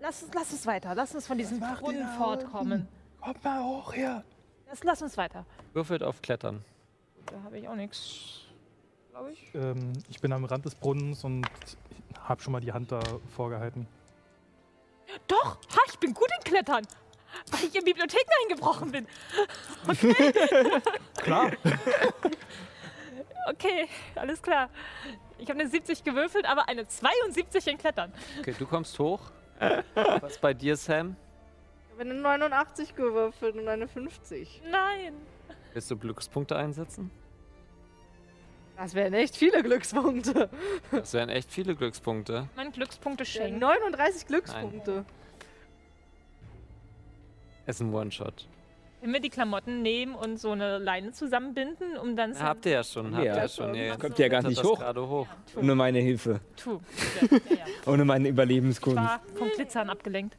Lass uns, lass uns weiter. Lass uns von diesem Brunnen fortkommen. Kommt mal hoch hier. Lass, lass uns weiter. Würfelt auf Klettern. Da habe ich auch nichts. Glaube ich. Ähm, ich bin am Rand des Brunnens und habe schon mal die Hand da vorgehalten. Doch! Ha, ich bin gut in Klettern! Weil ich in Bibliotheken eingebrochen bin. Klar. Okay, alles klar. Ich habe eine 70 gewürfelt, aber eine 72 in Klettern. Okay, du kommst hoch. Was bei dir, Sam? Ich habe eine 89 gewürfelt und eine 50. Nein! Willst du Glückspunkte einsetzen? Das wären echt viele Glückspunkte. Das wären echt viele Glückspunkte. Mein Glückspunkte schenken. 39 Glückspunkte. Es ist ein One-Shot. Wenn wir die Klamotten nehmen und so eine Leine zusammenbinden, um dann zu. Habt ihr ja schon, habt ihr Ja. ja schon. Das kommt ja gar nicht hoch. hoch. Ohne meine Hilfe. Tu. Ja, ja, ja. Ohne meine Ich Überlebenskunst. war vom Glitzern abgelenkt.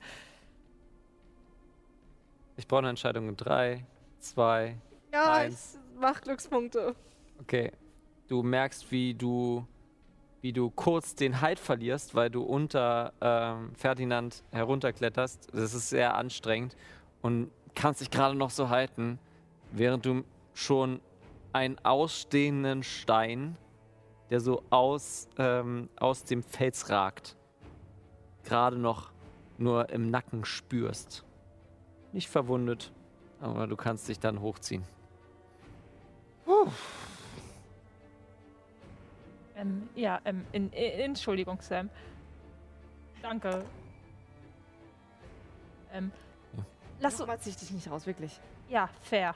Ich brauche eine Entscheidung in drei, zwei, Ja, Eins. ich mach Glückspunkte. Okay. Du merkst, wie du, wie du kurz den Halt verlierst, weil du unter ähm, Ferdinand herunterkletterst. Das ist sehr anstrengend und kannst dich gerade noch so halten, während du schon einen ausstehenden Stein, der so aus, ähm, aus dem Fels ragt, gerade noch nur im Nacken spürst. Nicht verwundet, aber du kannst dich dann hochziehen. Ähm, ja, ähm, in, in, Entschuldigung, Sam. Danke. Ähm, lass uns. Nochmal zieh ich dich nicht raus, wirklich. Ja, fair.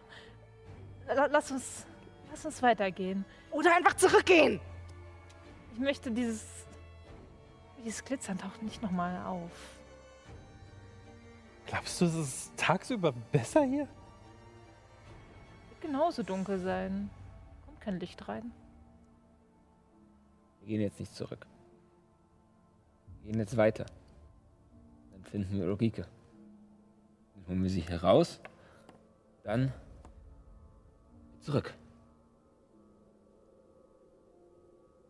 La, lass uns. Lass uns weitergehen. Oder einfach zurückgehen. Ich möchte dieses. Dieses Glitzern taucht nicht nochmal auf. Glaubst du, es ist tagsüber besser hier? Wird genauso dunkel sein. Kommt kein Licht rein. Wir gehen jetzt nicht zurück. Wir gehen jetzt weiter. Dann finden wir Ulrike. Dann holen wir sie heraus. Dann zurück.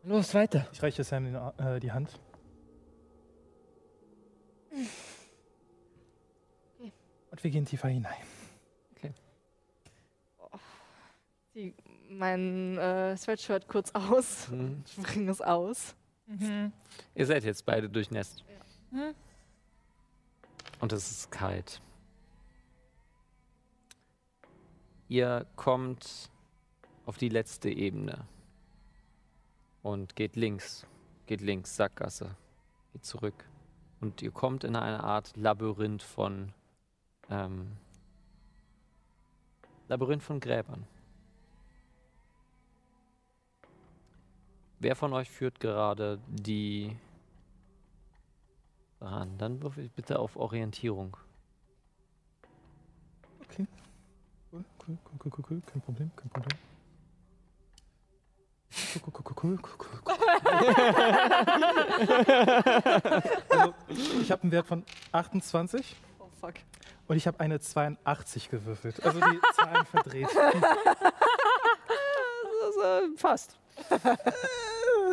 Los, weiter. Ich reiche Sam Ar- äh, die Hand. Und wir gehen tiefer hinein. Zieh mein äh, Sweatshirt kurz aus. Mhm. Bring es aus. Mhm. Ihr seid jetzt beide durchnässt. Hm? Und es ist kalt. Ihr kommt auf die letzte Ebene und geht links, geht links, Sackgasse, geht zurück. Und ihr kommt in eine Art Labyrinth von ähm, Labyrinth von Gräbern. Wer von euch führt gerade die ran? Dann würfel ich bitte auf Orientierung. Cool, cool, cool, cool. Kein Problem, kein Problem. Cool, cool, cool, cool, cool, cool, cool. also, ich habe einen Wert von 28 Oh fuck. und ich habe eine 82 gewürfelt. Also die Zahlen verdreht. Fast.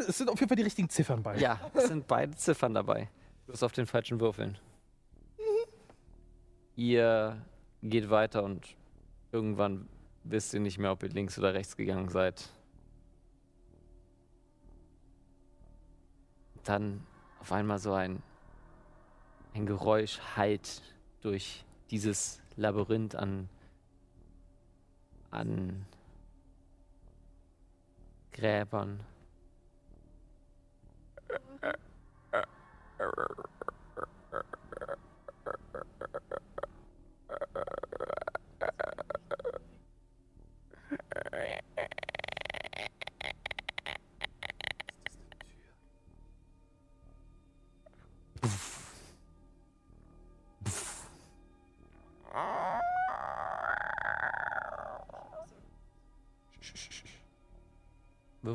Es sind auf jeden Fall die richtigen Ziffern bei. Ja, es sind beide Ziffern dabei. Du bist auf den falschen Würfeln. Ihr geht weiter und irgendwann wisst ihr nicht mehr, ob ihr links oder rechts gegangen seid. Dann auf einmal so ein, ein Geräusch hallt durch dieses Labyrinth an, an Gräbern.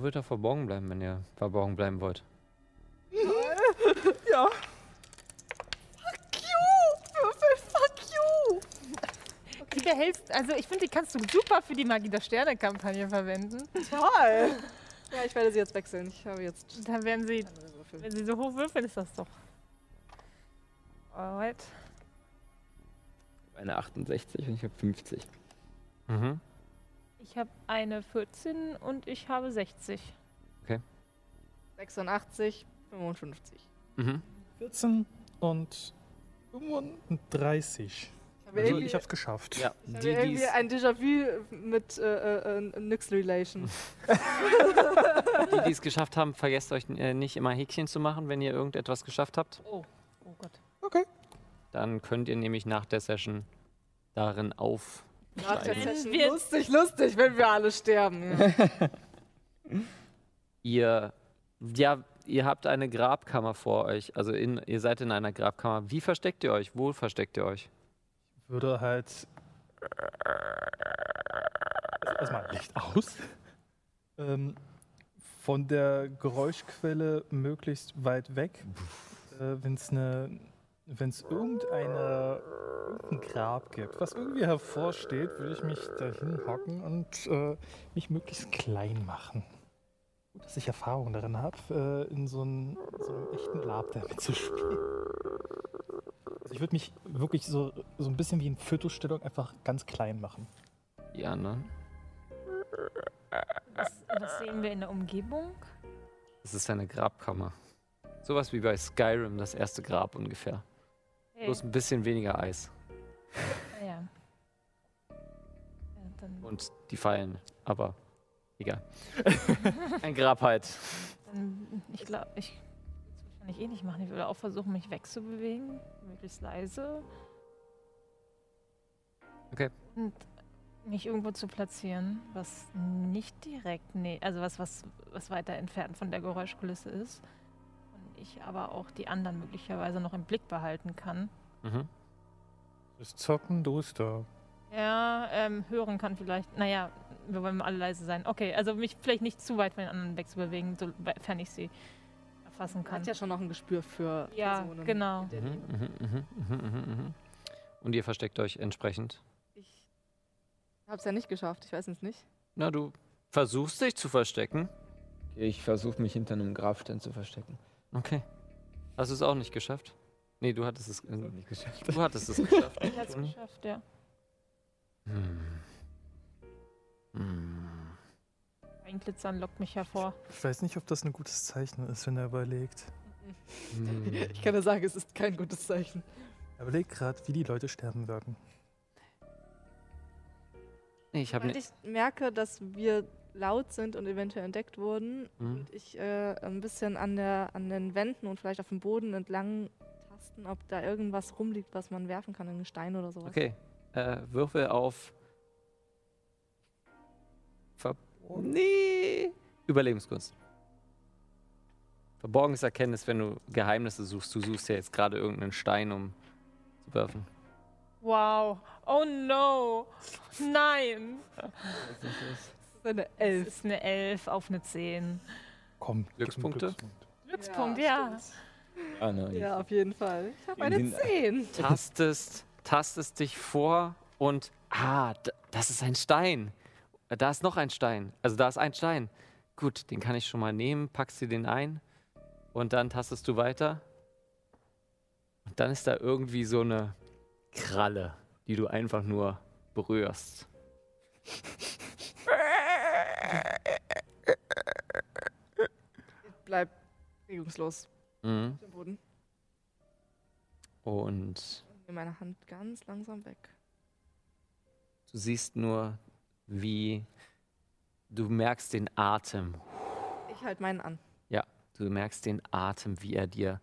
wird er verborgen bleiben, wenn ihr verborgen bleiben wollt? Ja. Fuck you! Würfel, fuck you! Die behältst, also ich finde, die kannst du super für die Magie der Sterne-Kampagne verwenden. Toll! Ja, ich werde sie jetzt wechseln. Ich habe jetzt. Da werden sie, wenn sie so hoch würfeln, ist das doch. Alright. Eine 68 und ich habe 50. Mhm. Ich habe eine 14 und ich habe 60. 86, 55. Mhm. 14 und 35. Ich habe Also ich hab's geschafft. Ja, ich habe die, irgendwie die's- ein Déjà-vu mit äh, äh, äh, Nyx Relation. die, die es geschafft haben, vergesst euch äh, nicht immer Häkchen zu machen, wenn ihr irgendetwas geschafft habt. Oh, oh Gott. Dann könnt ihr nämlich nach der Session darin auf. Lustig, lustig, wenn wir alle sterben. Ihr, ja, ihr habt eine Grabkammer vor euch. Also in, ihr seid in einer Grabkammer. Wie versteckt ihr euch? Wo versteckt ihr euch? Würde halt. Also erstmal Licht aus. Ähm, von der Geräuschquelle möglichst weit weg. Äh, Wenn es eine. Wenn es irgendeine, irgendein Grab gibt, was irgendwie hervorsteht, würde ich mich dahin hocken und äh, mich möglichst klein machen. Gut, dass ich Erfahrung darin habe, äh, in so, einen, so einem echten Lab damit zu spielen. Also ich würde mich wirklich so, so ein bisschen wie in Fötusstellung einfach ganz klein machen. Die anderen? Was, was sehen wir in der Umgebung? Es ist eine Grabkammer. Sowas wie bei Skyrim, das erste Grab ungefähr. Hey. Bloß ein bisschen weniger Eis. Ja. ja Und die Fallen. Aber egal. ein Grab halt. dann, ich glaube, ich würde es wahrscheinlich eh nicht machen. Ich würde auch versuchen, mich wegzubewegen, möglichst leise. Okay. Und mich irgendwo zu platzieren, was nicht direkt, nee, also was, was, was weiter entfernt von der Geräuschkulisse ist. Ich aber auch die anderen möglicherweise noch im Blick behalten kann. Mhm. Das Zocken, du bist da. Ja, ähm, hören kann vielleicht. Naja, wir wollen alle leise sein. Okay, also mich vielleicht nicht zu weit von den anderen wegzubewegen, sofern ich sie erfassen kann. hat ja schon noch ein Gespür für Ja, Personen. genau. Mhm, mhm, mhm, mhm. Und ihr versteckt euch entsprechend. Ich habe es ja nicht geschafft, ich weiß es nicht. Na, du versuchst dich zu verstecken. Ich versuche mich hinter einem Grabstein zu verstecken. Okay. Hast du es auch nicht geschafft? Nee, du hattest es. Auch nicht geschafft. Du hattest es geschafft. Ich hab's Toni? geschafft, ja. Hm. Hm. Einglitzern lockt mich hervor. Ich weiß nicht, ob das ein gutes Zeichen ist, wenn er überlegt. Hm. Ich kann ja sagen, es ist kein gutes Zeichen. Er überlegt gerade, wie die Leute sterben würden. Nee, ich nicht. ich merke, dass wir laut sind und eventuell entdeckt wurden Hm. und ich äh, ein bisschen an, der, an den Wänden und vielleicht auf dem Boden entlang tasten, ob da irgendwas rumliegt, was man werfen kann, einen Stein oder sowas. Okay. Äh, Würfel auf. Ver nee. Überlebenskunst. Verborgenes Erkenntnis, wenn du Geheimnisse suchst. Du suchst ja jetzt gerade irgendeinen Stein, um zu werfen. Wow. Oh no. Nein. Das ist eine Elf. ist eine 11 auf eine 10. Komm, Glückspunkte? einen Glückspunkt, ja. Ah, nein. Ja, auf jeden Fall. Ich habe eine Den- 10. Tastest, tastest dich vor und. Ah, das ist ein Stein. Da ist noch ein Stein. Also da ist ein Stein. Gut, den kann ich schon mal nehmen. Packst dir den ein. Und dann tastest du weiter. Und dann ist da irgendwie so eine Kralle, die du einfach nur berührst. Bleib regungslos. Mhm. auf den Boden. Und Und nehme meine Hand ganz langsam weg. du siehst nur, wie du merkst den Atem. Ich halte meinen an. Du merkst den Atem, wie er dir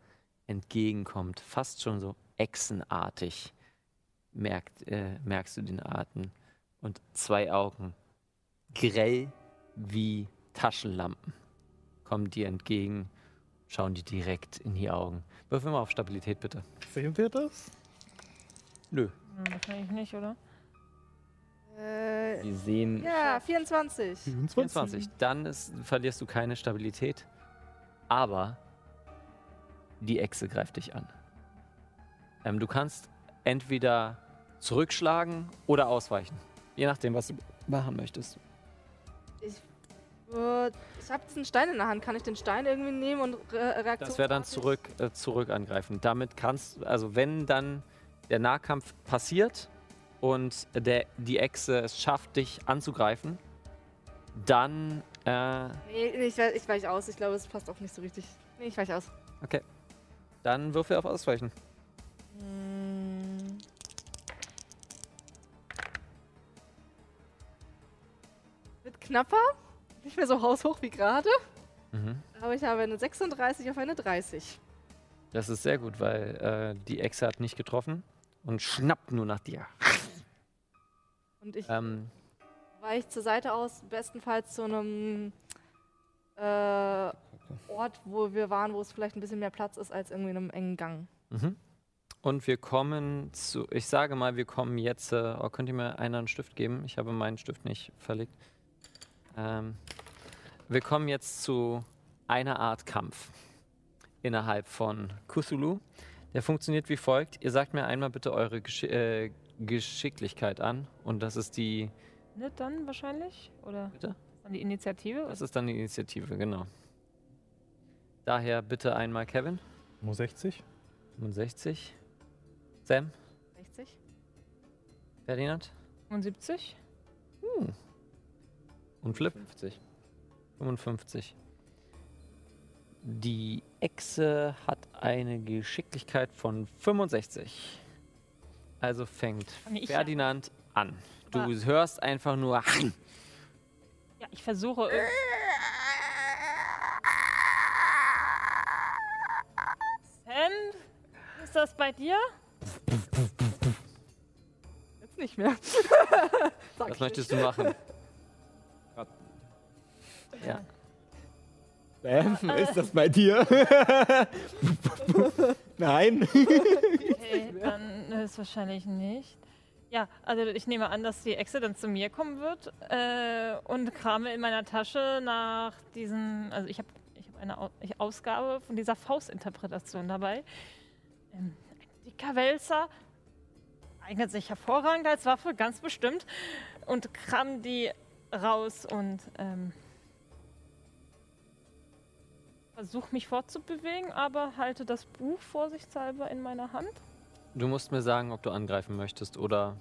entgegenkommt. Fast schon so echsenartig merkt, äh, merkst du den Atem. Und zwei Augen, grell wie Taschenlampen, kommen dir entgegen, schauen dir direkt in die Augen. Wirf mal auf Stabilität, bitte. Sehen wir das? Nö. Hm, wahrscheinlich nicht, oder? Äh, Wir sehen. ja, 24. 24. Dann ist, verlierst du keine Stabilität, aber die Echse greift dich an. Ähm, du kannst entweder zurückschlagen oder ausweichen. Je nachdem, was du machen möchtest. Äh, ich habe diesen Stein in der Hand. Kann ich den Stein irgendwie nehmen und Re Reaktion? Das wäre dann zurück, äh, zurück angreifen. Damit kannst also wenn dann der Nahkampf passiert und der, die Echse es schafft, dich anzugreifen, dann äh, Nee, nee, ich, weich- ich weiche aus. Ich glaube, es passt auch nicht so richtig. Nee, ich weiche aus. dann würfel auf Ausweichen. Hm. Wird knapper. Nicht mehr so haushoch wie gerade. Mhm. Aber ich habe eine 36 auf eine 30. Das ist sehr gut, weil äh, die Echse hat nicht getroffen und schnappt nur nach dir. Und ich Ähm, weiche zur Seite aus, bestenfalls zu einem äh, Ort, wo wir waren, wo es vielleicht ein bisschen mehr Platz ist als irgendwie in einem engen Gang. mhm. Und wir kommen zu, ich sage mal, wir kommen jetzt, äh, oh, könnt ihr mir einer einen Stift geben? Ich habe meinen Stift nicht verlegt. Ähm, wir kommen jetzt zu einer Art Kampf innerhalb von Cthulhu. Der funktioniert wie folgt. Ihr sagt mir einmal bitte eure Gesch äh, Geschicklichkeit an. Und das ist die, Ne, dann wahrscheinlich? Oder Bitte? dann die Initiative? das ist dann die Initiative, genau. Daher bitte einmal Kevin, Nur 60. 65. Sam, 60? Ferdinand 75? Und Flip. 50. 55. Die Echse hat eine Geschicklichkeit von 65. Also fängt ich Ferdinand an. Du Aber- hörst einfach nur. Ja, ich versuche. Sam, ist das bei dir? Jetzt nicht mehr. Was möchtest du machen? Ja. Bam, ist das bei dir? Nein. Okay, dann ist wahrscheinlich nicht. Ja, also ich nehme an, dass die Echse dann zu mir kommen wird äh, und krame in meiner Tasche nach diesen, also ich habe ich hab eine Ausgabe von dieser Faustinterpretation dabei. Ähm, ein dicker Wälzer, eignet sich hervorragend als Waffe, ganz bestimmt. Und kram die raus und ähm, versuche mich fortzubewegen, aber halte das Buch vorsichtshalber in meiner Hand. Du musst mir sagen, ob du angreifen möchtest oder.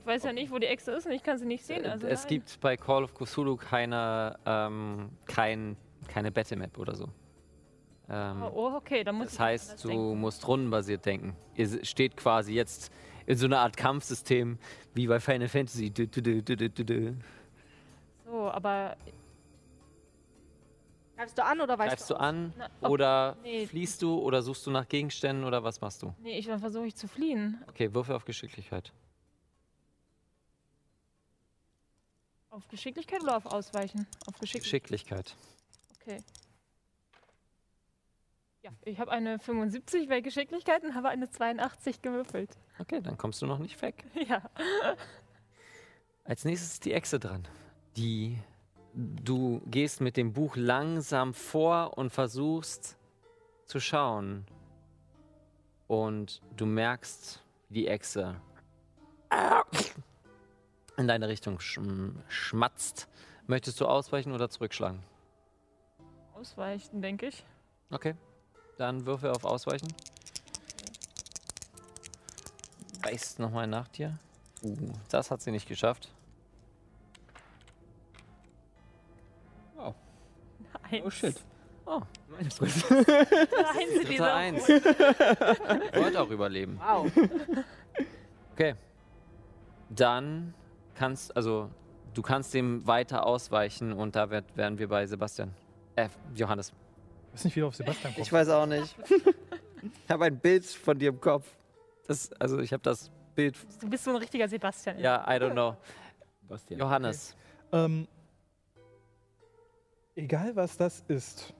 Ich weiß ja nicht, wo die Echse ist und ich kann sie nicht sehen. Also es nein. gibt bei Call of Cthulhu keine, ähm, kein, keine Battlemap oder so. Ähm, Oh, oh, okay, dann muss Das heißt, du denken. musst rundenbasiert denken. Ihr steht quasi jetzt in so einer Art Kampfsystem wie bei Final Fantasy. Du, du, du. So, aber Greifst du an oder weißt Greifst du aus? an Na, oder nee. fliehst du oder suchst du nach Gegenständen oder was machst du? nee, ich dann versuche ich zu fliehen. Okay, Würfe auf Geschicklichkeit. Auf Geschicklichkeit oder auf Ausweichen? Auf Geschicklichkeit. Geschicklichkeit. Okay. Ja, ich habe eine 75 bei Geschicklichkeit und habe eine 82 gewürfelt. Okay, dann kommst du noch nicht weg. Ja. Als nächstes ist die Echse dran. Die du gehst mit dem Buch langsam vor und versuchst zu schauen. Und du merkst, wie die Echse in deine Richtung schm schmatzt. Möchtest du ausweichen oder zurückschlagen? Ausweichen, denke ich. Okay. Dann Würfel auf Ausweichen. Beißt nochmal nach dir. Uh, das hat sie nicht geschafft. Eins. Oh shit. Oh, Meine Fresse. Nein, sie dritter Eins. Hund. Wollte auch überleben. Wow. Okay. Dann kannst, also, du kannst dem weiter ausweichen und da werd, wären wir bei Sebastian. Äh, Johannes. Ich weiß nicht, wie du auf Sebastian kommst. Ich weiß auch nicht. Ich habe ein Bild von dir im Kopf. Das, also, ich habe das Bild. Du bist so ein richtiger Sebastian. Ja, I don't know. Bastian. Johannes. Ähm, egal was das ist.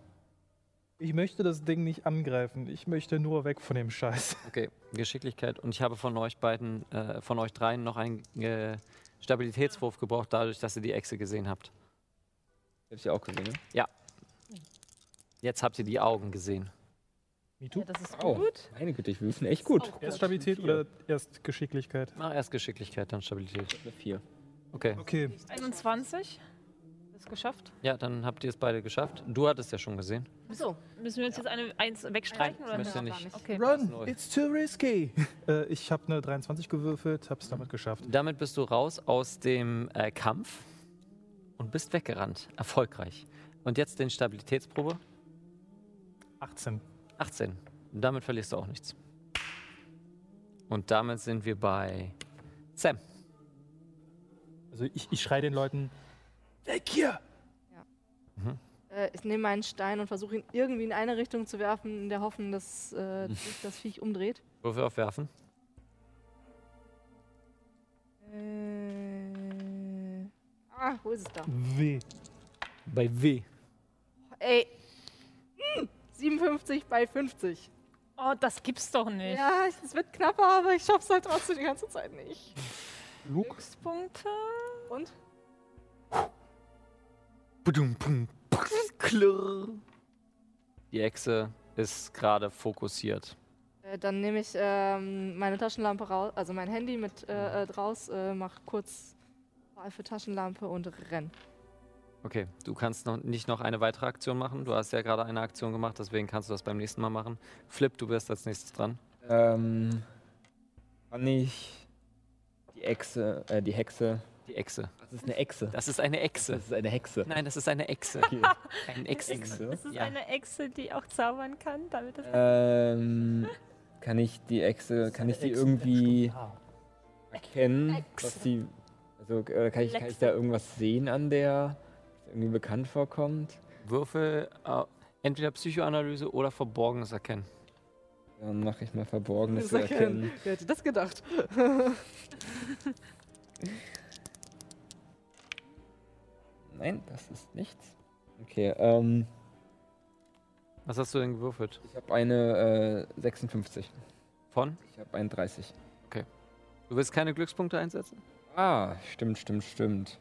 Ich möchte das Ding nicht angreifen. Ich möchte nur weg von dem Scheiß. Okay, Geschicklichkeit. Und ich habe von euch beiden, äh, von euch dreien noch einen äh, Stabilitätswurf gebraucht, dadurch, dass ihr die Echse gesehen habt. Hab ich ja auch gesehen, ne? Jetzt habt ihr die Augen gesehen. Me too. Ja, das ist Oh, gut. meine Güte, ich würfen echt gut. Erst Stabilität oder erst Geschicklichkeit? Mach erst Geschicklichkeit, dann Stabilität. Eine vier. Okay. Okay. 21. Ist geschafft. Ja, dann habt ihr es beide geschafft. Du hattest ja schon gesehen. So. Müssen wir uns jetzt eine Eins wegstreichen? oder müsst ihr nicht? nicht. Okay. Run! It's too risky! äh, ich habe eine 23 gewürfelt, hab's damit geschafft. Damit bist du raus aus dem äh, Kampf und bist weggerannt. Erfolgreich. Und jetzt den Stabilitätsprobe. 18. 18. Damit verlierst du auch nichts. Und damit sind wir bei Sam. Also ich, ich schreie den Leuten, weg hier! Äh, ich nehme meinen Stein und versuche ihn irgendwie in eine Richtung zu werfen, in der Hoffnung, dass äh, sich das Viech umdreht. Würfel aufwerfen. Äh, ah, wo ist es da? Weh. Bei W. Ey. Hm, 57 bei 50. Oh, das gibt's doch nicht. Ja, es wird knapper, aber ich schaff's halt trotzdem die ganze Zeit nicht. Luke? Glückspunkte. Und? Die Echse ist gerade fokussiert. Äh, dann nehme ich ähm, meine Taschenlampe raus, also mein Handy mit äh, äh, draus, äh, mach kurz Wahl für Taschenlampe und renn. Okay, du kannst noch nicht noch eine weitere Aktion machen. Du hast ja gerade eine Aktion gemacht, deswegen kannst du das beim nächsten Mal machen. Flip, du wirst als nächstes dran. Ähm, kann ich die Echse, äh, die Hexe. Die Echse. Was ist eine Echse? Das ist eine Echse. Das ist eine Hexe. Nein, das ist eine Echse. Okay. Ein Echse. Echse. Das ist Ja. eine Echse, die auch zaubern kann, damit das. Ähm, kann ich die Echse, kann ich die irgendwie Ah. erkennen, was die, also äh, kann, ich, kann ich da irgendwas sehen an der, was irgendwie bekannt vorkommt? Würfel äh, entweder Psychoanalyse oder Verborgenes erkennen. Dann mache ich mal Verborgenes Das erkennen. erkennen. Wer hätte das gedacht? Nein, das ist nichts. Okay, ähm, Was hast du denn gewürfelt? ich habe eine äh, 56. Von? Ich habe eine 30. Du willst keine Glückspunkte einsetzen? Ah, stimmt, stimmt, stimmt.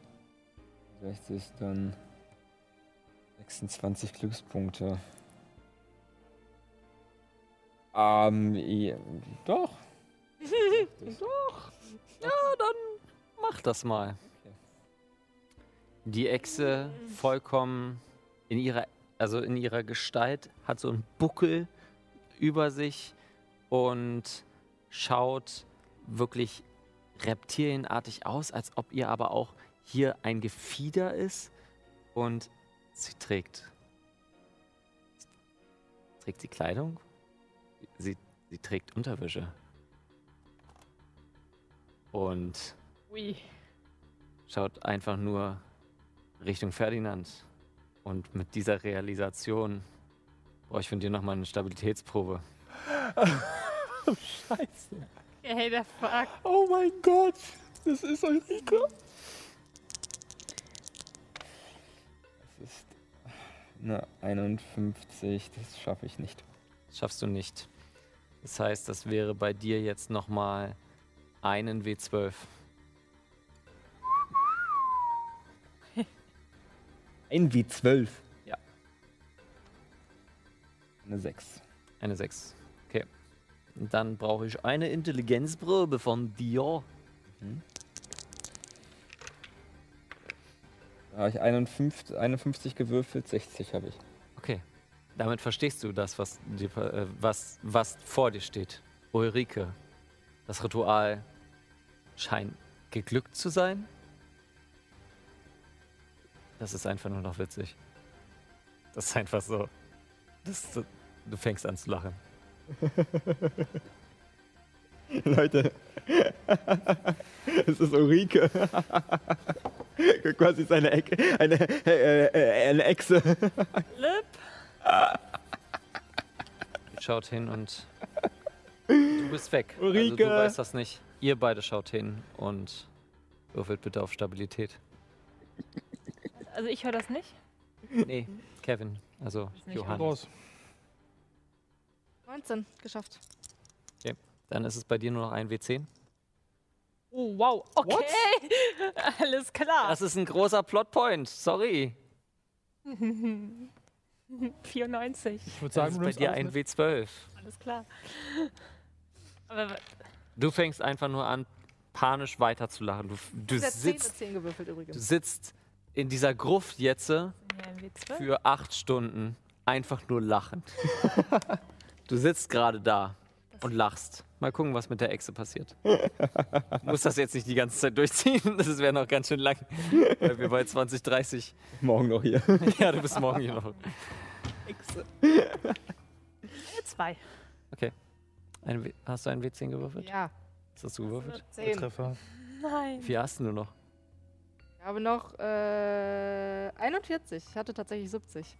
60 dann 26 Glückspunkte. Ähm, ja, doch. Mach das mal. Die Echse vollkommen in ihrer, also in ihrer Gestalt hat so einen Buckel über sich und schaut wirklich reptilienartig aus, als ob ihr aber auch hier ein Gefieder ist und sie trägt. Trägt sie Kleidung? Sie, sie trägt Unterwäsche. Und Ui. schaut einfach nur Richtung Ferdinand. Und mit dieser Realisation brauche ich von dir nochmal eine Stabilitätsprobe. Scheiße. Hey, der Fuck. Oh mein Gott. Das ist Eureka. Das ist eine 51, das schaffe ich nicht. Das schaffst du nicht. Das heißt, das wäre bei dir jetzt nochmal einen W12. Ein W12. Ja. Eine 6. Eine 6. Okay. Und dann brauche ich eine Intelligenzprobe von dir. Da habe ich 51, 51 gewürfelt, 60 habe ich. Okay. Damit verstehst du das, was, dir, äh, was, was vor dir steht. Ulrike. Das Ritual scheint geglückt zu sein. Das ist einfach nur noch witzig. Das ist einfach so. Das, du, du fängst an zu lachen. Leute, es ist Ulrike. Quasi seine Ecke, eine, äh, äh, eine Echse. Flip. Schaut hin und du bist weg. Also Ulrike. du weißt das nicht. Ihr beide schaut hin und würfelt bitte auf Stabilität. Also ich höre das nicht. Nee, Kevin, also Johannes. Raus. 19, geschafft. Dann ist es bei dir nur noch ein W10. Oh, wow. Okay. Alles klar. Das ist ein großer Plotpoint, sorry. 94. Ich würde sagen, ist du bei dir alles ein mit. W12. Alles klar. Aber Du fängst einfach nur an, panisch weiterzulachen. Du, du, Der 10 sitzt, 10 gewürfelt du übrigens. sitzt in dieser Gruft jetzt äh, hier ein W12. für acht Stunden einfach nur lachend. du sitzt gerade da und lachst. Mal gucken, was mit der Echse passiert. Du musst das jetzt nicht die ganze Zeit durchziehen, das wäre noch ganz schön lang. Weil wir bei 20, 30. Morgen noch hier. Ja, du bist morgen hier noch. Zwei. Ein W hast du einen W10 gewürfelt? Ja, Was hast du gewürfelt? 10. Treffer. Nein. Wie hast du nur noch? Ich habe noch äh, 41. Ich hatte tatsächlich 70.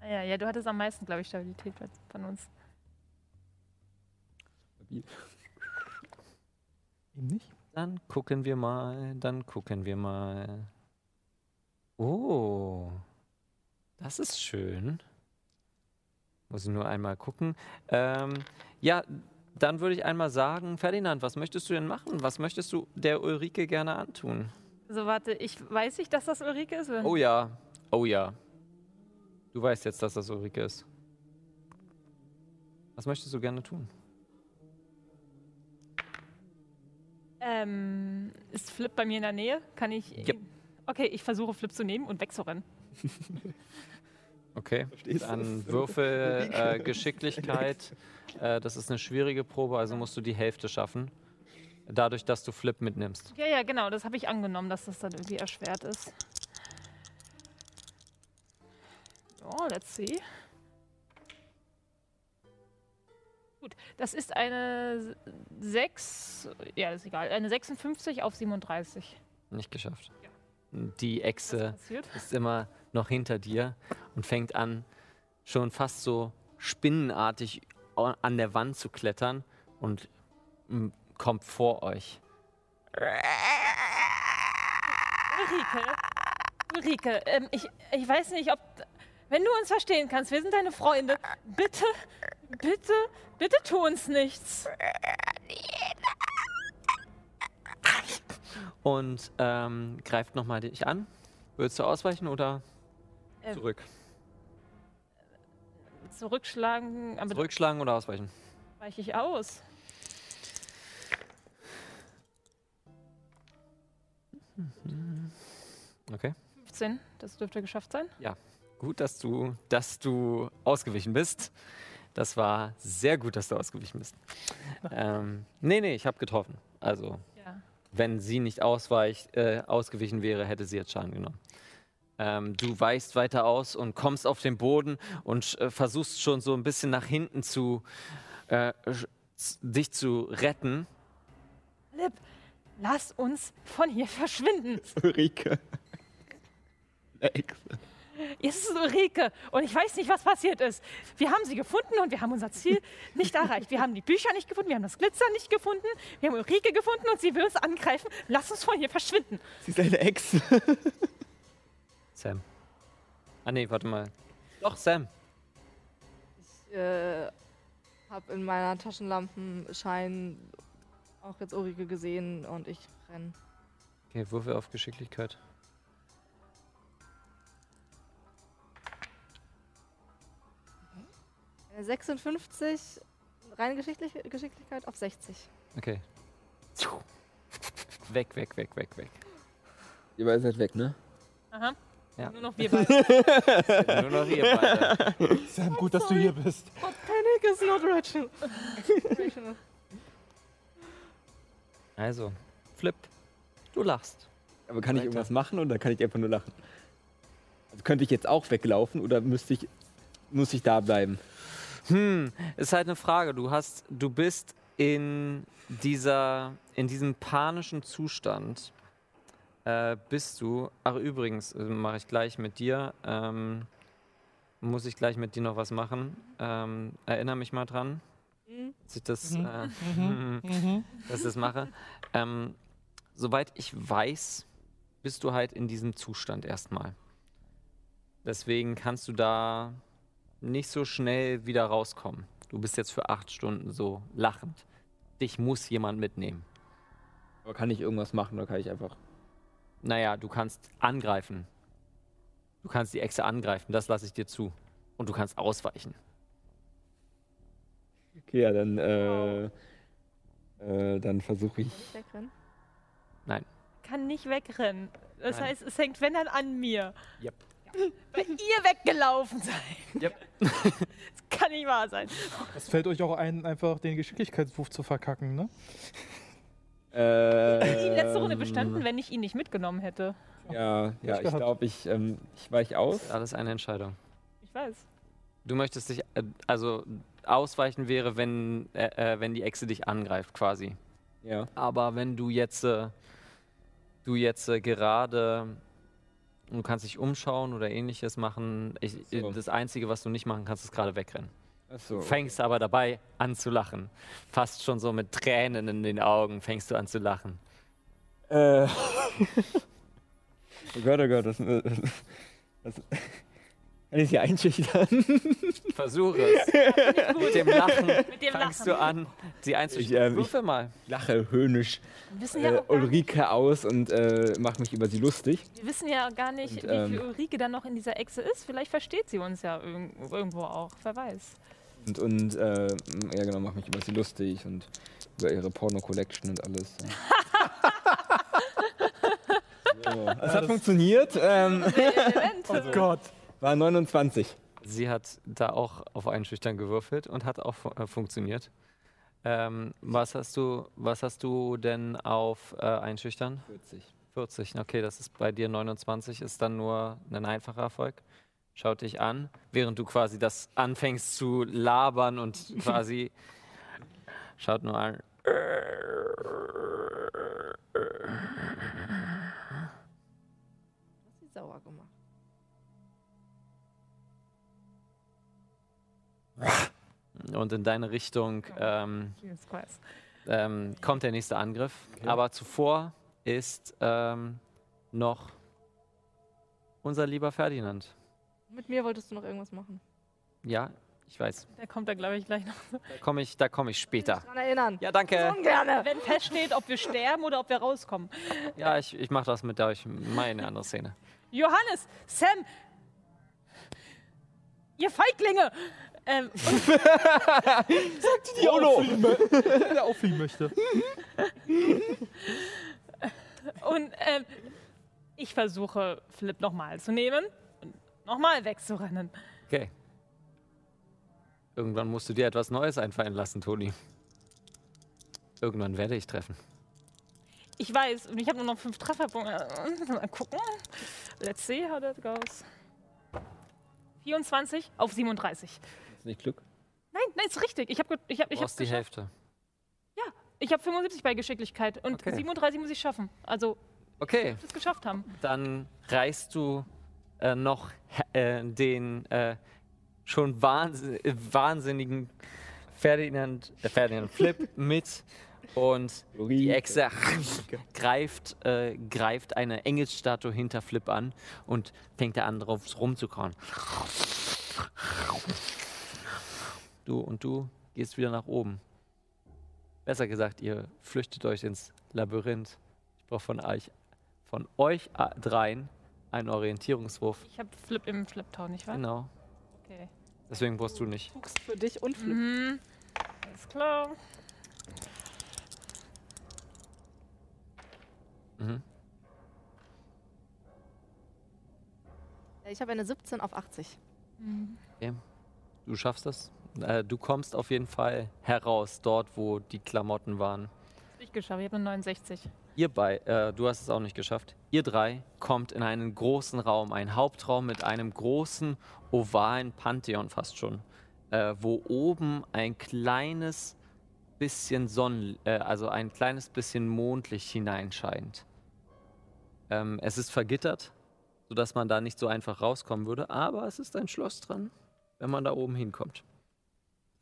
Ah Ja, ja, du hattest am meisten, glaube ich, Stabilität von uns. Ihm nicht? Dann gucken wir mal, dann gucken wir mal. Oh, das ist schön. Muss ich nur einmal gucken. Ähm, ja, dann würde ich einmal sagen, Ferdinand, was möchtest du denn machen? Was möchtest du der Ulrike gerne antun? So, warte, ich weiß nicht, dass das Ulrike ist. Oh ja, oh ja. Du weißt jetzt, dass das Ulrike ist. Was möchtest du gerne tun? Ähm, ist Flip bei mir in der Nähe? Kann ich. Ja. Okay, ich versuche Flip zu nehmen und wegzurennen. Okay, Verstehst dann? Würfel äh, Geschicklichkeit. Äh, das ist eine schwierige Probe, also musst du die Hälfte schaffen. Dadurch, dass du Flip mitnimmst. Ja, ja, genau, das habe ich angenommen, dass das dann irgendwie erschwert ist. Oh, let's see. Gut, das ist eine 6, ja, ist egal, eine 56 auf 37. Nicht geschafft. Die Was Echse ist immer noch hinter dir und fängt an, schon fast so spinnenartig an der Wand zu klettern und kommt vor euch. Ulrike, Ulrike, ähm, ich, ich weiß nicht, ob. Wenn du uns verstehen kannst, wir sind deine Freunde. Bitte, bitte, bitte tu uns nichts. Und ähm, greift nochmal dich an. Willst du ausweichen oder Ähm, zurück? Zurückschlagen, Zurückschlagen oder ausweichen? weiche ich aus. Okay. 15, das dürfte geschafft sein. Gut, dass du, dass du ausgewichen bist. Das war sehr gut, dass du ausgewichen bist. Ähm, nee, nee, ich habe getroffen. Also, Ja. wenn sie nicht ausweicht, äh, ausgewichen wäre, hätte sie jetzt Schaden genommen. Ähm, du weichst weiter aus und kommst auf den Boden und äh, versuchst schon so ein bisschen nach hinten zu äh, dich zu retten. Lip, lass uns von hier verschwinden. Ulrike. Eine Echse. Es ist Ulrike und ich weiß nicht, was passiert ist. Wir haben sie gefunden und wir haben unser Ziel nicht erreicht. Wir haben die Bücher nicht gefunden, wir haben das Glitzer nicht gefunden, wir haben Ulrike gefunden und sie will uns angreifen. Lass uns von hier verschwinden. Sie ist eine Echse. Sam. Ah, nee, warte mal. Doch, Sam. Ich äh, habe in meiner Taschenlampenschein auch jetzt Ulrike gesehen und ich renn. Okay, Würfel auf Geschicklichkeit. Eine 56, reine Geschicklich Geschicklichkeit auf 60. Okay. Weg, weg, weg, weg, weg. Ihr beide seid weg, ne? Aha. Ja. Nur noch wir beide. Nur noch ihr beide. Sam, gut, dass du hier bist. Panic is not rational. Also, Flip, du lachst. Aber kann ich Weiter. irgendwas machen oder kann ich einfach nur lachen? Also könnte ich jetzt auch weglaufen oder müsste ich muss ich da bleiben? Hm, ist halt eine Frage. Du hast, du bist in dieser, in diesem panischen Zustand. Äh, bist du. Ach übrigens, äh, mache ich gleich mit dir. Ähm, muss ich gleich mit dir noch was machen? Ähm, erinnere mich mal dran, dass ich das, Mhm. äh, dass ich das mache. Ähm, soweit ich weiß, bist du halt in diesem Zustand erstmal. Deswegen kannst du da nicht so schnell wieder rauskommen. Du bist jetzt für acht Stunden so lachend. Dich muss jemand mitnehmen. Aber kann ich irgendwas machen oder kann ich einfach. Naja, du kannst angreifen. Du kannst die Echse angreifen, das lasse ich dir zu. Und du kannst ausweichen. Okay, ja, dann, äh, äh, dann versuche ich. Nicht wegrennen. Kann nicht wegrennen. Das Nein. heißt, es hängt, wenn dann an mir. Yep. Weil ihr weggelaufen seid. Yep. Das kann nicht wahr sein. Es fällt euch auch ein, einfach den Geschicklichkeitswurf zu verkacken, ne? Äh, Die letzte Runde bestanden, wenn ich ihn nicht mitgenommen hätte. Ja, ja, ich glaube, ich, ähm, ich weiche aus. Alles eine Entscheidung. Ich weiß. Du möchtest dich, äh, also ausweichen wäre, wenn, äh, äh, wenn die Echse dich angreift, quasi. Ja. Aber wenn du jetzt, äh, du jetzt äh, gerade, du kannst dich umschauen oder ähnliches machen. Ich, So. Das Einzige, was du nicht machen kannst, ist gerade wegrennen. Achso. Fängst aber dabei an zu lachen. Fast schon so mit Tränen in den Augen fängst du an zu lachen. Äh. oh Gott, oh Gott, das, das, das kann ich sie einschüchtern? Versuche es. Mit dem Lachen Mit dem fängst Lachen. du an, sie einzuschüchtern. Ich, ähm, Würfel mal. Ich lache höhnisch Wir wissen ja äh, auch gar Ulrike aus und äh, mache mich über sie lustig. wir wissen ja gar nicht Und, wie ähm, viel Ulrike dann noch in dieser Echse ist. Vielleicht versteht sie uns ja irg irgendwo auch. Wer weiß. Und, und äh, ja genau, mache mich über sie lustig und über ihre Porno-Collection und alles. so. Das hat funktioniert. Ähm, Oh Gott. War 29. Sie hat da auch auf Einschüchtern gewürfelt und hat auch fu äh, funktioniert. Ähm, was, hast du, was hast du denn auf äh, Einschüchtern? 40. 40. Okay, das ist bei dir 29, ist dann nur ein einfacher Erfolg. Schaut dich an, während du quasi das anfängst zu labern und quasi schaut nur an. Und in deine Richtung ähm, Jesus Christ. ähm, kommt der nächste Angriff. Aber zuvor ist ähm, noch unser lieber Ferdinand. Mit mir wolltest du noch irgendwas machen. Ja, ich weiß. Der kommt da, glaube ich, gleich noch. Da komme ich, da komm ich später. Daran erinnern. Ja, danke. Ungerne. Wenn feststeht, ob wir sterben oder ob wir rauskommen. Ja, ich, ich mache das mit euch. Meine andere Szene. Johannes, Sam, ihr Feiglinge! Ähm, und Die auffliegen, mö- der auffliegen möchte. und ähm, ich versuche, Flip nochmal zu nehmen und nochmal wegzurennen. Okay. Irgendwann musst du dir etwas Neues einfallen lassen, Toni. Irgendwann werde ich treffen. Ich weiß, und ich habe nur noch fünf Trefferpunkte. Mal gucken. Let's see how that goes. 24 auf 37. Ist nicht Glück? Nein, nein, ist richtig. Ich habe ich hab, Du ich hab brauchst die geschafft. Hälfte. Ich habe 75 bei Geschicklichkeit und Okay. 37 muss ich schaffen. Also, Okay, das geschafft haben. dann reißt du äh, noch äh, den äh, schon wahnsinn äh, wahnsinnigen Ferdinand, äh, Ferdinand Flip mit und die Echse greift, äh, greift eine Engelsstatue hinter Flip an und fängt er an, drauf rumzukauen. Du und du gehst wieder nach oben. Besser gesagt, ihr flüchtet euch ins Labyrinth. Ich brauche von euch, von euch dreien einen Orientierungswurf. Ich habe Flip im Schlepptau, nicht wahr? Genau. Okay. Deswegen brauchst du nicht. Fuchs für dich und Flip. Mhm. Alles klar. Mhm. Ich habe eine 17 auf 80. Du schaffst das. Äh, du kommst auf jeden Fall heraus, dort, wo die Klamotten waren. Ich geschafft, ich habe eine 69. Ihr bei, äh, du hast es auch nicht geschafft. Ihr drei kommt in einen großen Raum, einen Hauptraum mit einem großen ovalen Pantheon fast schon, äh, wo oben ein kleines bisschen Sonnen, äh, also ein kleines bisschen Mondlicht hineinscheint. Ähm, es ist vergittert, sodass man da nicht so einfach rauskommen würde, aber es ist ein Schloss dran, wenn man da oben hinkommt.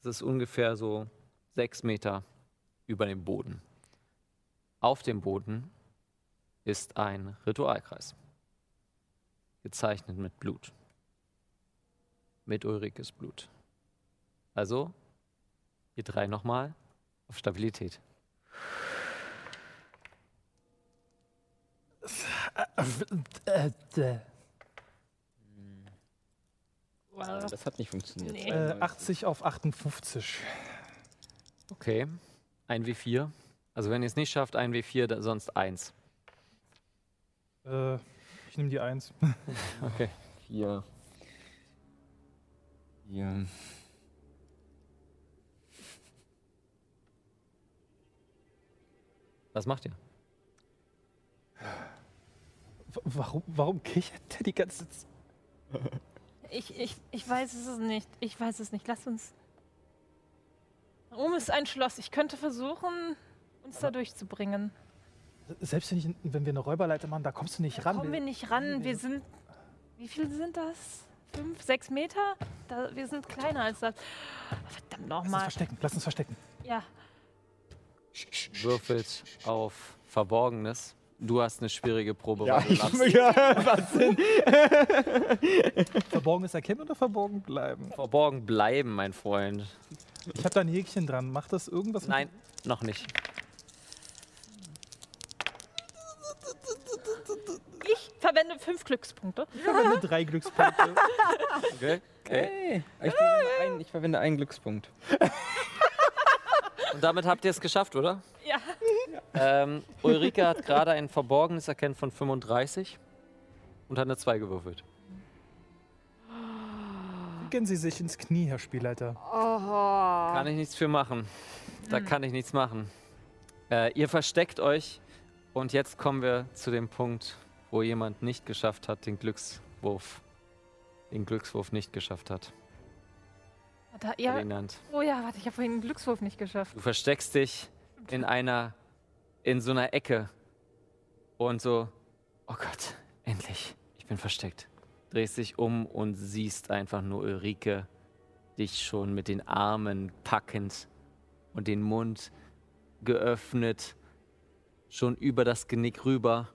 Es ist ungefähr so sechs Meter über dem Boden. Auf dem Boden ist ein Ritualkreis, gezeichnet mit Blut. Mit Ulrikes Blut. Also, ihr drei nochmal auf Stabilität. Das hat nicht funktioniert. Nee. Äh, 80 auf 58. Okay, ein W4. Also wenn ihr es nicht schafft, ein W4, da- sonst eins. Äh, ich nehme die 1. Okay. Vier. Vier. Was macht ihr? Warum, warum kichert der die ganze Zeit? Ich, ich, ich weiß es nicht. Ich weiß es nicht. Lass uns. Da oben ist ein Schloss. Ich könnte versuchen, uns da durchzubringen. Selbst wenn, ich, wenn wir eine Räuberleiter machen, da kommst du nicht ran. Kommen wir nicht ran. Wir sind. Wie viel sind das? Fünf, sechs Meter? Da, wir sind kleiner als das. Verdammt Lass uns nochmal. verstecken, lass uns verstecken. Ja. Würfelt auf Verborgenes. Du hast eine schwierige Probe, Ja, weil du ich, lachst. ja, was denn? Verborgenes erkennen oder verborgen bleiben? Verborgen bleiben, mein Freund. Ich habe da ein Häkchen dran. Macht das irgendwas? mit- Nein, noch nicht. Ich verwende fünf Glückspunkte. Ich verwende drei Glückspunkte. Okay. okay. Ich verwende, einen, ich verwende einen Glückspunkt. Und damit habt ihr es geschafft, oder? Ähm, Ulrike hat gerade ein verborgenes Erkennen von 35 und hat eine 2 gewürfelt. Gehen Sie sich ins Knie, Herr Spielleiter. Oho. Kann ich nichts für machen. Da kann ich nichts machen. Äh, ihr versteckt euch und jetzt kommen wir zu dem Punkt, wo jemand nicht geschafft hat, den Glückswurf. Den Glückswurf nicht geschafft hat. Da, ja. Ferdinand. Oh ja, warte, ich habe vorhin einen Glückswurf nicht geschafft. Du versteckst dich in einer, in so einer Ecke und so, oh Gott, endlich, ich bin versteckt. Drehst dich um und siehst einfach nur Ulrike, dich schon mit den Armen packend und den Mund geöffnet, schon über das Genick rüber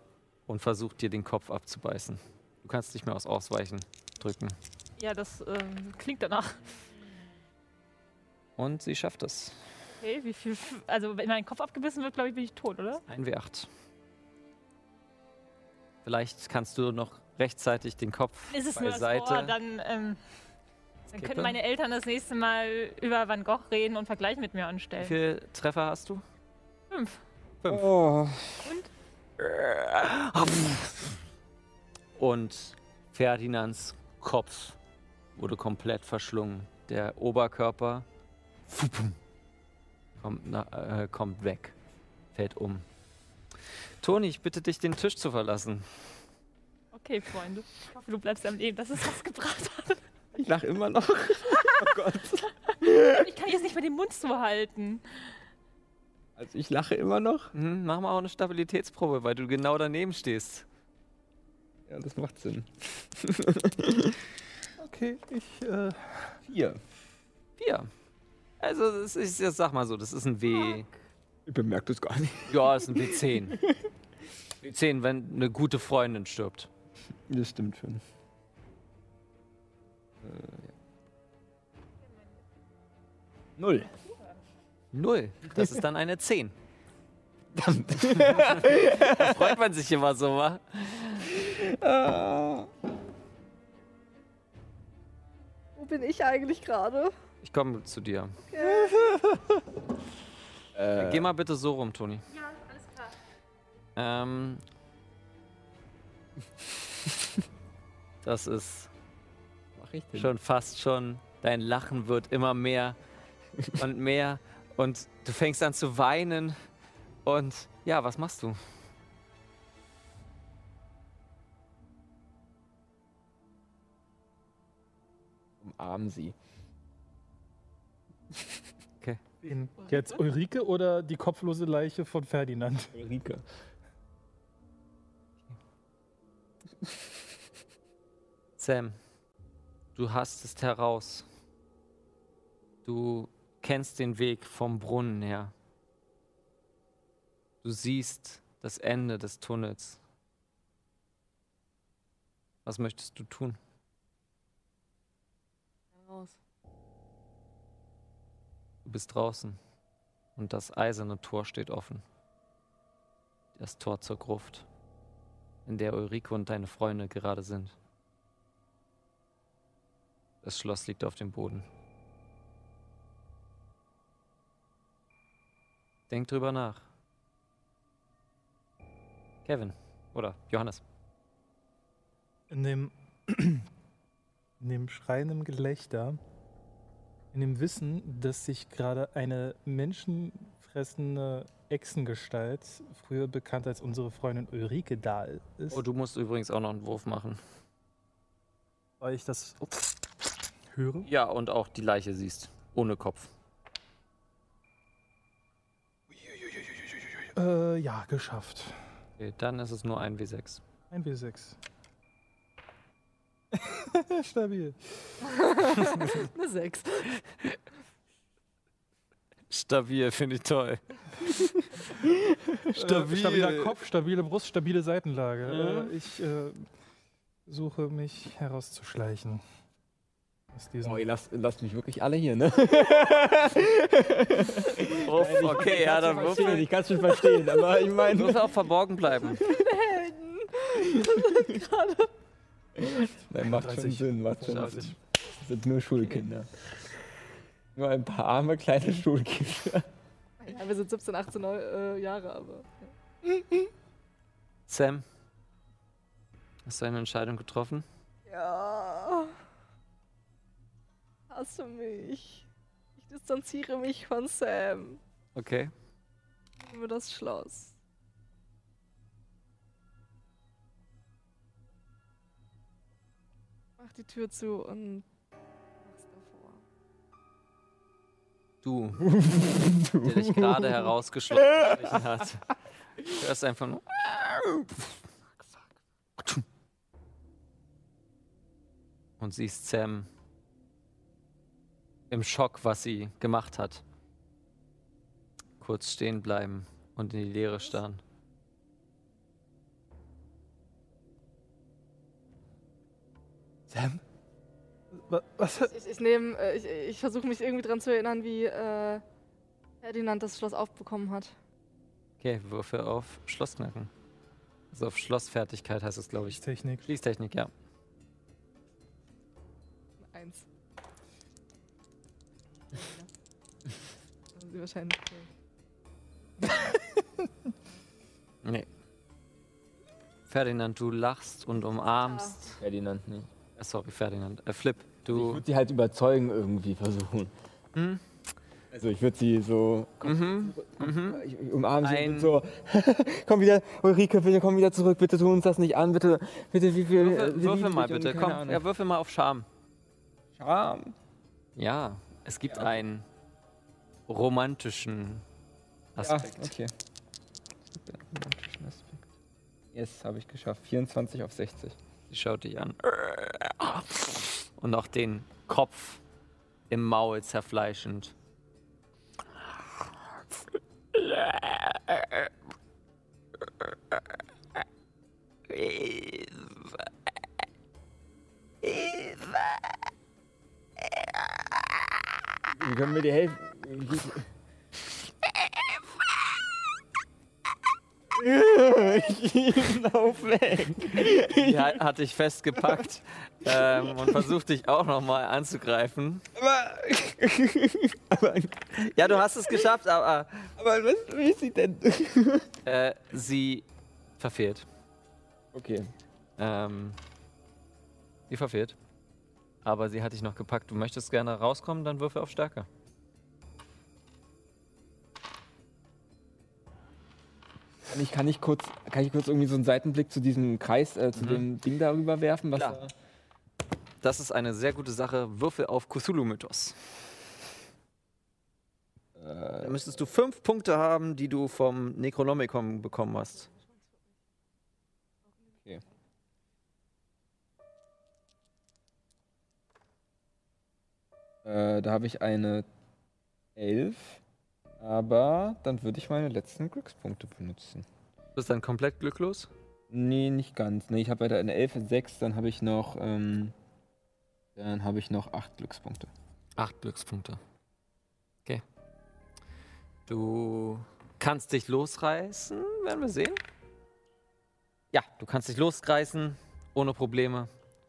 und versucht dir den Kopf abzubeißen. Du kannst nicht mehr aus Ausweichen drücken. Ja, das ähm, klingt danach. Und sie schafft es. Okay, wie viel. Also, wenn mein Kopf abgebissen wird, glaube ich, bin ich tot, oder? Ein W8. Vielleicht kannst du noch rechtzeitig den Kopf Ist es nur das beiseite. Ohr, dann, ähm, dann können meine Eltern das nächste Mal über Van Gogh reden und Vergleich mit mir Wie anstellen. viele Treffer hast du? Fünf. Fünf. Oh. Und Ferdinands Kopf wurde komplett verschlungen. Der Oberkörper kommt, na, äh, kommt weg, fällt um. Toni, ich bitte dich, den Tisch zu verlassen. Okay, Freunde. Ich hoffe, du bleibst am Leben. Das ist was gebracht hat. Ich lache immer noch. Oh Gott. Ich kann jetzt nicht mehr den Mund zuhalten. Also ich lache immer noch. Hm, mach mal auch eine Stabilitätsprobe, weil du genau daneben stehst. Ja, das macht Sinn. Okay, ich. Äh, Vier. Vier. Also, das ist, ich sag mal so, das ist ein W. Ich bemerke das gar nicht. Ja, ist ein W10. W10, wenn eine gute Freundin stirbt. Das stimmt schon. Äh. Null. Null. Das ist dann eine 10. da freut man sich immer so, wa? Wo bin ich eigentlich gerade? Ich komme zu dir. Okay. Äh, äh, Geh mal bitte so rum, Toni. Ja, alles klar. Ähm. das ist schon fast schon. Dein Lachen wird immer mehr und mehr. Und du fängst an zu weinen. Und ja, was machst du? Umarmen sie. Wen? Jetzt Ulrike oder die kopflose Leiche von Ferdinand? Ulrike. Sam, du hast es heraus. Du kennst den Weg vom Brunnen her. Du siehst das Ende des Tunnels. Was möchtest du tun? Raus. Du bist draußen und das eiserne Tor steht offen. Das Tor zur Gruft, in der Ulrike und deine Freunde gerade sind. Das Schloss liegt auf dem Boden. Denk drüber nach. Kevin oder Johannes. In dem, in dem schreienden Gelächter, in dem Wissen, dass sich gerade eine menschenfressende Echsengestalt, früher bekannt als unsere Freundin Ulrike, da ist, Oh, du musst übrigens auch noch einen Wurf machen. weil ich das höre. Ja, und auch die Leiche siehst. Ohne Kopf. Äh, ja, geschafft. Okay, dann ist es nur ein W6. Ein W6. Stabil. Eine 6. Stabil, finde ich toll. Äh, stabiler Kopf, stabile Brust, stabile Seitenlage. Äh, ich äh, suche mich herauszuschleichen. Oh, ihr lasst, lasst mich wirklich alle hier, ne? Oh, okay, ja, dann würfel. ich kann es schon verstehen, aber ich meine. Würfel auch verborgen bleiben. Nein, macht schon 30. Sinn, macht schon 30. Sinn. Das sind nur Schulkinder. Nur ein paar arme kleine Schulkinder. Ja, wir sind 17, 18 Neu- äh, Jahre, aber. Sam, hast du eine Entscheidung getroffen? Ja. Hasse mich. Ich distanziere mich von Sam. Okay. Über das Schloss. Mach die Tür zu und mach's davor. Du, der dich gerade herausgeschlossen hat. Du hörst einfach nur. Und siehst Sam im Schock, was sie gemacht hat. Kurz stehen bleiben und in die Leere starren. Sam? Wa- Was? Ich, ich nehme, äh, ich, ich versuche mich irgendwie dran zu erinnern, wie äh, Ferdinand das Schloss aufbekommen hat. Okay, Würfe auf Schlossknacken. Also auf Schlossfertigkeit heißt es, glaube ich. Technik. Schließtechnik, ja. Eins. Sie wahrscheinlich. Nee. Ferdinand, du lachst und umarmst. Ferdinand nicht. Äh, sorry, Ferdinand. Äh, Flip, Ich du. würde sie halt überzeugen irgendwie versuchen. Hm? Also ich würde sie so Mhm. Mhm. ich, ich umarme sie und so. komm wieder, Ulrike, bitte komm wieder zurück, bitte tu uns das nicht an, bitte, bitte, wie viel. Würfel, würfel mal bitte. Komm, Ahnung. ja, würfel mal auf Charme. Charme. Ja, es gibt Ja. einen romantischen Ja, Aspekt. okay. Yes, habe ich geschafft. 24 auf 60. Sie schaut dich an. Und auch den Kopf im Maul zerfleischend. Wie können wir dir helfen? Lauf weg. Die hat, hat dich festgepackt ähm, und versucht dich auch nochmal anzugreifen. Aber, aber, Ja, du hast es geschafft, aber aber was will sie denn? äh, sie verfehlt. Okay. Ähm, sie verfehlt. Aber sie hat dich noch gepackt. Du möchtest gerne rauskommen, dann würfel auf Stärke. Kann ich, kann ich kurz, kann ich kurz irgendwie so einen Seitenblick zu diesem Kreis, äh, zu Mhm. dem Ding darüber werfen? Was Klar. da Das ist eine sehr gute Sache. Würfel auf Cthulhu-Mythos. Da müsstest du fünf Punkte haben, die du vom Necronomicon bekommen hast. Äh, da habe ich eine 11. Aber dann würde ich meine letzten Glückspunkte benutzen. Du bist dann komplett glücklos? Nee, nicht ganz. Nee, ich habe weiter eine 11 und 6, dann habe ich noch. Ähm, dann habe ich noch 8 Glückspunkte. Acht Glückspunkte. Okay. Du kannst dich losreißen, werden wir sehen. Ja, du kannst dich losreißen, ohne Probleme.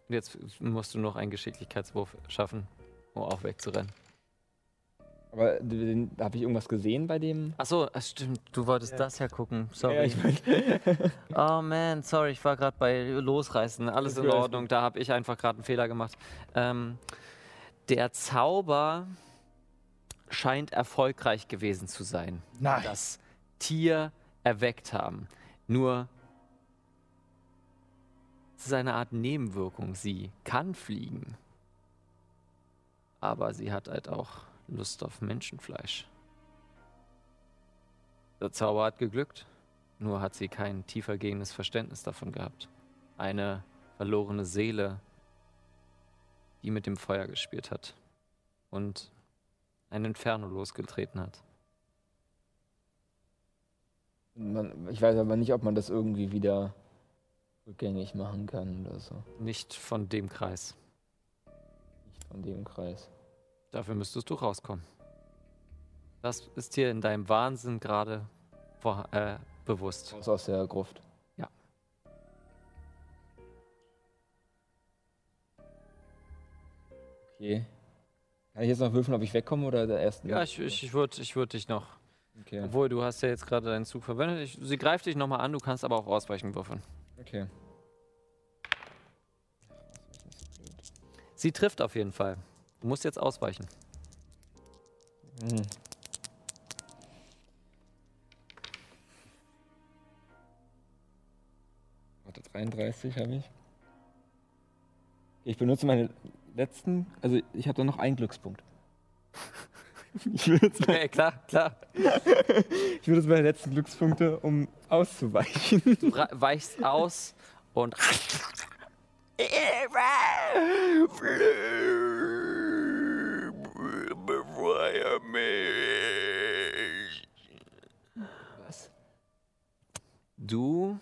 Und jetzt musst du noch einen Geschicklichkeitswurf schaffen, um auch wegzurennen. Aber habe ich irgendwas gesehen bei dem? Achso, stimmt, du wolltest das ja gucken. Sorry. Ja, ich mein, Oh man, sorry, ich war gerade bei Losreißen. Alles in. Ordnung, da habe ich einfach gerade einen Fehler gemacht. Ähm, der Zauber scheint erfolgreich gewesen zu sein. Nein. Das Tier erweckt haben. Nur es ist eine Art Nebenwirkung. Sie kann fliegen. Aber sie hat halt auch Lust auf Menschenfleisch. Der Zauber hat geglückt. Nur hat sie kein tiefergehendes Verständnis davon gehabt. Eine verlorene Seele, die mit dem Feuer gespielt hat und ein Inferno losgetreten hat. man, ich weiß aber nicht, ob man das irgendwie wieder rückgängig machen kann oder so. Nicht von dem Kreis. Nicht von dem Kreis. Dafür müsstest du rauskommen. Das ist dir in deinem Wahnsinn gerade äh, bewusst. Raus aus der Gruft. Ja. Okay. Kann ich jetzt noch würfeln, ob ich wegkomme oder der ersten? Ja, ich, ich, ich würde ich würd dich noch. Okay. Obwohl, du hast ja jetzt gerade deinen Zug verwendet. Ich, sie greift dich nochmal an, du kannst aber auch ausweichen würfeln. Okay. Sie trifft auf jeden Fall. Du musst jetzt ausweichen. Hm. Warte, 33 habe ich. Ich benutze meine letzten, also ich habe da noch einen Glückspunkt. ich benutze, Okay, klar, klar. ich benutze meine letzten Glückspunkte, um auszuweichen. Du weichst aus und. Befreie mich. Was? Du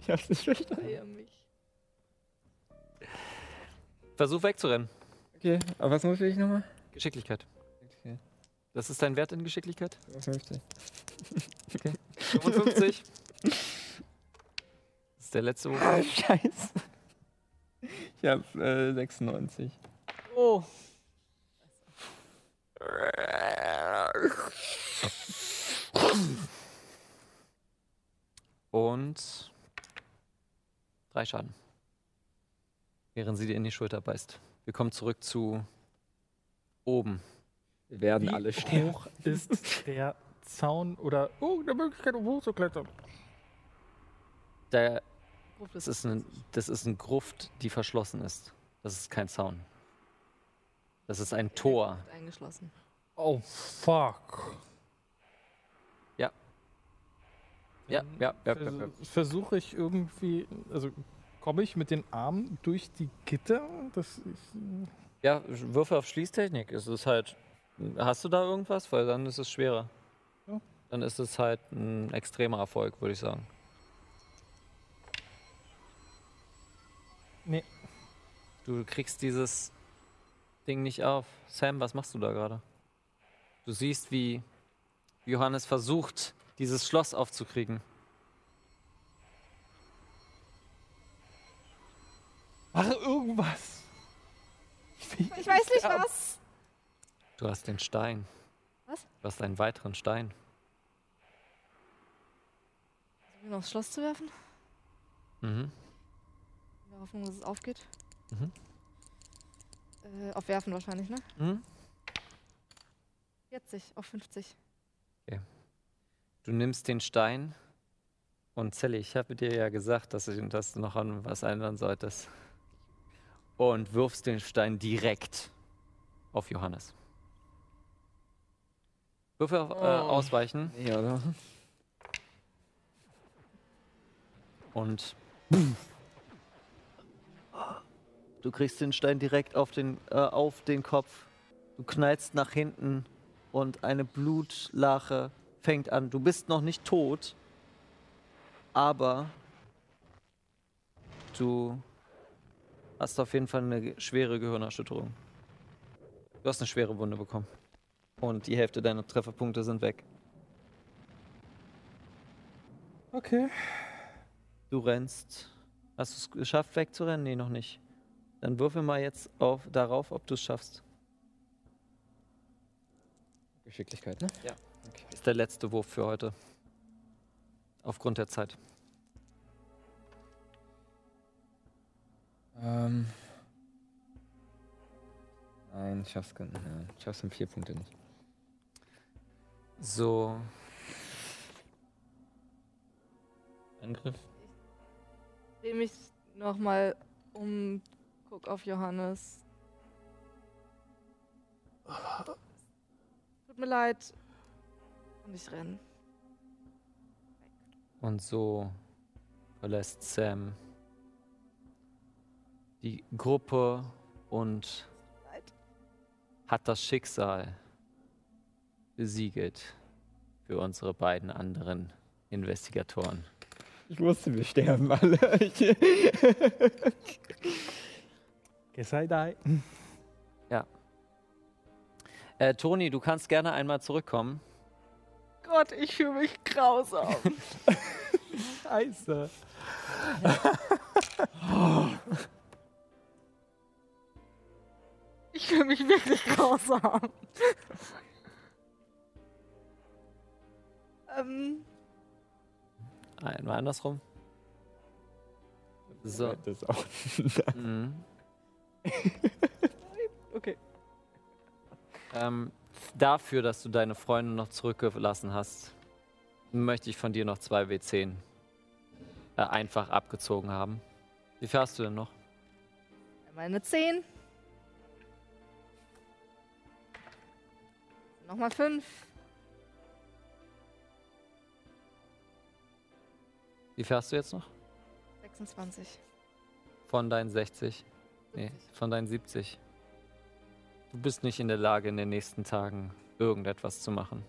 Ich hab's nicht verstanden. Feier mich. versuch wegzurennen. Okay, aber was muss ich nochmal? Geschicklichkeit. Okay. Das ist dein Wert in Geschicklichkeit? 50. 55. Das ist der letzte Wurf. Ah, scheiße. Ich hab äh, 96. Oh, Und drei Schaden. Während sie dir in die Schulter beißt. Wir kommen zurück zu oben. Wir werden Wie alle sterben. hoch ist der Zaun oder oh, eine Möglichkeit, um hochzuklettern? Der, das, ist ein, das ist eine Gruft, die verschlossen ist. Das ist kein Zaun. Das ist ein Tor. eingeschlossen. Oh, fuck. Ja, ja, ja, ja, ja. Versuche ich irgendwie, also komme ich mit den Armen durch die Gitter? Das ist, Ja, Würfe auf Schließtechnik. Es ist halt. Hast du da irgendwas? Weil dann ist es schwerer. Ja. Dann ist es halt ein extremer Erfolg, würde ich sagen. Nee. Du kriegst dieses Ding nicht auf. Sam, was machst du da gerade? Du siehst, wie Johannes versucht, dieses Schloss aufzukriegen. Mach irgendwas. Ich weiß nicht was. Du hast den Stein. Was? Du hast einen weiteren Stein. Versuchen wir noch aufs Schloss zu werfen? Mhm. In der Hoffnung, dass es aufgeht. Mhm. Äh, auf Werfen wahrscheinlich, ne? Mhm. 40 auf 50. Du nimmst den Stein und Sally, ich habe dir ja gesagt, dass, du noch an was ändern solltest. und wirfst den Stein direkt auf Johannes. Würfel auf, äh, ausweichen Ja, oder? und du kriegst den Stein direkt auf den, äh, auf den Kopf. Du knallst nach hinten und eine Blutlache fängt an. Du bist noch nicht tot, aber du hast auf jeden Fall eine schwere Gehirnerschütterung. Du hast eine schwere Wunde bekommen. Und die Hälfte deiner Trefferpunkte sind weg. Okay. Du rennst. Hast du es geschafft, wegzurennen? Nee, noch nicht. Dann würfel mal jetzt auf, darauf, ob du es schaffst. Geschicklichkeit, ne? Ist der letzte Wurf für heute. Aufgrund der Zeit. Ähm. Nein, ich schaff's, ja, ich schaff's in vier Punkte nicht. So. Angriff. Dreh mich nochmal um, guck auf Johannes. Tut mir leid. Und ich renn. Und so verlässt Sam die Gruppe und hat das Schicksal besiegelt für unsere beiden anderen Investigatoren. Ich wusste, wir sterben alle. Guess I die. Äh, Toni, du kannst gerne einmal zurückkommen. Gott, ich fühle mich grausam. Scheiße. Ich fühle mich wirklich grausam. ähm, Einmal andersrum. So. Das auch. Mhm. okay. Ähm, dafür, dass du deine Freunde noch zurückgelassen hast, möchte ich von dir noch zwei W10 äh, einfach abgezogen haben. Wie viel hast du denn noch? Einmal eine 10. Nochmal 5. Wie viel hast du jetzt noch? 26. Von deinen 60? Nee, von deinen 70. Du bist nicht in der Lage, in den nächsten Tagen irgendetwas zu machen.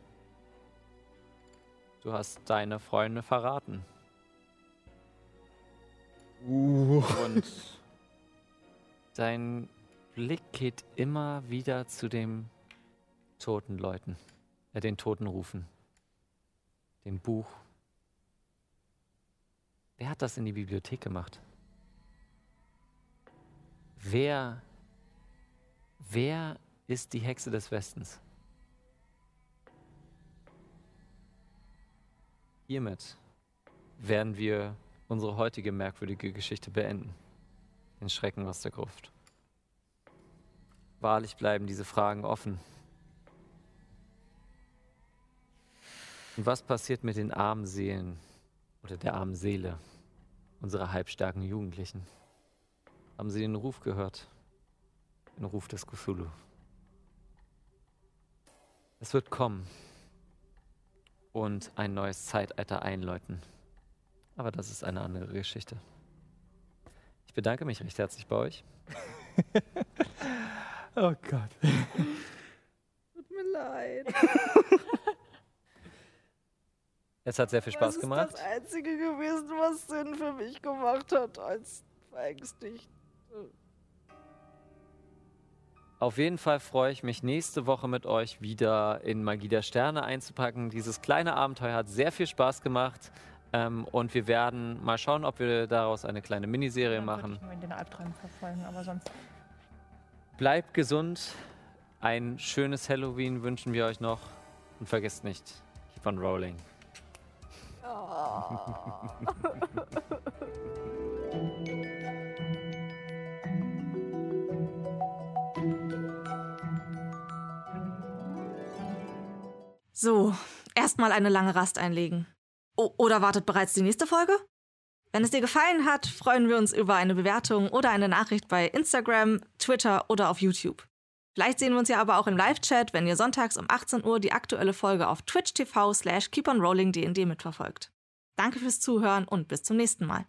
Du hast deine Freunde verraten. Uh. Und dein Blick geht immer wieder zu den toten Leuten, äh, den toten Rufen, dem Buch. Wer hat das in die Bibliothek gemacht? Wer, wer ist die Hexe des Westens? Hiermit werden wir unsere heutige merkwürdige Geschichte beenden. Den Schrecken aus der Gruft. Wahrlich bleiben diese Fragen offen. Und was passiert mit den armen Seelen oder der armen Seele unserer halbstarken Jugendlichen? Haben sie den Ruf gehört? Den Ruf des Cthulhu. Es wird kommen und ein neues Zeitalter einläuten. Aber das ist eine andere Geschichte. Ich bedanke mich recht herzlich bei euch. Oh Gott. Tut mir leid. Es hat sehr viel Spaß das gemacht. ist das Einzige gewesen, was Sinn für mich gemacht hat, als verängstigt. Auf jeden Fall freue ich mich, nächste Woche mit euch wieder in Magie der Sterne einzupacken. Dieses kleine Abenteuer hat sehr viel Spaß gemacht. Ähm, und wir werden mal schauen, ob wir daraus eine kleine Miniserie Dann machen. ich nur in den Albträumen verfolgen, aber sonst. Bleibt gesund. Ein schönes Halloween wünschen wir euch noch. Und vergesst nicht, keep on rolling. So, erstmal eine lange Rast einlegen. O oder wartet bereits die nächste Folge? Wenn es dir gefallen hat, freuen wir uns über eine Bewertung oder eine Nachricht bei Instagram, Twitter oder auf YouTube. Vielleicht sehen wir uns ja aber auch im Live-Chat, wenn ihr sonntags um 18 Uhr die aktuelle Folge auf Twitch TV slash keeponrollingdnd mitverfolgt. Danke fürs Zuhören und bis zum nächsten Mal.